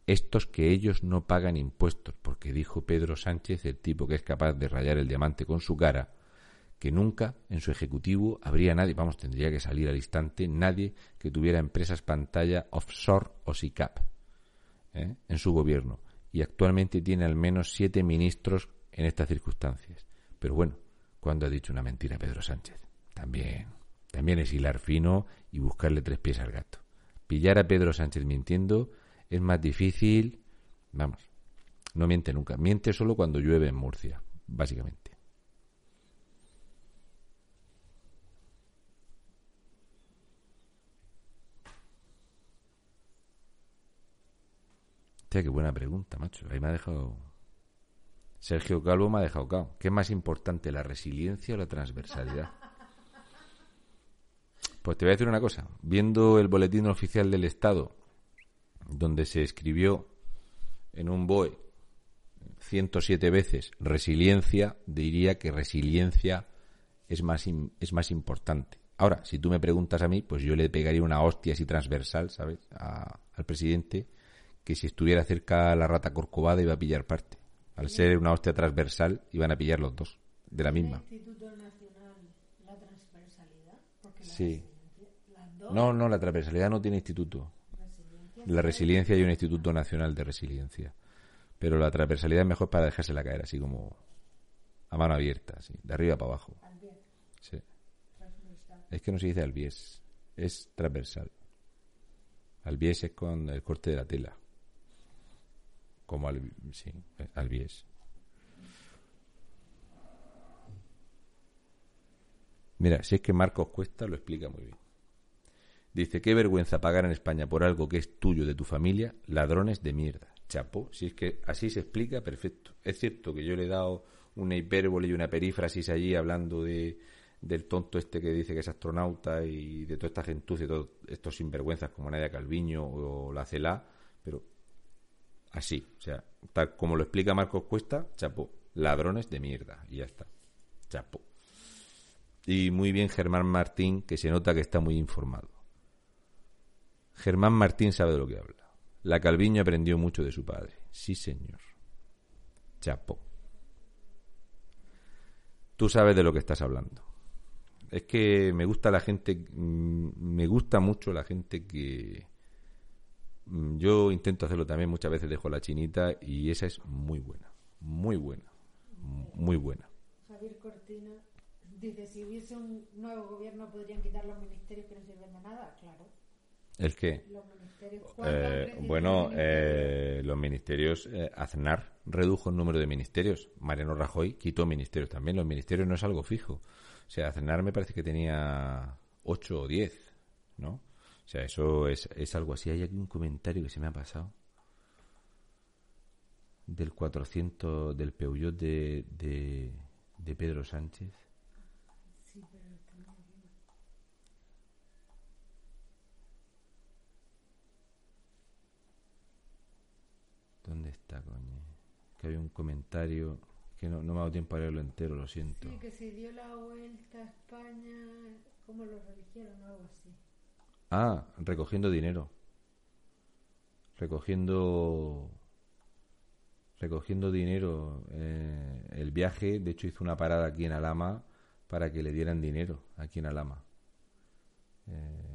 Estos que ellos no pagan impuestos, porque dijo Pedro Sánchez, el tipo que es capaz de rayar el diamante con su cara, que nunca en su ejecutivo habría nadie, vamos, tendría que salir al instante, nadie que tuviera empresas pantalla offshore o SICAP ¿eh? en su gobierno y actualmente tiene al menos siete ministros en estas circunstancias. Pero bueno, cuando ha dicho una mentira Pedro Sánchez? También, también es hilar fino y buscarle tres pies al gato. Pillar a Pedro Sánchez mintiendo es más difícil. Vamos, no miente nunca. Miente solo cuando llueve en Murcia, básicamente. Hostia, qué buena pregunta, macho. Ahí me ha dejado. Sergio Calvo me ha dejado cao. ¿Qué es más importante, la resiliencia o la transversalidad? [LAUGHS] Pues te voy a decir una cosa. Viendo el boletín oficial del Estado, donde se escribió en un BOE 107 veces resiliencia, diría que resiliencia es más, es más importante. Ahora, si tú me preguntas a mí, pues yo le pegaría una hostia así transversal, ¿sabes? al presidente que si estuviera cerca la rata corcovada iba a pillar parte. Al ser una hostia transversal, iban a pillar los dos, de la misma. Instituto Nacional la transversalidad? sí. No, no, la transversalidad no tiene instituto. La resiliencia hay un Instituto Nacional de Resiliencia. Pero la transversalidad es mejor para dejársela caer, así como a mano abierta, así, de arriba para abajo. Sí. Es que no se dice albies, es transversal. Albies es con el corte de la tela como al, sí, Albies. Mira, si es que Marcos Cuesta lo explica muy bien. Dice, qué vergüenza pagar en España por algo que es tuyo, de tu familia, ladrones de mierda. Chapo, si es que así se explica, perfecto. Es cierto que yo le he dado una hipérbole y una perífrasis allí hablando de, del tonto este que dice que es astronauta y de toda esta gentuza y todos estos sinvergüenzas como Nadia Calviño o la CELA, pero Así, o sea, tal como lo explica Marcos Cuesta, chapo, ladrones de mierda, y ya está, chapo. Y muy bien Germán Martín, que se nota que está muy informado. Germán Martín sabe de lo que habla. La Calviño aprendió mucho de su padre. Sí, señor. Chapo. Tú sabes de lo que estás hablando. Es que me gusta la gente, mm, me gusta mucho la gente que, Mm, yo intento hacerlo también, muchas veces dejo la chinita y esa es muy buena, muy buena, muy buena. Javier Cortina dice, si hubiese un nuevo gobierno podrían quitar los ministerios que no sirven de nada, claro. ¿El qué? Eh, bueno, eh, los ministerios, eh, Aznar redujo el número de ministerios, Mariano Rajoy quitó ministerios también, los ministerios no es algo fijo. O sea, Aznar me parece que tenía 8 o 10, ¿no? O sea, eso es, es algo así. Hay aquí un comentario que se me ha pasado del 400 del Peugeot de, de, de Pedro Sánchez. Sí, pero ¿Dónde está, coño? Que había un comentario que no, no me ha dado tiempo a leerlo entero, lo siento. Sí, que se dio la vuelta a España, como lo religieron o algo así. Ah, recogiendo dinero. Recogiendo. Recogiendo dinero. Eh, el viaje, de hecho, hizo una parada aquí en Alama para que le dieran dinero aquí en Alama. Eh,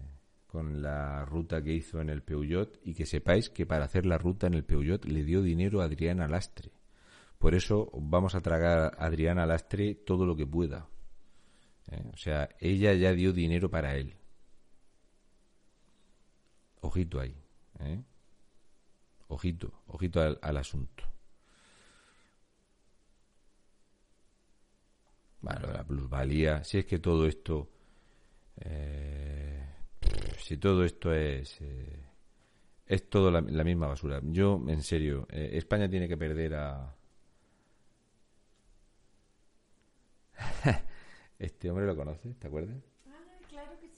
con la ruta que hizo en el Peugeot y que sepáis que para hacer la ruta en el Peugeot le dio dinero a Adriana Lastre. Por eso vamos a tragar a Adriana Lastre todo lo que pueda. Eh, o sea, ella ya dio dinero para él. Ojito ahí. ¿eh? Ojito, ojito al, asunto. Bueno, la plusvalía, si es que todo esto, eh, si todo esto es, eh, es todo la, misma basura. Yo, en serio, España tiene que perder a... [LAUGHS] este hombre lo conoce, ¿te acuerdas? Ah, claro que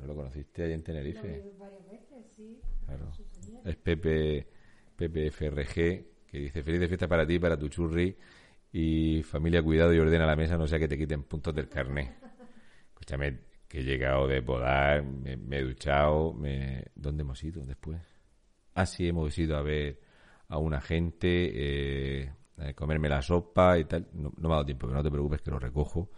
¿No lo conociste allí en Tenerife? Lo vi varias veces, sí. Claro. Es Pepe, Pepe FRG, que dice feliz fiesta para ti, para tu churri y familia cuidado y ordena la mesa, no sea que te quiten puntos del carnet. [LAUGHS] Escúchame, he llegado de podar, me, he duchado, me... ¿dónde hemos ido después? Ah, sí, hemos ido a ver a una gente, eh, a comerme la sopa y tal. No, no me ha dado tiempo, pero no te preocupes que lo recojo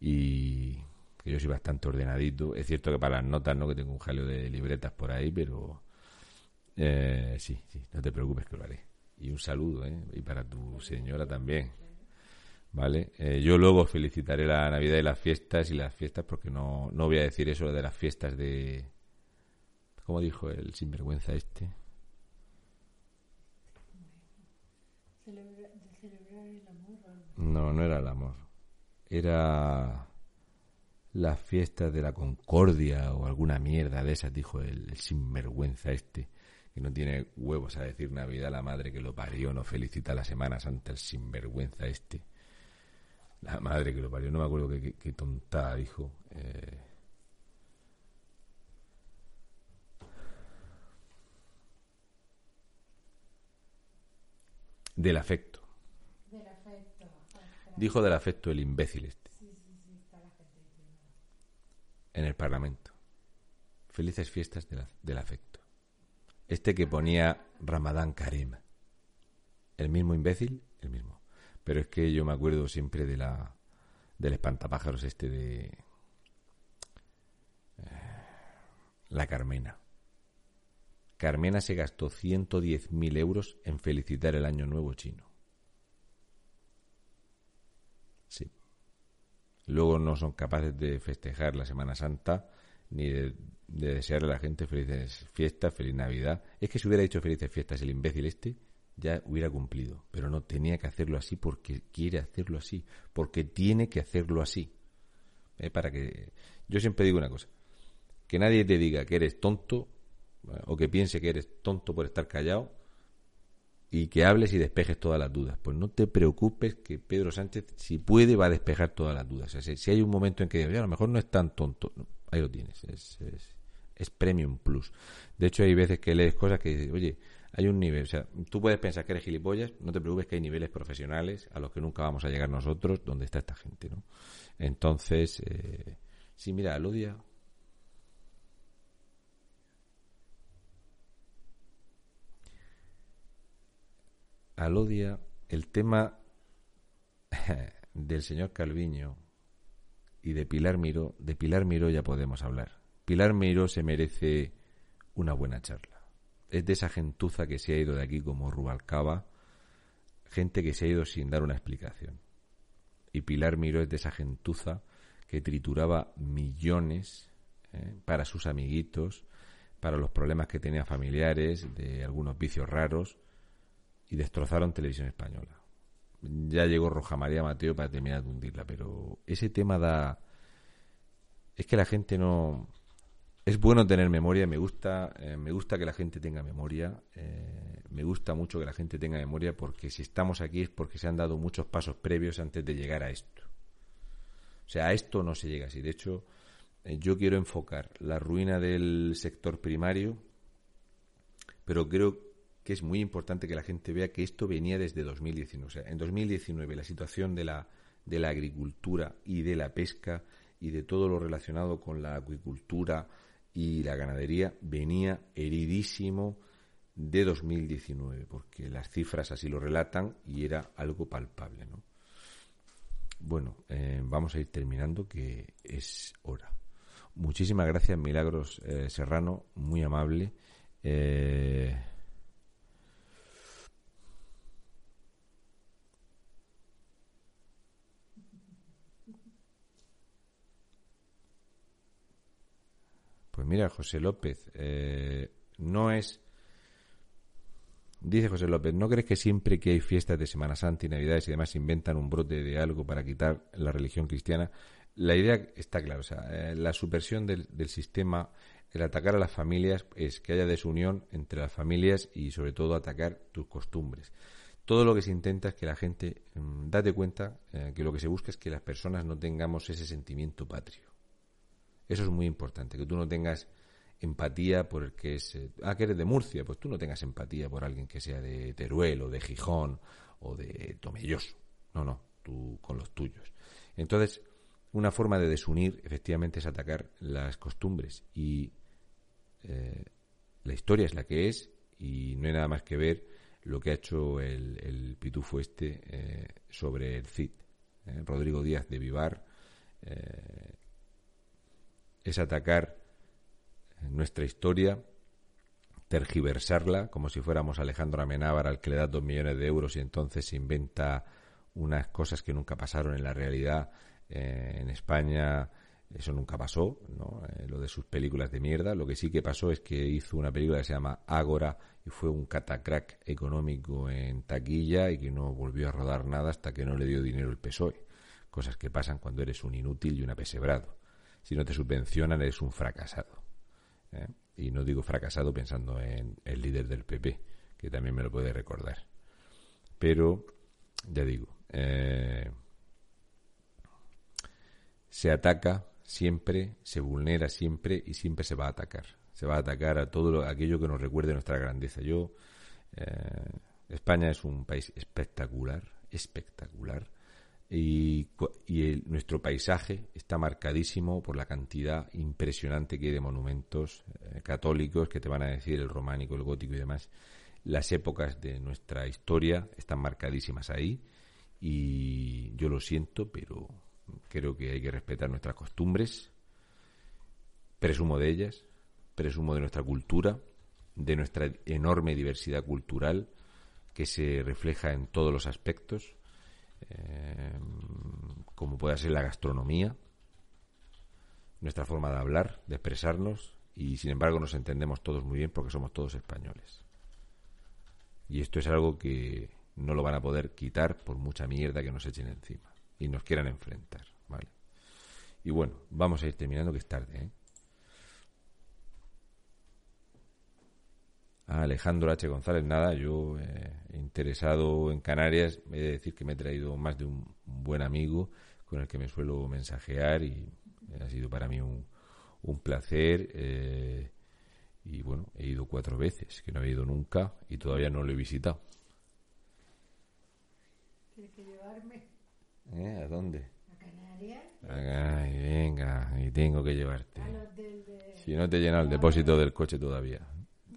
y que yo soy bastante ordenadito. Es cierto que para las notas no, que tengo un jaleo de libretas por ahí, pero eh, sí, sí, no te preocupes que lo haré. Y un saludo, ¿eh? Y para tu señora también. ¿Vale? Eh, yo luego felicitaré la Navidad y las fiestas y las fiestas porque no, no voy a decir eso de las fiestas de... ¿Cómo dijo el sinvergüenza este? No, no era el amor. Era las fiestas de la concordia o alguna mierda de esas, dijo el, el sinvergüenza este, que no tiene huevos a decir Navidad la madre que lo parió, no felicita la Semana Santa el sinvergüenza este. La madre que lo parió, no me acuerdo qué, qué, qué tontada dijo. Eh, del afecto. Del afecto. Dijo del afecto el imbécil este. Sí, sí, sí, está la gente en el Parlamento. Felices fiestas del, del afecto. Este que ponía Ramadán Karim. El mismo imbécil, el mismo. Pero es que yo me acuerdo siempre de la del espantapájaros este de eh, la Carmena. Carmena se gastó 110.000 euros en felicitar el año nuevo chino. Sí. Luego no son capaces de festejar la Semana Santa ni de, de desearle a la gente felices fiestas, feliz Navidad. Es que si hubiera dicho felices fiestas el imbécil este, ya hubiera cumplido. Pero no tenía que hacerlo así porque quiere hacerlo así. Porque tiene que hacerlo así. ¿Eh? Para que. Yo siempre digo una cosa. Que nadie te diga que eres tonto eh, o que piense que eres tonto por estar callado y que hables y despejes todas las dudas. Pues no te preocupes que Pedro Sánchez, si puede, va a despejar todas las dudas. Si, hay un momento en que "Oye, a lo mejor no es tan tonto, ahí lo tienes. Es, es, es Premium Plus. De hecho, hay veces que lees cosas que dices, oye, hay un nivel. O sea, tú puedes pensar que eres gilipollas, no te preocupes que hay niveles profesionales a los que nunca vamos a llegar nosotros, donde está esta gente, ¿no? Entonces, eh, sí, mira, Alodia. Alodia, el tema [LAUGHS] del señor Calviño y de Pilar Miró, de Pilar Miró ya podemos hablar. Pilar Miró se merece una buena charla. Es de esa gentuza que se ha ido de aquí como Rubalcaba, gente que se ha ido sin dar una explicación. Y Pilar Miró es de esa gentuza que trituraba millones eh, para sus amiguitos, para los problemas que tenía familiares, de algunos vicios raros, y destrozaron Televisión Española. Ya llegó Roja María Mateo para terminar de hundirla, pero ese tema da... Es que la gente no... Es bueno tener memoria, me gusta, eh, me gusta que la gente tenga memoria, eh, me gusta mucho que la gente tenga memoria porque si estamos aquí es porque se han dado muchos pasos previos antes de llegar a esto. O sea, a esto no se llega así. De hecho, eh, yo quiero enfocar la ruina del sector primario, pero creo que es muy importante que la gente vea que esto venía desde 2019. O sea, en 2019 la situación de la, de la agricultura y de la pesca y de todo lo relacionado con la acuicultura y la ganadería venía heridísimo de 2019, porque las cifras así lo relatan y era algo palpable, ¿no? Bueno, eh, vamos a ir terminando, que es hora. Muchísimas gracias, Milagros eh, Serrano, muy amable. Eh, Pues mira, José López, eh, no es... Dice José López, ¿no crees que siempre que hay fiestas de Semana Santa y Navidades y demás inventan un brote de algo para quitar la religión cristiana? La idea está clara, o sea, eh, la subversión del, sistema, el atacar a las familias es que haya desunión entre las familias y sobre todo atacar tus costumbres. Todo lo que se intenta es que la gente, mmm, date cuenta eh, que lo que se busca es que las personas no tengamos ese sentimiento patrio Eso es muy importante, que tú no tengas empatía por el que es... Eh, ah, que eres de Murcia, pues tú no tengas empatía por alguien que sea de Teruel o de Gijón o de Tomelloso. No, no, tú con los tuyos. Entonces, una forma de desunir efectivamente es atacar las costumbres y eh, la historia es la que es y no hay nada más que ver lo que ha hecho el, pitufo este eh, sobre el CID. Rodrigo Díaz de Vivar es atacar nuestra historia, tergiversarla como si fuéramos Alejandro Amenábar al que le da dos millones de euros y entonces se inventa unas cosas que nunca pasaron en la realidad. Eh, en España eso nunca pasó, ¿no? Eh, lo de sus películas de mierda. Lo que sí que pasó es que hizo una película que se llama Ágora y fue un catacrack económico en taquilla y que no volvió a rodar nada hasta que no le dio dinero el PSOE. Cosas que pasan cuando eres un inútil y un apesebrado. Si no te subvencionan, eres un fracasado. ¿eh? Y no digo fracasado pensando en el líder del PP, que también me lo puede recordar. Pero, ya digo, eh, se ataca siempre, se vulnera siempre y siempre se va a atacar. Se va a atacar a todo aquello que nos recuerde nuestra grandeza. Yo, eh, España es un país espectacular, espectacular y, nuestro paisaje está marcadísimo por la cantidad impresionante que hay de monumentos eh, católicos que te van a decir el románico, el gótico y demás. Las épocas de nuestra historia están marcadísimas ahí y yo lo siento, pero creo que hay que respetar nuestras costumbres. Presumo de ellas, presumo de nuestra cultura, de nuestra enorme diversidad cultural que se refleja en todos los aspectos eh, como puede ser la gastronomía, nuestra forma de hablar, de expresarnos, y sin embargo nos entendemos todos muy bien porque somos todos españoles. Y esto es algo que no lo van a poder quitar por mucha mierda que nos echen encima y nos quieran enfrentar, ¿vale? Y bueno, vamos a ir terminando que es tarde, ¿eh? Alejandro H. González, nada, yo eh, interesado en Canarias, he de decir que me he traído más de un, buen amigo con el que me suelo mensajear y ha sido para mí un, placer. Eh, y bueno, he ido cuatro veces, que no he ido nunca y todavía no lo he visitado. ¿Tienes que llevarme? ¿Eh? ¿A dónde? A Canarias. Ay, venga, y tengo que llevarte. Si no te he llenado el depósito del coche todavía.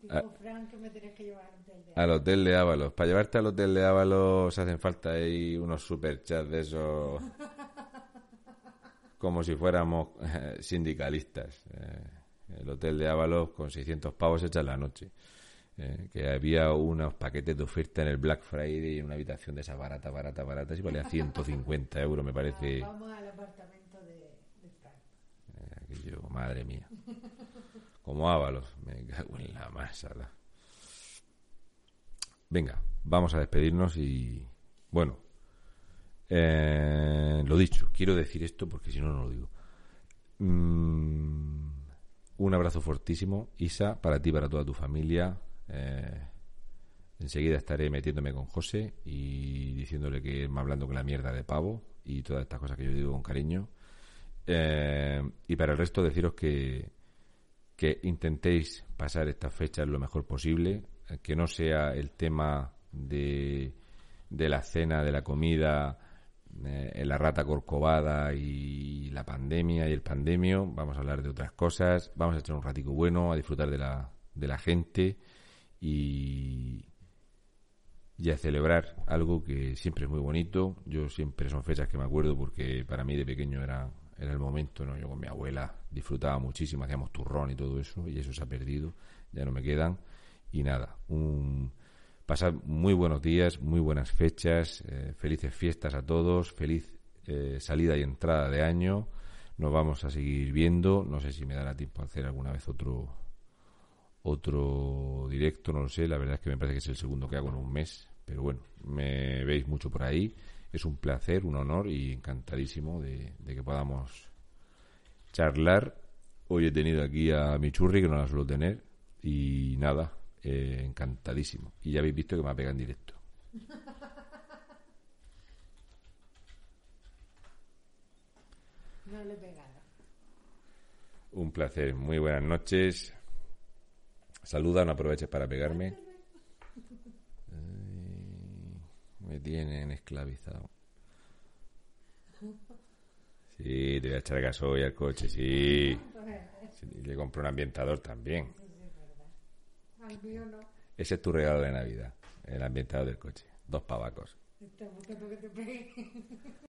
A, que me que llevar al hotel de Al hotel de Ábalos. Para llevarte al hotel de Ábalos hacen falta ahí unos superchats de esos. [LAUGHS] como si fuéramos eh, sindicalistas. Eh, el hotel de Ábalos con 600 pavos hecha la noche. Eh, que había unos paquetes de oferta en el Black Friday en una habitación de esa barata, barata, barata, y valía 150 euros, me parece. [LAUGHS] Vamos al apartamento de, de madre mía. [LAUGHS] Como Ábalos. Me cago en la masa. Venga, vamos a despedirnos y. Bueno. Eh, lo dicho, quiero decir esto porque si no, no lo digo. Mm, un abrazo fortísimo, Isa, para ti, para toda tu familia. Eh, enseguida estaré metiéndome con José y diciéndole que me hablando con la mierda de pavo y todas estas cosas que yo digo con cariño. Eh, y para el resto deciros que que intentéis pasar estas fechas lo mejor posible, que no sea el tema de, de la cena, de la comida, eh, la rata corcovada y la pandemia y el pandemio. Vamos a hablar de otras cosas, vamos a echar un ratico bueno, a disfrutar de la, de la gente y, y a celebrar algo que siempre es muy bonito. Yo siempre son fechas que me acuerdo porque para mí de pequeño era era el momento, ¿no? Yo con mi abuela disfrutaba muchísimo, hacíamos turrón y todo eso, y eso se ha perdido, ya no me quedan. Y nada, un pasar muy buenos días, muy buenas fechas, eh, felices fiestas a todos, feliz eh, salida y entrada de año. Nos vamos a seguir viendo, no sé si me dará tiempo a hacer alguna vez otro otro directo, no lo sé, la verdad es que me parece que es el segundo que hago en un mes, pero bueno, me veis mucho por ahí es un placer, un honor y encantadísimo de, que podamos charlar. Hoy he tenido aquí a mi churri, que no la suelo tener, y nada, eh, encantadísimo. Y ya habéis visto que me ha pegado en directo. [LAUGHS] No le he pegado. placer. Muy buenas noches. Saluda, no aproveches para pegarme. Me tienen esclavizado. Sí, te voy a echar gasoil al coche, sí. le compro un ambientador también. Ese es tu regalo de Navidad, el ambientador del coche. Dos pavacos.